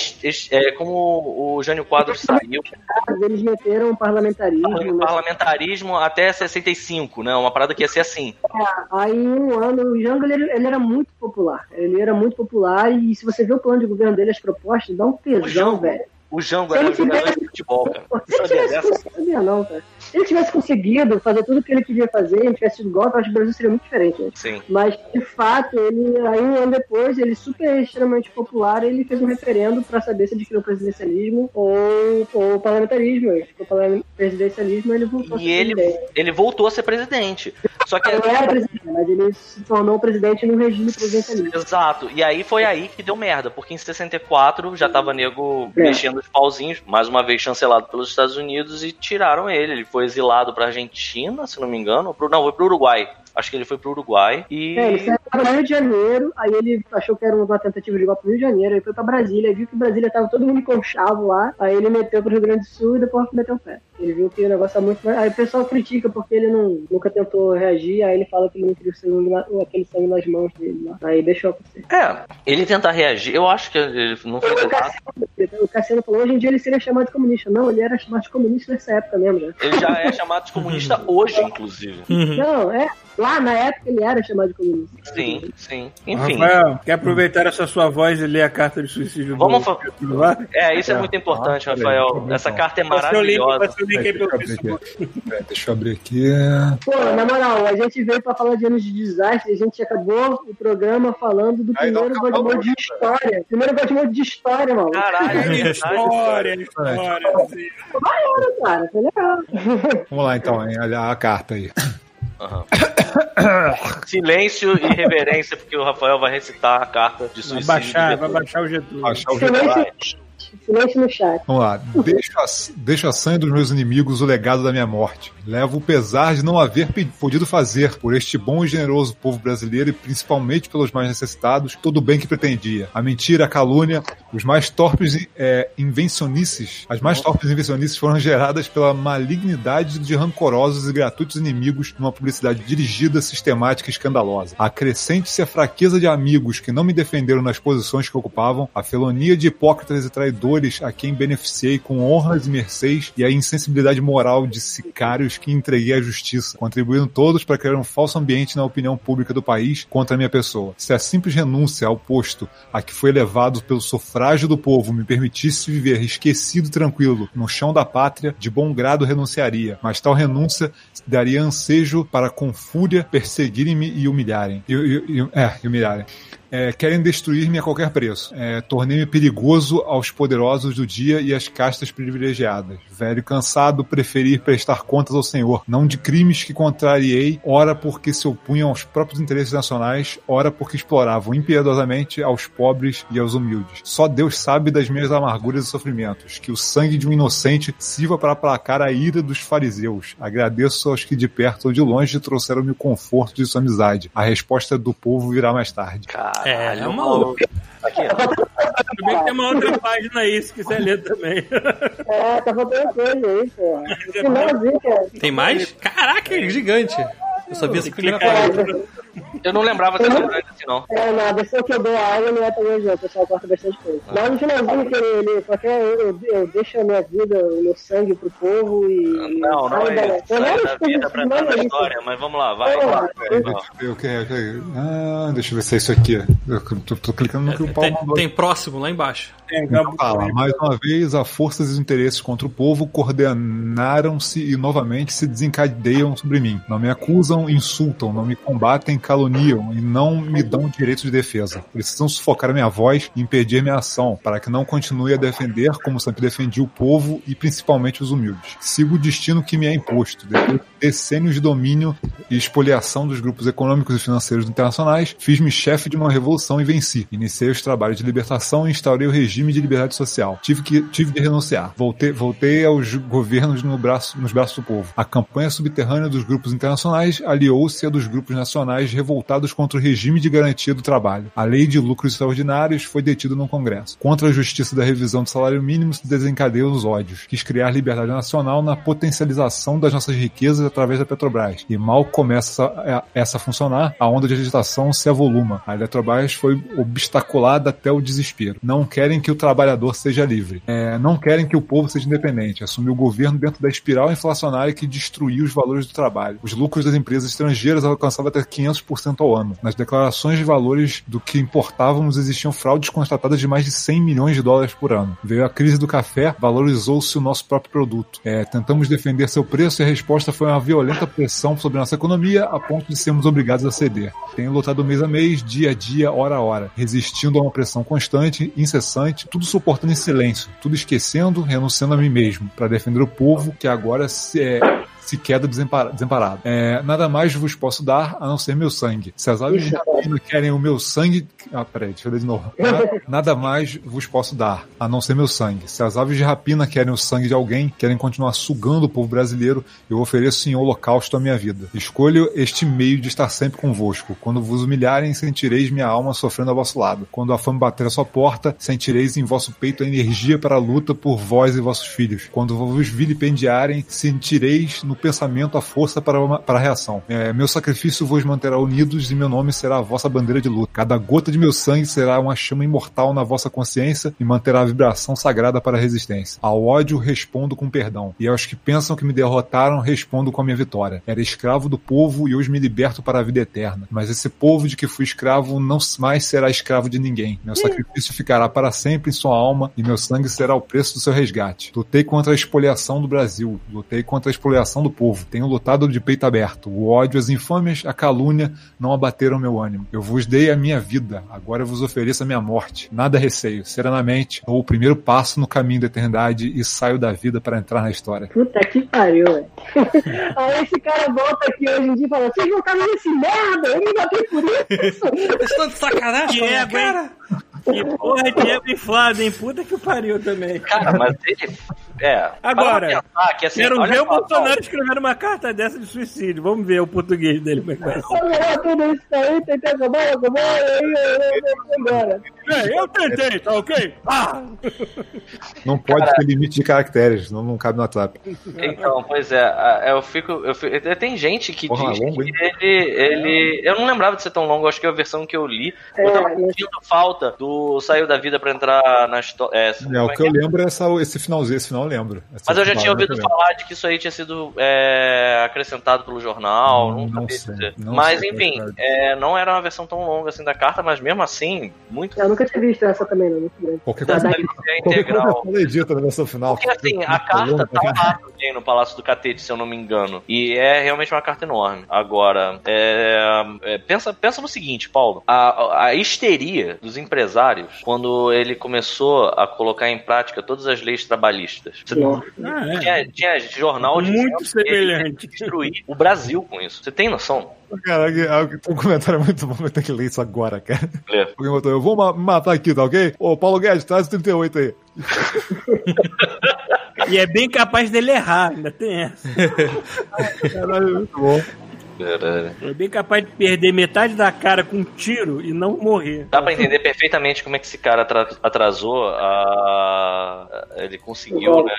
é, como o Jânio Quadros saiu. Eles meteram parlamentarismo. Né? Parlamentarismo até 65, né? Uma parada que ia ser assim. É, aí um ano, o Jango ele, ele, era muito popular. Ele era muito popular e se você vê o plano de governo dele, as propostas, dá um tesão, velho. O Jango era um jogador de futebol, cara. Se ele tivesse, sabia não, cara. Se ele tivesse conseguido fazer tudo o que ele queria fazer, ele tivesse sido golpe, acho que o Brasil seria muito diferente. Né? Sim. Mas, de fato, ele, aí um ano depois, ele super extremamente popular, ele fez um referendo para saber se adquiriu o presidencialismo ou, ou o parlamentarismo. Ele ficou presidencialismo ele voltou e ele, ele voltou a ser presidente. Só que não era presidente, mas ele se tornou presidente no regime presidencialista. Exato. E aí foi aí que deu merda, porque em 64 já tava nego é. mexendo os pauzinhos, mais uma vez chancelado pelos Estados Unidos e tiraram ele. Ele foi exilado pra Argentina, se não me engano, pro, não, foi pro Uruguai. Acho que ele foi pro Uruguai e. É, ele saiu pro Rio de Janeiro, aí ele achou que era uma tentativa de golpe pro Rio de Janeiro, aí foi pra Brasília, viu que Brasília tava todo mundo conchavo lá, aí ele meteu pro Rio Grande do Sul e depois meteu o pé. Ele viu que o negócio é muito. Aí o pessoal critica porque ele não, nunca tentou reagir, aí ele fala que ele não queria sangue, aquele sangue nas mãos dele lá. Aí deixou acontecer. É, ele tentar reagir, eu acho que ele não fez nada. O Cassiano falou, hoje em dia ele seria chamado de comunista. Não, ele era chamado de comunista nessa época mesmo, né? Ele já é chamado de comunista hoje, inclusive. Não, é. Lá na época ele era chamado de comunista. Sim, sim. Enfim. Rafael, quer aproveitar essa sua voz e ler a carta de suicídio Vamos do... Vamos É, isso é, é muito importante, ah, Rafael. Essa carta é maravilhosa. Deixa eu abrir aqui. Pô, na moral, a gente veio pra falar de anos de desastre, a gente acabou o programa falando do Aí primeiro Godmode de história. Primeiro Godmode de história, mano. Caralho, é história, história. Vai, cara, foi legal. Vamos lá então, hein? olha a carta aí. Uhum. Silêncio e reverência, porque o Rafael vai recitar a carta de suicídio. Vai baixar, vai baixar o Getúlio. Baixar o Getúlio. Silêncio no chat. Vamos lá. Deixo a, deixo a sangue dos meus inimigos o legado da minha morte. Levo o pesar de não haver podido fazer por este bom e generoso povo brasileiro e principalmente pelos mais necessitados todo o bem que pretendia. A mentira, a calúnia, Os mais torpes é, invencionices, as mais torpes invencionices foram geradas pela malignidade de rancorosos e gratuitos inimigos numa publicidade dirigida, sistemática e escandalosa. Acrescente-se a fraqueza de amigos que não me defenderam nas posições que ocupavam, a felonia de hipócritas e traidores a quem beneficiei com honras e mercês e a insensibilidade moral de sicários que entreguei à justiça, contribuindo todos para criar um falso ambiente na opinião pública do país contra a minha pessoa. Se a simples renúncia ao posto a que foi levado pelo sufrágio do povo me permitisse viver esquecido e tranquilo no chão da pátria, de bom grado renunciaria, mas tal renúncia daria ansejo para com fúria perseguirem-me e humilharem. E, e, e, é, humilharem. É, querem destruir-me a qualquer preço. É, Tornei-me perigoso aos poderosos do dia e às castas privilegiadas. Velho cansado, preferi prestar contas ao Senhor, não de crimes que contrariei, ora porque se opunham aos próprios interesses nacionais, ora porque exploravam impiedosamente aos pobres e aos humildes. Só Deus sabe das minhas amarguras e sofrimentos, que o sangue de um inocente sirva para aplacar a ira dos fariseus. Agradeço aos que de perto ou de longe trouxeram-me o conforto de sua amizade. A resposta do povo virá mais tarde. É, é maluco. Aqui, Tudo bem que tem uma outra página aí, se quiser ler também. É, tá faltando coisa aí, pô. Tem mais? Caraca, é gigante. Eu primeira Clica aí. página. eu não lembrava de tão grande assim, não. É, na versão que eu dou a aula não é tão grande, não. O pessoal corta bastante coisa. Ah. Mas no finalzinho que ele, ele qualquer, eu, eu deixo a minha vida, o meu sangue pro povo e. Não, não é da- isso. Sai da vida pra entrar é isso. história, mas vamos lá, vai. Vamos lá. Eu eu ah, deixa eu ver se é isso aqui. Eu tô, tô clicando no que o Paulo Tem, mandou. tem próximo lá embaixo. Fala, mais uma vez, a forças e os interesses contra o povo coordenaram-se e novamente se desencadeiam sobre mim. Não me acusam, insultam, não me combatem, caluniam e não me dão direito de defesa. Precisam sufocar a minha voz e impedir minha ação, para que não continue a defender como sempre defendi o povo e principalmente os humildes. Sigo o destino que me é imposto. Depois de decênios de domínio e expoliação dos grupos econômicos e financeiros internacionais, fiz-me chefe de uma revolução e venci. Iniciei os trabalhos de libertação e instaurei o regime de liberdade social. Tive que tive de renunciar. Voltei, voltei aos governos no braço, nos braços do povo. A campanha subterrânea dos grupos internacionais aliou-se à dos grupos nacionais revoltados contra o regime de garantia do trabalho. A lei de lucros extraordinários foi detida no Congresso. Contra a justiça da revisão do salário mínimo se desencadeiam os ódios. Quis criar liberdade nacional na potencialização das nossas riquezas através da Petrobras. E mal começa a- essa a funcionar, a onda de agitação se avoluma. A Eletrobras foi obstaculada até o desespero. Não querem que o trabalhador seja livre. É, não querem que o povo seja independente. Assumiu o governo dentro da espiral inflacionária que destruiu os valores do trabalho. Os lucros das empresas estrangeiras alcançavam até 500% ao ano. Nas declarações de valores do que importávamos existiam fraudes constatadas de mais de 100 milhões de dólares por ano. Veio a crise do café, valorizou-se o nosso próprio produto. É, tentamos defender seu preço e a resposta foi uma violenta pressão sobre nossa economia a ponto de sermos obrigados a ceder. Tenho lutado mês a mês, dia a dia, hora a hora, resistindo a uma pressão constante, incessante, tudo suportando em silêncio, tudo esquecendo, renunciando a mim mesmo, para defender o povo que agora se, é, se queda desempara- desamparado. É, nada mais vos posso dar a não ser meu sangue. Se as aves rapina querem o meu sangue. Ah, peraí, deixa eu ler de novo. Nada, nada mais vos posso dar a não ser meu sangue. Se as aves de rapina querem o sangue de alguém, querem continuar sugando o povo brasileiro, eu ofereço em holocausto a minha vida. Escolho este meio de estar sempre convosco. Quando vos humilharem, sentireis minha alma sofrendo ao vosso lado. Quando a fome bater à sua porta, sentireis em vosso peito a energia para a luta por vós e vossos filhos. Quando vos vilipendiarem, sentireis no pensamento a força para, uma- para a reação. É, meu sacrifício vos manterá unidos e meu nome será a vossa bandeira de luta. Cada gota de meu sangue será uma chama imortal na vossa consciência e manterá a vibração sagrada para a resistência. Ao ódio respondo com perdão, e aos que pensam que me derrotaram respondo com a minha vitória. Era escravo do povo e hoje me liberto para a vida eterna. Mas esse povo de que fui escravo não mais será escravo de ninguém. Meu sacrifício ficará para sempre em sua alma e meu sangue será o preço do seu resgate. Lutei contra a expoliação do Brasil, lutei contra a expoliação do povo. Tenho lutado de peito aberto. O ódio, as infâmias, a calúnia não abateram meu ânimo. Eu vos dei a minha vida, agora eu vos ofereço a minha morte. Nada receio, serenamente, dou o primeiro passo no caminho da eternidade e saio da vida para entrar na história. Puta que pariu, velho. Aí esse cara volta aqui hoje em dia e fala: vocês votaram nesse merda, eu me batei por isso. Estão de sacanagem hein? cara? Que porra de ego inflado, hein? Puta que pariu também. Cara, mas ele. É. Agora, pensar que, assim, Quero ver o Bolsonaro escrevendo uma carta dessa de suicídio. Vamos ver o português dele como é que vai ser. Vamos lá, tudo isso aí, tentei acabar, acabou, e aí eu vou embora. É, eu tentei, tá ok? Ah! Não pode ter limite de caracteres, não, não cabe no WhatsApp. Então, pois é, a- eu fico, eu fico- Tem gente que Porra, diz longo, que ele, ele. Eu não lembrava de ser tão longo, acho que a versão que eu li. Eu É, tava sentindo falta do Saiu da Vida pra entrar na história. É, É, o é que eu que é? lembro é essa, esse finalzinho, esse final eu lembro. Esse Mas eu já tinha ouvido eu falar de que isso aí tinha sido é, acrescentado pelo jornal, não, Não sabia sei, dizer. não mas sei, enfim, é, não era uma versão tão longa assim da carta, mas mesmo assim, muito Eu nunca tinha visto essa também, não. Muito grande. Qualquer da coisa, qualquer coisa integral. edita na versão final. Porque assim, a carta tá lá também no Palácio do Catete, se eu não me engano. E é realmente uma carta enorme. Agora, é, é, pensa, pensa no seguinte, Paulo. A, a histeria dos empresários, quando ele começou a colocar em prática todas as leis trabalhistas. Ah, é. tinha, tinha jornal dizendo Muito semelhante. destruir o Brasil com isso. Você tem noção? Caraca, tem um comentário muito bom, eu tenho que ler isso agora, cara. Lê. Alguém botou, eu vou matar aqui, tá ok? Ô, Paulo Guedes, traz o 38 aí. E é bem capaz dele errar, ainda tem essa. Caralho, muito bom. É bem capaz de perder metade da cara com um tiro e não morrer. Dá pra entender perfeitamente como é que esse cara atra- atrasou a. Ele conseguiu, né?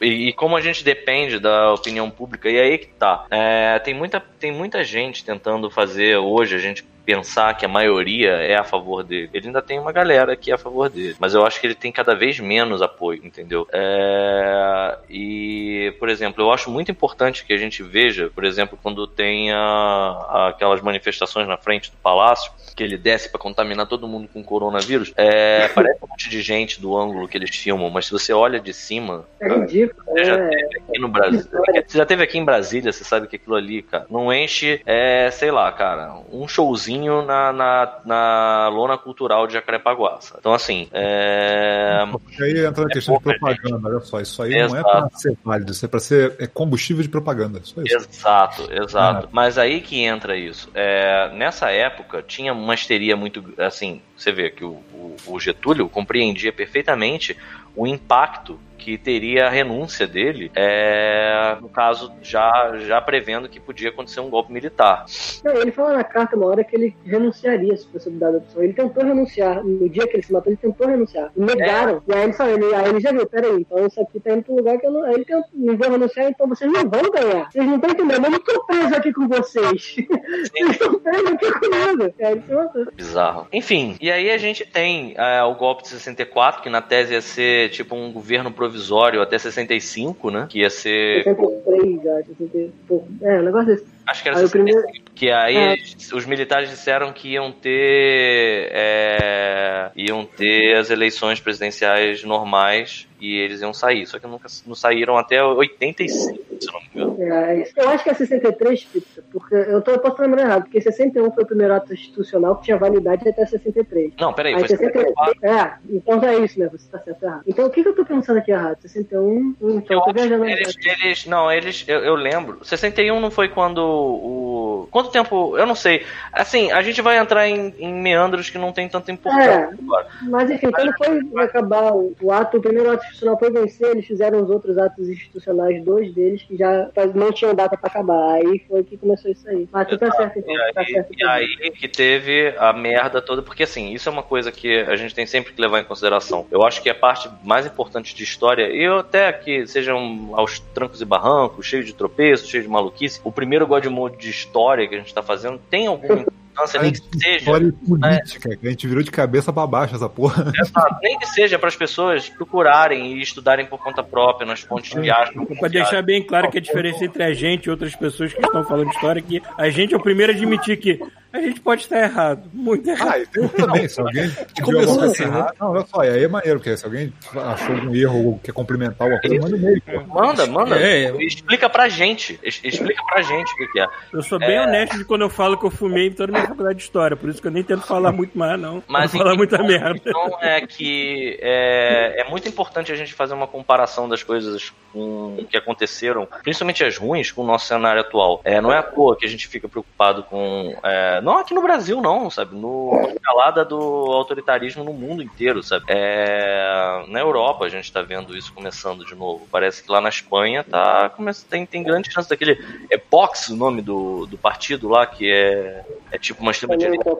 E, e como a gente depende da opinião pública, e aí que tá. É, tem, muita, tem muita gente tentando fazer hoje a gente pensar que a maioria é a favor dele. Ele ainda tem uma galera que é a favor dele. Mas eu acho que ele tem cada vez menos apoio, entendeu? É, e, por exemplo, eu acho muito importante que a gente veja, por exemplo, quando tem a- aquelas manifestações na frente do palácio, que ele desce pra contaminar todo mundo com coronavírus. É, parece um monte de gente do ângulo que eles filmam, mas se você olha de cima, É ridículo. você já É, teve aqui no Brasil. Você já teve aqui em Brasília, você sabe que aquilo ali, cara, não enche, é, sei lá, cara, um showzinho na, na, na lona cultural de Jacarepaguá. sabe? Então, assim, é. Porque aí entra a questão de pouca propaganda, olha só. Isso aí não é Exato. pra ser válido, isso é pra ser é combustível de propaganda. Só isso. Exato, exato. Mas aí que entra isso. É, nessa época tinha uma histeria muito. Assim, você vê que o, o- o Getúlio compreendia perfeitamente o impacto que teria a renúncia dele, é, no caso, já, já prevendo que podia acontecer um golpe militar. Não, ele fala na carta uma hora que ele renunciaria se fosse dada a opção. Ele tentou renunciar. No dia que ele se matou, ele tentou renunciar. Negaram. E aí ele falou, ele, aí ele já viu, peraí, então isso aqui tá indo pro lugar que eu não. Aí ele tentou, não vou renunciar, então vocês não vão ganhar. Vocês não estão entendendo, eu não tô preso aqui com vocês. Vocês estão presos aqui comigo. Aí ele se matou. Bizarro. Enfim, e aí a gente tem é, o golpe de 64, que na tese ia ser tipo um governo provisório até 65, né? Que ia ser. 63 já, 60 e pouco. É, um negócio desse. Acho que era Aí o 65. primeiro- Que aí É. os militares disseram que iam ter. é, iam ter as eleições presidenciais normais e eles iam sair. Só que nunca não saíram até 85, se eu não me engano. É, eu acho que é 63, Pizza, porque eu, tô, eu posso lembrando errado, porque 61 foi o primeiro ato institucional que tinha validade até 63. Não, peraí, Aí foi 63. 64. É, então já é isso, né? Você tá certo errado. Então o que, que eu tô pensando aqui errado? 61. Hum, Eu então, eu tô viajando. eles, eles. Não, eles. Eu, eu lembro. 61 não foi quando o. Quanto tempo? Eu não sei. Assim, a gente vai entrar em, em meandros que não tem tanta importância É. agora. Mas enfim, quando foi acabar o, ato, o primeiro ato institucional foi vencer, eles fizeram os outros atos institucionais, dois deles, que já não tinham data pra acabar. Aí foi que começou isso aí. Mas tu tá certo então, E tá aí, certo. e aí que teve a merda toda, porque assim, isso é uma coisa que a gente tem sempre que levar em consideração. Eu acho que a parte mais importante de história, e eu até que sejam aos trancos e barrancos, cheio de tropeços, cheio de maluquice, o primeiro God Mode de história que a gente tá fazendo tem alguma importância, nem que seja. História política, que a gente virou de cabeça pra baixo essa porra. Exato, nem que seja para as pessoas procurarem e estudarem por conta própria nas fontes de viagem. Pra deixar bem claro que a diferença entre a gente e outras pessoas que estão falando história é que a gente é o primeiro a admitir que a gente pode estar errado. Muito errado. Ah, e outro também, se alguém começou assim, né? Não, olha só, e aí é maneiro, porque se alguém achou algum erro ou quer complementar alguma coisa, manda e-mail. Manda, manda. É. Explica pra gente. Explica pra gente o que, que é. Eu sou bem honesto de quando eu falo que eu fumei em toda a minha faculdade de história, por isso que eu nem tento falar muito mais, não. Mas Não falar enfim, muita então- merda. Então é que é, é muito importante a gente fazer uma comparação das coisas com- que aconteceram, principalmente as ruins, com o nosso cenário atual. É, não é à toa que a gente fica preocupado com. é, não aqui no Brasil, não, sabe? No escalada do autoritarismo no mundo inteiro, sabe? É, na Europa a gente tá vendo isso começando de novo. Parece que lá na Espanha tá, começa, tem, tem grande chance daquele. É Vox o nome do, do partido lá, que é, é tipo uma extrema direita.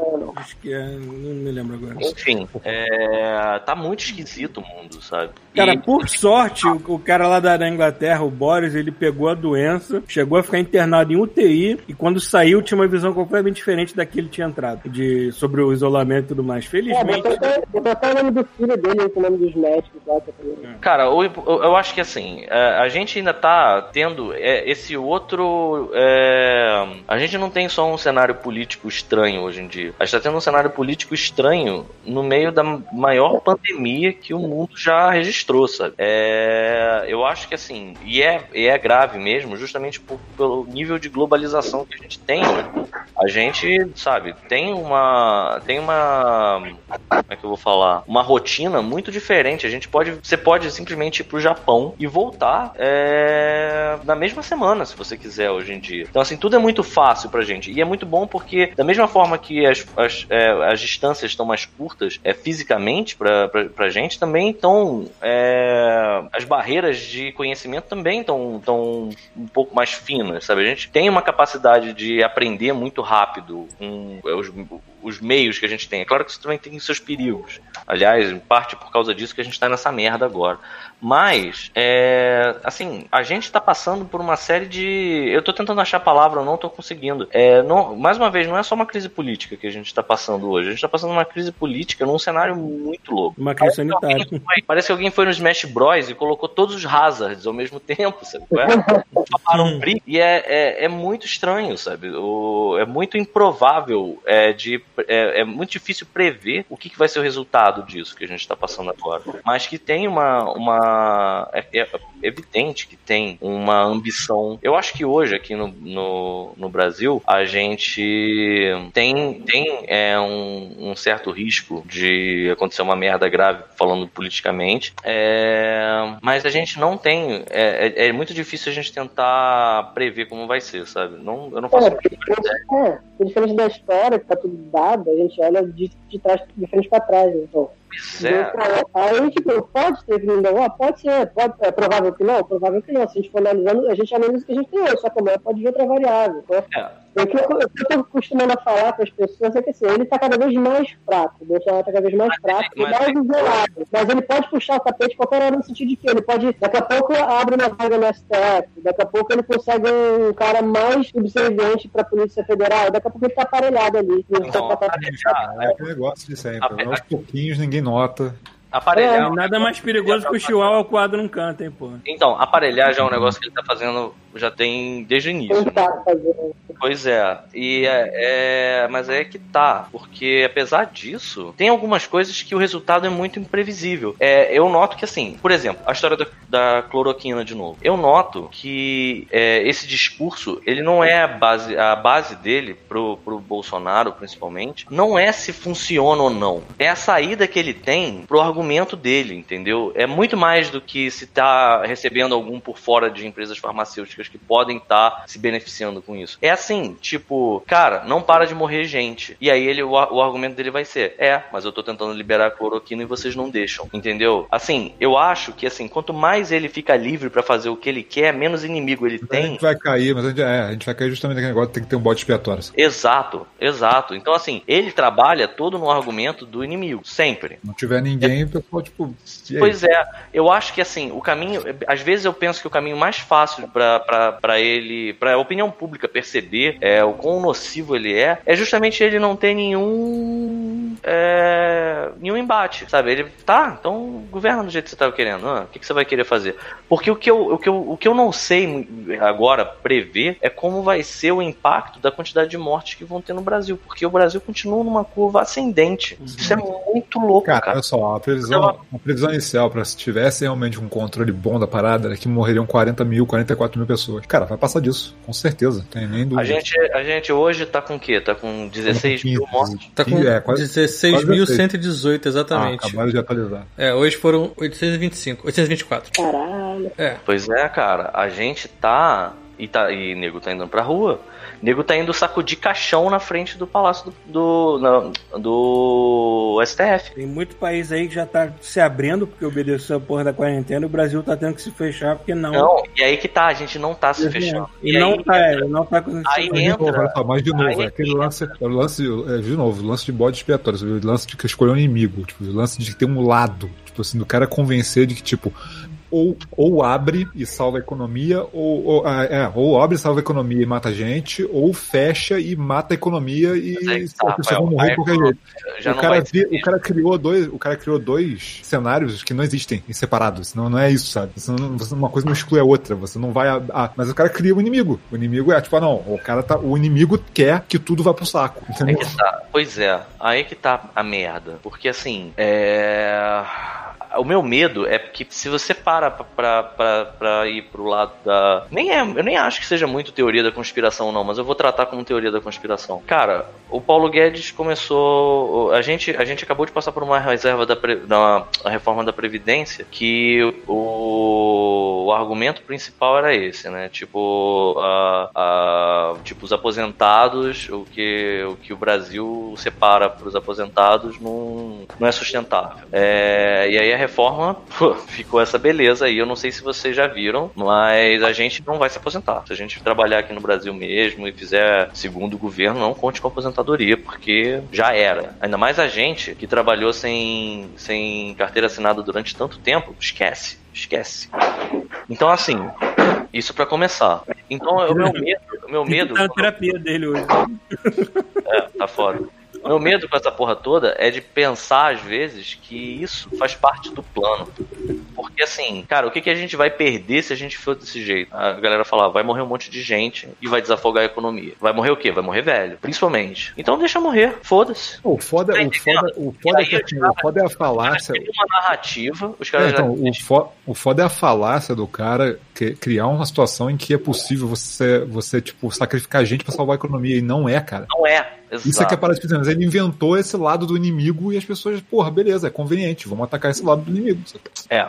não. Acho que é. Não me lembro agora. Enfim, é, tá muito esquisito o mundo, sabe? Cara, E- por sorte, o, o cara lá da, da Inglaterra, o Boris, ele pegou a doença, chegou a ficar internado em UTI e quando saiu tinha uma visão completamente diferente da que ele tinha entrado, de, sobre o isolamento e tudo mais. É, Felizmente. até, botou até o nome do filho dele o nome dos médicos lá. Eu Cara, eu, eu acho que assim, é, a gente ainda tá tendo é, esse outro. é, a gente não tem só um cenário político estranho hoje em dia. A gente tá tendo um cenário político estranho no meio da maior pandemia que o mundo já registrou, sabe? É, eu acho que assim, e é, e é grave mesmo, justamente por- pelo nível de globalização que a gente tem hoje. A gente, sabe, tem uma. Tem uma. Como é que eu vou falar? Uma rotina muito diferente. A gente pode. Você pode simplesmente ir pro Japão e voltar é, na mesma semana, se você quiser, hoje em dia. Então, assim, tudo é muito fácil pra gente. E é muito bom porque, da mesma forma que as, as, é, as distâncias estão mais curtas é, fisicamente pra, pra gente, também estão. é, as barreiras de conhecimento também estão tão um pouco mais finas, sabe? A gente tem uma capacidade de aprender muito rápido com os, os meios que a gente tem. É claro que isso também tem seus perigos. Aliás, em parte por causa disso que a gente tá nessa merda agora. Mas, é, assim, a gente tá passando por uma série de. Eu tô tentando achar a palavra, eu não tô conseguindo. É, não, mais uma vez, não é só uma crise política que a gente tá passando hoje. A gente tá passando uma crise política num cenário muito louco. Uma crise sanitária. Parece que alguém foi no Smash Bros. e colocou todos os hazards ao mesmo tempo, sabe? Falaram e é, é, é muito estranho, sabe? O, é muito improvável, é, de, é, é muito difícil prever o que, que vai ser o resultado disso que a gente está passando agora. Mas que tem uma. uma é, é evidente que tem uma ambição. Eu acho que hoje, aqui no, no, no Brasil, a gente tem, tem é, um, um certo risco de acontecer uma merda grave falando politicamente. É, mas a gente não tem. É, é, é muito difícil a gente tentar prever como vai ser, sabe? Não, eu não faço. É, porque, é, diferente da história, que tá tudo dado, a gente olha de, de trás, de frente pra trás, né? Então, Pois é. Aí, tipo, pode ter vindo ah, pode ser, pode, é provável que não, provável que não. Se a gente for analisando, a gente analisa o que a gente tem hoje, só que amanhã pode vir outra variável. Então, É. o que eu, o acostumando a falar com as pessoas é que assim, ele tá cada vez mais fraco, o Bolsonaro tá cada vez mais fraco e mas- mais isolado. Mas ele pode puxar o tapete qualquer hora no sentido de que ele pode, daqui a pouco abre uma vaga no STF, daqui a pouco ele consegue um cara mais subserviente pra Polícia Federal, daqui a pouco ele tá aparelhado ali. Então, Tá- tá- É aquele negócio de sempre. A- Aos pouquinhos ninguém nota. Aparelhar, Nada mais perigoso que o chihuahua quadro num canto, hein, pô. Então, aparelhar já é um negócio que ele tá fazendo já tem desde o início. né? tentar fazer. Pois é, e é, é- mas é que tá, porque apesar disso, tem algumas coisas que o resultado é muito imprevisível. É, eu noto que assim, por exemplo, a história da, da cloroquina de novo. Eu noto que é, esse discurso, ele não é a base, a base dele pro, pro Bolsonaro, principalmente, não é se funciona ou não. É a saída que ele tem pro argumento dele, entendeu? É muito mais do que se tá recebendo algum por fora de empresas farmacêuticas que podem estar se beneficiando com isso. É assim, tipo, cara, não para de morrer gente. E aí ele, o, o argumento dele vai ser: é, mas eu tô tentando liberar a cloroquina e vocês não deixam. Entendeu? Assim, eu acho que assim, quanto mais ele fica livre pra fazer o que ele quer, menos inimigo ele A tem. gente vai cair, mas a gente, é, a gente vai cair justamente naquele negócio tem que ter um bode expiatório. Exato, exato. Então, assim, ele trabalha todo no argumento do inimigo, sempre. Se não tiver ninguém, o pessoal, tipo. Pois é, eu acho que assim, o caminho. Às vezes eu penso que o caminho mais fácil pra ele, pra opinião pública perceber é, o quão nocivo ele é, é justamente ele não ter nenhum. é, nenhum embate, sabe? Ele tá, então governa do jeito que você tava querendo. ah, o que, que você vai querer fazer? Porque o que, eu, o, que eu, o que eu não sei agora prever é como vai ser o impacto da quantidade de mortes que vão ter no Brasil. Porque o Brasil continua numa curva ascendente. Isso é muito louco, Cara, cara. olha só, a previsão, a previsão inicial pra se tivesse realmente um controle bom da parada era que morreriam 40 mil, 44 mil pessoas. Cara, vai passar disso, com certeza, tem nem dúvida. A gente, a gente hoje tá com o quê? Tá com 16 mil mortes? Tá com É, quase- 16.118, Ah, exatamente. acabaram de atualizar. é, hoje foram 825, 824. Caralho. É. Pois é, cara. A gente tá e, tá, e nego tá indo pra rua, nego tá indo sacudir caixão na frente do palácio do, do, na- do STF. Tem muito país aí que já tá se abrindo porque obedeceu a porra da quarentena e o Brasil tá tendo que se fechar porque não. Não, e aí que tá, a gente não tá se fechando. E, não aí, tá, é, não tá Aí Mas de novo, entra- mas de novo, aí é aquele entra- lance, é o lance, é, de novo, o lance de bode expiatório, o lance de que escolher um inimigo, tipo, o lance de ter um lado, tipo assim, do cara convencer de que, tipo, ou, ou abre e salva a economia, ou, ou, ah, é, ou abre e salva a economia e mata a gente, ou fecha e mata a economia e Mas que tá, pessoas vão morrer de qualquer jeito. o, cara o cara criou dois, o cara criou dois cenários que não existem em separados. Não, não é isso, sabe? Você não- você- uma coisa não exclui a outra. Você não vai. A, a- mas o cara cria um inimigo. O inimigo é tipo, ah, não, o cara tá. O inimigo quer que tudo vá pro saco. Aí Entendeu? que tá. Pois é, aí que tá a merda. Porque assim, é. O meu medo é que se você para pra, pra, pra, ir pro lado da. Nem é, eu nem acho que seja muito teoria da conspiração, não, mas eu vou tratar como teoria da conspiração. Cara, o Paulo Guedes começou. A gente, a gente acabou de passar por uma reserva da, pre- da reforma da Previdência que o, o argumento principal era esse, né? Tipo, a, a- tipo os aposentados, o que, o que o Brasil separa para os aposentados não, não é sustentável. É, e aí a reforma pô, ficou essa beleza aí. Eu não sei se vocês já viram, mas a gente não vai se aposentar. Se a gente trabalhar aqui no Brasil mesmo e fizer segundo o governo, não conte com a aposentadoria, porque já era. Ainda mais a gente que trabalhou sem, sem carteira assinada durante tanto tempo, esquece, esquece. Então, assim, isso pra começar. Então, o meu medo, o meu medo. Tá na terapia dele hoje. É, tá foda. Meu medo com essa porra toda é de pensar, às vezes, que isso faz parte do plano. Porque, assim, cara, o que, que a gente vai perder se a gente for desse jeito? A galera fala, vai morrer um monte de gente e vai desafogar a economia. Vai morrer o quê? Vai morrer velho, principalmente. Então deixa morrer, foda-se. O foda, o foda, o foda, é que, assim, o foda é a falácia. Tem uma narrativa, os É, caras então, já... o, fo- o foda é a falácia do cara que- criar uma situação em que é possível você, você tipo, sacrificar gente pra salvar a economia. E não é, cara. Não é. Exato. Isso é que é mas ele inventou esse lado do inimigo e as pessoas, porra, beleza, é conveniente, vamos atacar esse lado do inimigo. É.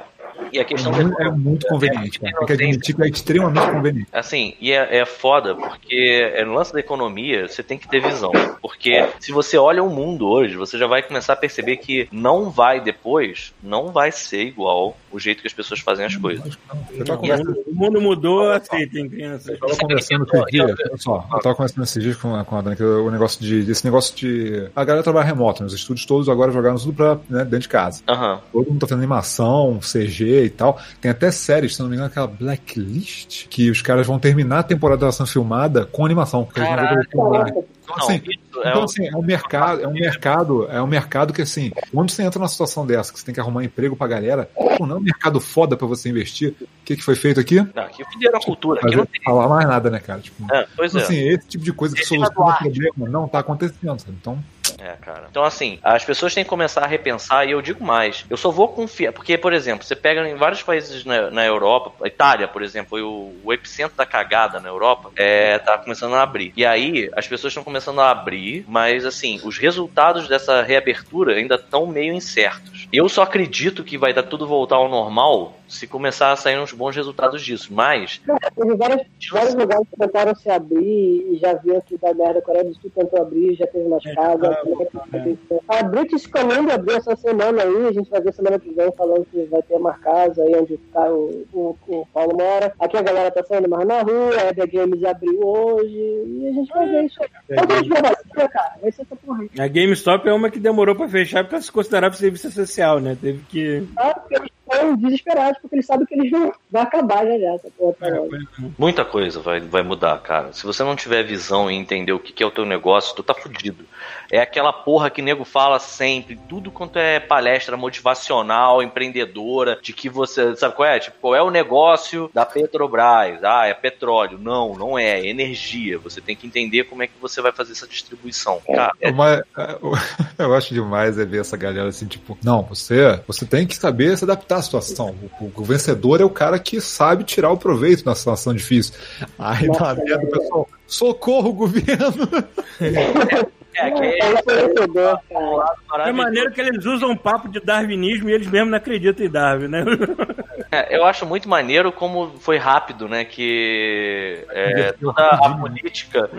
E a questão É, é muito conveniente, cara. Tem que admitir que é extremamente conveniente. Assim, e é, é foda, porque é, no lance da economia você tem que ter visão. Porque se você olha o mundo hoje, você já vai começar a perceber que não vai depois, não vai ser igual o jeito que as pessoas fazem as coisas. Tava O mundo, mudou, aceitem, crianças. eu tava conversando esses dias, olha só, eu tava conversando esses dias com a, com a Dani, que o negócio de, esse negócio de. A galera trabalha remoto, né? os estúdios todos agora jogaram tudo pra, né, dentro de casa. Aham. Todo mundo tá fazendo animação, CG e tal. Tem até séries, se não me engano, aquela Blacklist, que os caras vão terminar a temporada da ação filmada com animação. ver é. Então, Não, assim, isso é então, um- assim, é um mercado, é um mercado, é um mercado que, assim, quando você entra numa situação dessa, que você tem que arrumar emprego pra galera, não é um mercado foda pra você investir. O que, que foi feito aqui? Não, aqui fuderam a cultura, aqui não tem. falar mais nada, né, cara? Tipo, É, pois então, é. assim, esse tipo de coisa que é soluciona o problema não tá acontecendo, sabe? Então, É, cara. Então, assim, as pessoas têm que começar a repensar, e eu digo mais. Eu só vou confiar. Porque, por exemplo, você pega em vários países na, na Europa, Itália, por exemplo, foi o, o epicentro da cagada na Europa, é, tá começando a abrir. E aí, as pessoas estão começando a abrir, mas, assim, os resultados dessa reabertura ainda estão meio incertos. Eu só acredito que vai dar tudo voltar ao normal se começar a sair uns bons resultados disso. Mas, Teve vários, vários lugares que tentaram se abrir e já viram que da merda. A Coreia do Sul tentou abrir, já teve umas É, casas. tá, né, A British Columbia abriu essa semana aí, a gente vai ver semana que vem falando que vai ter uma casa aí onde tá o, o, o Paulo mora. Aqui a galera tá saindo mais na rua, a Epic Games abriu hoje e a gente vai ver isso aí. A essa porra aí. A GameStop é uma que demorou pra fechar porque ela se considerava serviço essencial, né? Teve que. Ah, porque eles estão desesperados, porque eles sabem que eles vão vai acabar já já essa porra. tá logo. Muita coisa vai, vai mudar, cara. Se você não tiver visão e entender o que, que é o teu negócio, tu tá fudido. É aquela porra que nego fala sempre, tudo quanto é palestra motivacional, empreendedora, de que você. Sabe qual é? Tipo, qual é o negócio da Petrobras? Ah, é petróleo. Não, não é. É energia. Você tem que entender como é que você vai fazer essa distribuição. Cara, é, Mas, é, eu acho demais é ver essa galera assim, tipo, não, você, você tem que saber se adaptar à situação. O, o vencedor é o cara que sabe tirar o proveito na situação difícil. Aí dá merda, o pessoal, socorro, governo! é, que é, É maravilhoso. maneiro que eles usam um papo de darwinismo e eles mesmos não acreditam em Darwin, né? É, eu acho muito maneiro como foi rápido, né? Que é, toda a política,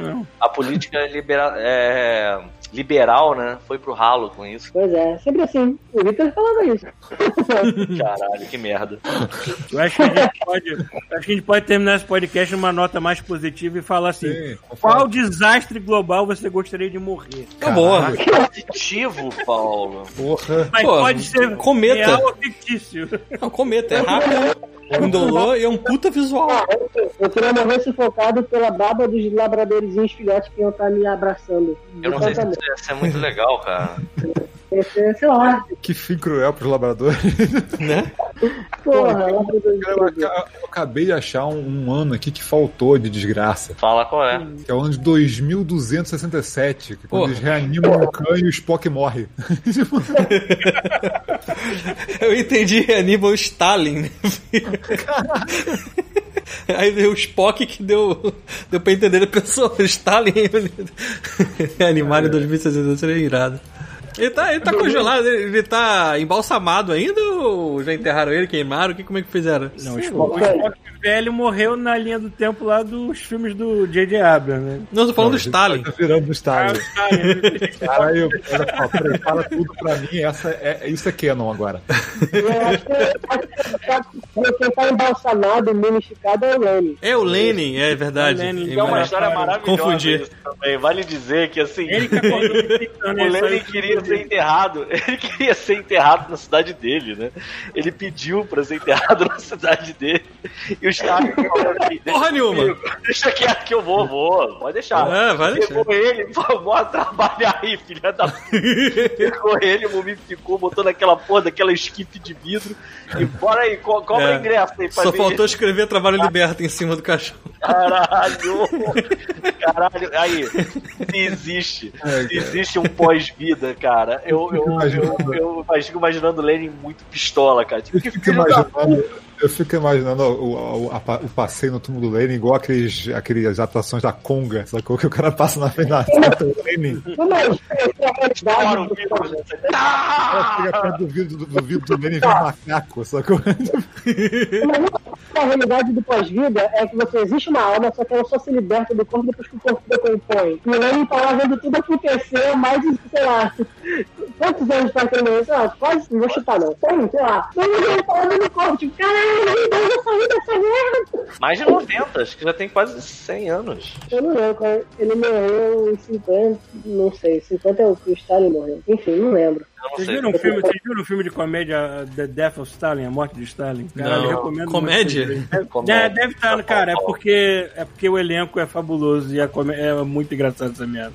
a política libera, é, liberal, né? Foi pro ralo com isso. Pois é, sempre assim. O Victor falava isso. Caralho, que merda. Eu acho que a gente pode, acho que a gente pode terminar esse podcast numa nota mais positiva e falar assim: Sim, qual desastre global você gostaria de morrer? Tá boa. Positivo, Paulo. Porra. Mas Pô, pode ser cometa. real ou fictício. Não, cometa, é rápido, indolor e é um puta visual. Eu queria morrer sufocado pela baba dos labradorzinhos filhotes que iam estar me abraçando. Eu não sei se ia ser muito legal, cara. Esse é, sei lá. Que fim cruel pros labradores. Né? Porra, eu, eu acabei de achar um, um ano aqui que faltou de desgraça. Fala qual é. Que é o ano de 2267, que quando Porra. eles reanimam o Khan e o Spock morre. Eu entendi Aníbal Stalin. né? Aí veio o Spock que deu, deu pra entender a pessoa. Stalin animado em 2060 seria irado. Ele tá, ele tá congelado, ele, ele tá embalsamado ainda ou já enterraram ele, queimaram? Que, como é que fizeram? Não, o Spock, o Spock velho morreu na linha do tempo lá dos filmes do J.J. Abrams, né? Não, tô falando do Stalin. Tá virando do Ah, Stalin. tá, né? Caralho, olha só, peraí, fala tudo pra mim. Essa é, isso é canon agora. Eu acho que quem tá embalsamado, mumificado é o Lenny. É o Lenin, é verdade. É Lenin, É uma história maravilhosa Confundi. isso também. Vale dizer que assim. Ele que acordou O né? Lenin queria ser enterrado. Ele queria ser enterrado na cidade dele, né? Ele pediu pra ser enterrado na cidade dele. E os caras falaram assim, deixa Porra nenhuma. comigo, Deixa quieto que eu vou, vou. Pode deixar. É, vai deixar. Pegou ele, falou, bora trabalhar aí, filha da puta. Pegou ele, mumificou, botou naquela porra, daquela esquife de vidro. E bora aí, co cobra É. ingresso aí pra Só faltou escrever trabalho liberto em cima do caixão. Caralho! Caralho, aí, se existe, se existe um pós-vida, cara, eu, eu, eu, eu, eu fico imaginando o Lenin muito pistola, cara. Tipo, que filho da imaginando, eu fico imaginando o, o, a- o passeio no túmulo do Lenin igual aqueles, aqueles atuações da Conga, sacou? Que o cara passa na frente da estátua do Lenin. Ela Ah! chega perto do vidro do, do, vidro do Lenin e vê um macaco, sacou? Mas a realidade do pós-vida é que você existe uma alma, só que ela só se liberta do corpo depois que o corpo decompõe. E o Lenny tá lá vendo tudo acontecer mais de, sei lá, quantos anos pra aquele momento? Sei lá, quase, não vou chutar não. Tem, sei lá. Mas ele tá lá vendo o corpo, tipo, caralho, Mais de 90, acho que já tem quase 100 anos. Eu não lembro, qual- ele morreu em 50, não sei, 50 é o que o Stalin morreu. Enfim, não lembro. Vocês viram, um filme, vocês viram o filme de comédia The Death of Stalin, A Morte de Stalin? Cara, Não. eu recomendo Comédia? Comédia. é, deve estar, cara, é porque, é porque o elenco é fabuloso e comé- é muito engraçado essa merda.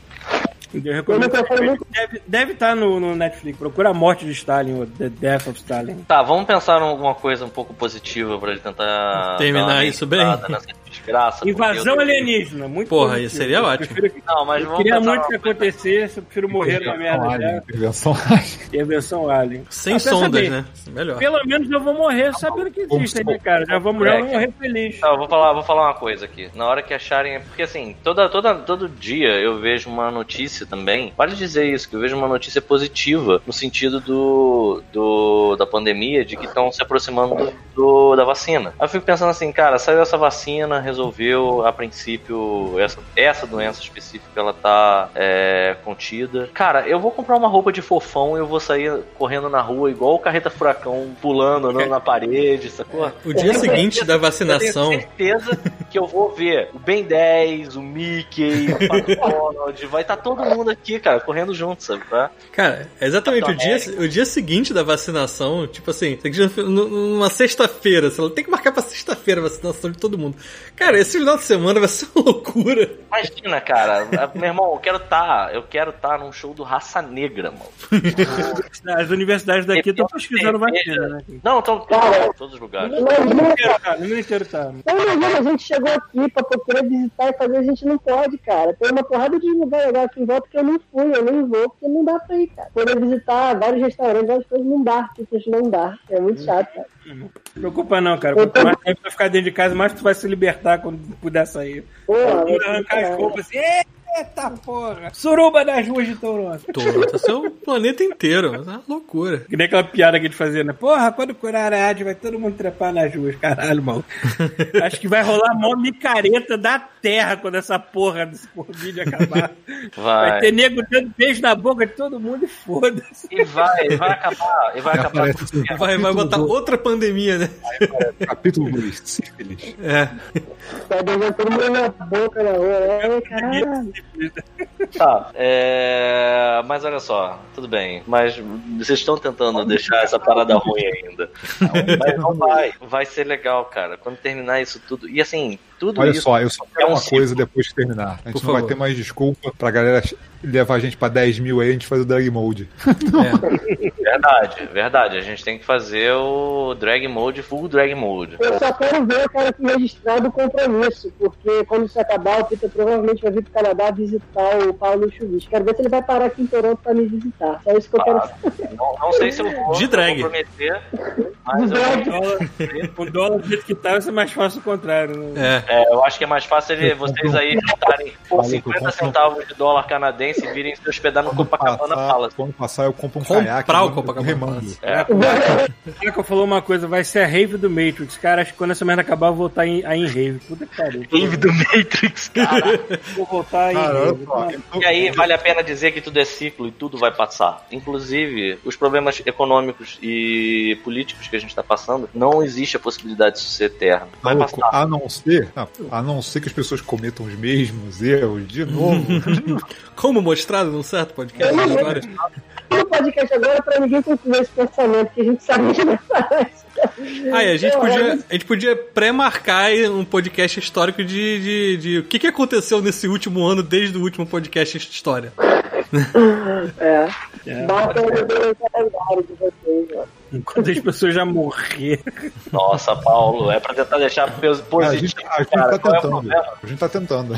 Eu recomendo. Eu não quero muito- Deve, deve estar no, no Netflix. Procura a morte de Stalin, ou The Death of Stalin. Tá, vamos pensar em alguma coisa um pouco positiva pra ele tentar Terminar isso bem? Nessa desgraça, Invasão alienígena, muito Porra, positivo. isso seria Eu ótimo. prefiro Não, mas Eu vamos queria muito que acontecesse, eu prefiro morrer na merda Alien, dela. intervenção Alien. Intervenção Alien. Sem pensa sondas, bem, né? Melhor. Pelo menos eu vou morrer sabendo que existe, né, cara? Já vamos, já vou morrer feliz. Não, eu vou falar, vou falar uma coisa aqui. Na hora que acharem. Porque assim, toda, toda, todo dia eu vejo uma notícia também. Vale dizer isso, que eu vejo uma notícia positiva no sentido do, do da pandemia, de que estão se aproximando do, do- da vacina. Aí eu fico pensando assim, cara, saiu essa vacina, resolveu, a princípio, essa, essa doença específica ela tá é, contida. Cara, eu vou comprar uma roupa de fofão e eu vou sair correndo na rua igual o carreta furacão, pulando, andando na parede, sacou? O dia seguinte da Eu vacinação. tenho certeza que eu vou ver o Ben 10, o Mickey, o Pato Donald, vai estar todo mundo aqui, cara, correndo junto, sabe? Tá? Cara, é exatamente o dia, o dia seguinte da vacinação, tipo assim, numa sexta-feira, sei lá, tem que marcar pra sexta-feira a vacinação de todo mundo. Cara, esse final de semana vai ser uma loucura. Imagina, cara, meu irmão, eu quero estar, eu quero estar num show do Raça Negra, mano. As universidades daqui estão pesquisando vacina, né? Não, estão em todos os lugares. Imagina, Cara, no mundo inteiro tá. Então, imagina, a gente chegou aqui pra procurar visitar e fazer, a gente não pode, cara. Tem uma porrada de lugar legal aqui em volta que eu não fui, eu nem vou, porque não dá pra ir, cara. Poder visitar vários restaurantes, várias coisas, não dá, porque não dá. É muito chato, cara. Não preocupa não, cara. Quanto mais tempo tu ficar dentro de casa, mais tu vai se libertar quando puder sair. Porra, arrancar as roupas. Assim, "Ê, Eita porra! Suruba nas ruas de Toronto. Toronto, esse é o planeta inteiro. É uma loucura. Que nem aquela piada que a gente fazia, né? Porra, quando curar a AIDS, vai todo mundo trepar nas ruas. Caralho, mano. Acho que vai rolar a maior micareta da terra quando essa porra desse Covid acabar. Vai. Vai. ter nego dando beijo na boca de todo mundo e foda-se. E vai, vai acabar. E vai acabar. aparece Vai, vai capítulo botar dois- outra pandemia, né? Capítulo 2, sífilis. É. Tá beijando todo mundo na boca na rua. É, caralho. Tá, é... mas olha só, tudo bem. Mas vocês estão tentando deixar essa parada ruim ainda. Mas não vai. Vai ser legal, cara. Quando terminar isso tudo. E assim, tudo Olha isso. só, eu só quero é um uma ciclo. coisa depois que terminar. A gente Por não vai favor. ter mais desculpa pra galera levar a gente pra 10 mil aí, a gente faz o drag mode. é. Verdade, verdade. A gente tem que fazer o drag mode, full drag mode. Eu só quero ver o cara que registrar do compromisso, porque quando isso acabar, o Peter provavelmente vai vir pro Canadá visitar o Paulo Chubis. Quero ver se ele vai parar aqui em Toronto pra me visitar. Só isso que eu quero saber. Não, não sei se eu vou, De drag. vou prometer, mas eu, drag. O dólar do jeito que tá, vai ser mais fácil o contrário. Né? É. é, eu acho que é mais fácil ele- vocês aí juntarem por Maluco, 50 compra um- centavos de dólar canadense e virem se hospedar no Copacabana passar, Palace. quando passar, eu compro um Comprar caiaque. o Copacabana. É, O Michael falou uma coisa, vai ser a rave do Matrix. Cara, acho que quando essa merda acabar, eu vou voltar em, aí em rave. Puta que pariu. Rave do Matrix, cara. Vou voltar em rave. eu E aí vale a pena dizer que tudo é ciclo e tudo vai passar. Inclusive, os problemas econômicos e políticos que a gente está passando, não existe a possibilidade disso ser eterno. Vai Maluco, passar. a não ser, não, a não ser que as pessoas cometam os mesmos erros de novo. Como mostrado num certo podcast história. No podcast agora, pra ninguém concluir esse pensamento, que a gente sabe que não parece. Ah, e a gente podia, a gente podia pré-marcar aí um podcast histórico de, de, de o que, que aconteceu nesse último ano desde o último podcast de história. É. Bata no calendário de vocês, ó. Enquanto as pessoas já morreram. Nossa, Paulo, é pra tentar deixar pos- a gente, positivo. a gente cara. tá Qual é o tentando. problema? A gente tá tentando.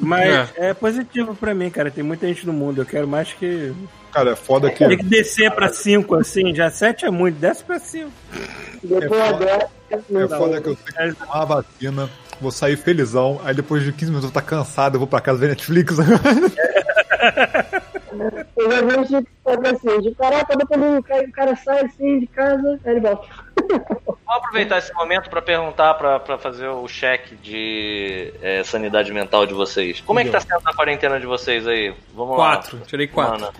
Mas é. positivo pra mim, cara. Tem muita gente no mundo. Eu quero mais que. Cara, é foda que. Tem que descer pra 5, assim. Já 7 é muito. Desce pra 5. Depois É foda. É foda que eu tenho que tomar a vacina, vou sair felizão, aí depois de 15 minutos eu vou estar cansado, eu vou pra casa ver Netflix. Eu já vi que faz assim, de caraca, o cara sai assim de casa, aí ele volta. Vou aproveitar esse momento pra perguntar, pra, pra fazer o cheque de é, sanidade mental de vocês. Como é que tá sendo a quarentena de vocês aí? Vamos Quatro, lá. tirei quatro. Mana.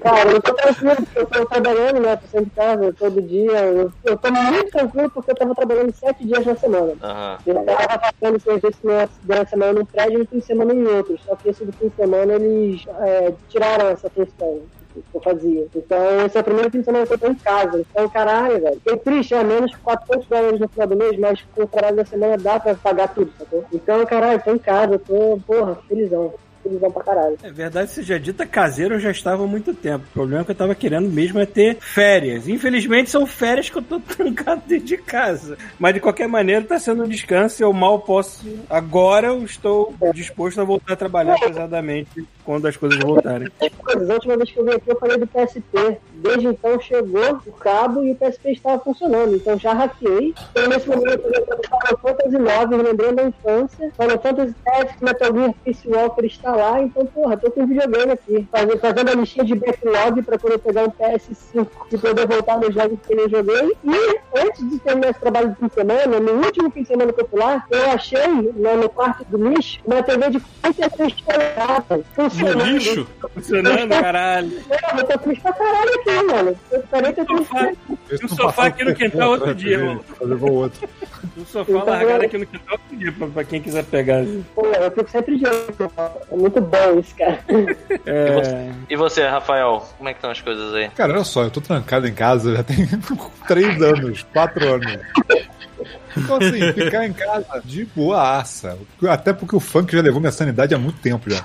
Cara, eu tô tranquilo porque eu tô trabalhando, né? Tô sempre em casa todo dia. Eu, eu tô muito tranquilo porque eu tava trabalhando sete dias na semana. Aham. Eu tava fazendo serviço na- durante a semana num prédio e no fim de semana em outro. Só que esse do fim de semana eles é, tiraram essa questão que eu fazia. Então, esse é o primeiro fim de semana que eu tô em casa. Então, caralho, velho. Fiquei triste, é menos 400 dólares no final do mês, mas com o trabalho da semana dá pra pagar tudo, sacou? Então, caralho, tô em casa, eu tô, porra, felizão. Felizão pra caralho. É verdade, seja dita, caseiro eu já estava há muito tempo. O problema é que eu tava querendo mesmo é ter férias. Infelizmente são férias que eu tô trancado dentro de casa. Mas de qualquer maneira tá sendo um descanso e eu mal posso. Agora eu estou disposto a voltar a trabalhar pesadamente quando as coisas voltarem. A última vez que eu vim aqui eu falei do PSP. Desde então chegou o cabo e o PSP estava funcionando. Então já hackeei. Então nesse momento eu Final Fantasy 9, lembrando a infância. Final Fantasy Tactics, Metal Gear Peace Walker está lá. Então, porra, tô com um videogame aqui. Fazendo, a listinha de backlog quando eu pegar um PS5 e poder voltar nos jogos que eu joguei. E antes de terminar esse trabalho de fim de semana, no último fim de semana que eu achei lá no quarto do lixo uma TV de 43 polegadas. No funcionando. lixo? Funcionando, caralho. Eu tô triste pra caralho aqui, mano. Eu parei que eu tô o não sofá aqui no quintal outro dia, mano. Levou outro. O sofá largado aqui no quintal outro dia pra, pra quem quiser pegar. Pô, eu fico sempre de olho. É muito bom isso, cara. É, E você, Rafael, como é que estão as coisas aí? Cara, olha só, eu tô trancado em casa já tem 3 anos, 4 anos. Então, assim, ficar em casa de boaça. Até porque o funk já levou minha sanidade há muito tempo já.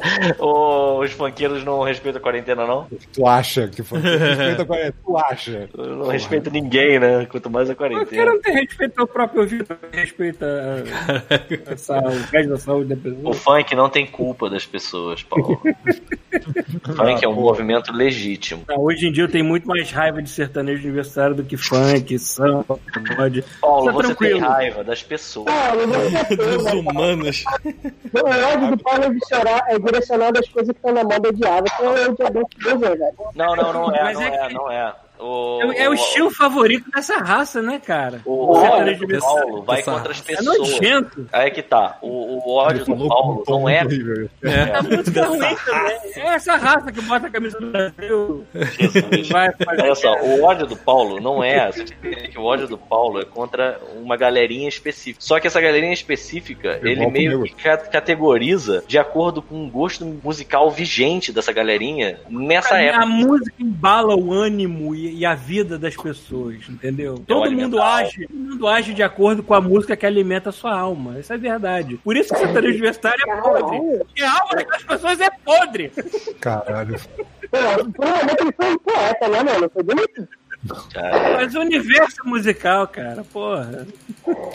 os funkeiros não respeitam a quarentena, não? Tu acha que funk respeita a quarentena? Tu acha? Eu não respeito ninguém, né? Quanto mais a O cara quarentena. não tem respeito ao próprio ouvido, respeita a, o resto da saúde da O pessoa. funk não tem culpa das pessoas, Paulo. Funk é um movimento legítimo. Não, hoje em dia eu tenho muito mais raiva de sertanejo universitário do que funk, samba, pode. Paulo, Isso é você tem tranquilo. raiva das pessoas. Paulo, você Dos tem, né? humanos. O ódio do Paulo é, visionar- é direcionado às coisas que estão na moda odiável. Então é o diabetes do velho. Não, não, não é, não é é, que- não é. O, É o estilo favorito dessa raça, né, cara? O, o sertanejo ódio do. Paulo vai Essa contra as É pessoas. nojento. Aí é que tá. O, o ódio do Paulo não é. muito. É. É ruim também. É essa raça que bota a camisa do Brasil. Jesus. Vai fazer. Olha só, o ódio do Paulo não é. Você que o ódio do Paulo é contra uma galerinha específica. Só que essa galerinha específica, Igual ele meio que ca- categoriza de acordo com o gosto musical vigente dessa galerinha nessa A, época. a música embala o ânimo e, e a vida das pessoas, entendeu? Todo mundo age, todo mundo age de acordo com a música que alimenta a sua alma. Isso é verdade. Por isso que o sertanejo universitário é podre. Porque a alma das pessoas é podre. Caralho. Por um momento ele foi um poeta, né, mano? Foi bonito. Mas o universo musical, cara, porra.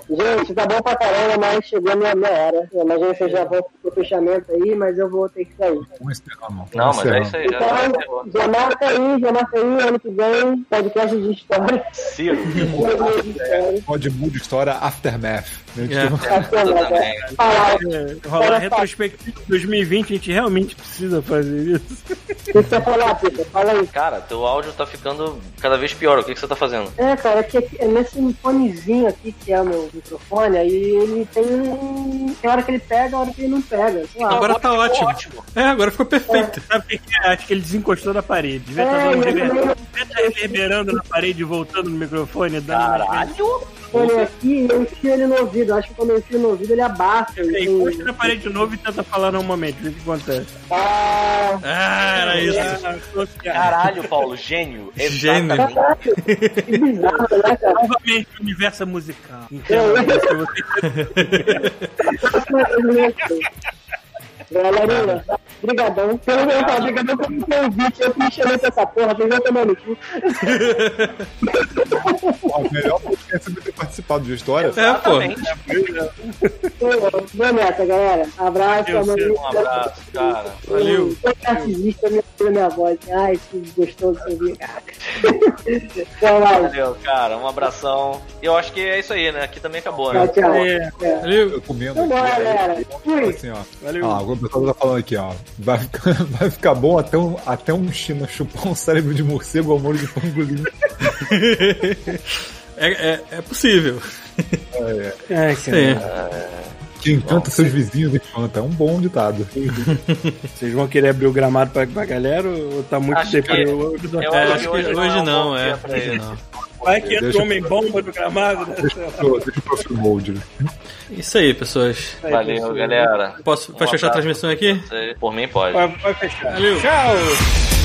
Gente, tá bom pra caramba, mas chegou a minha, minha hora. Eu imagino que vocês já vão pro fechamento aí, mas eu vou ter que sair. Vamos encerrar, não. não, mas é isso aí, já, Então, já marca aí, já marca aí, ano que vem, podcast de história. Ciro. de. Pode mudar história Aftermath. Né? É. Tipo, Exatamente. Falar, É, rolar retrospectiva 2020, a gente realmente precisa fazer isso. o que você falar, Pita? Fala aí. Cara, teu áudio tá ficando cada vez pior. O que, que você tá fazendo? É, cara, que aqui- é nesse fonezinho aqui que é o meu microfone, aí ele tem um. Tem hora que ele pega, hora que ele não pega. Lá. Agora tá ótimo. Ótimo. É, agora ficou perfeito. Que que é? Acho que ele desencostou da parede. Devia estar É, dando eu rever- também- devia estar reverberando na parede e voltando no microfone. Caralho! Ele aqui, eu enfio ele no ouvido. Acho que quando eu enfio no ouvido, ele abaixa. vezes. Ele Encosta tem... na parede de novo e tenta falar normalmente. Vê o que acontece. Ah, Ah, era isso. Ah, tô- Caralho, Paulo, gênio. Gênio. Que bizarro, né, cara? Novamente, universo é musical. Entendo isso. Você Galerinha, brigadão. Pelo meu pai, brigadão pelo convite. Eu me chamei pra essa porra, vocês vão tomar no cu. o melhor podcast é ter participado de história. É, pô. Boa meta, galera. Abraço, Deus. Um abraço, cara. Valeu. Tô narcisista, minha, voz. Ai, que gostoso de ouvir, cara. Mais. Valeu, cara. Um abração. Eu acho que é isso aí, né? Aqui também acabou, Tchau, né? tchau. É. Valeu. Eu comendo Vambora, aí, galera. Fui. assim, ó. Valeu. Ah, o pessoal tá falando aqui, ó. Vai ficar, vai ficar bom até um, até um China chupar um cérebro de morcego ao molho de pangolim. É, é, é possível. É, Sim. cara. Que encanta seus vizinhos espanta. É um bom ditado. Vocês vão querer abrir o gramado pra, pra galera ou tá muito Acho que- deprê? Eu É, acho acho que hoje hoje, não é um não, é. Hoje não. Vai que entra Deixa o homem bomba no gramado, né? Deixa eu deixa eu profile mode. né? Isso aí, pessoas. Valeu, galera. Posso, Um fechar a transmissão aqui? Por mim, pode. Vai, vai fechar. Valeu. Tchau!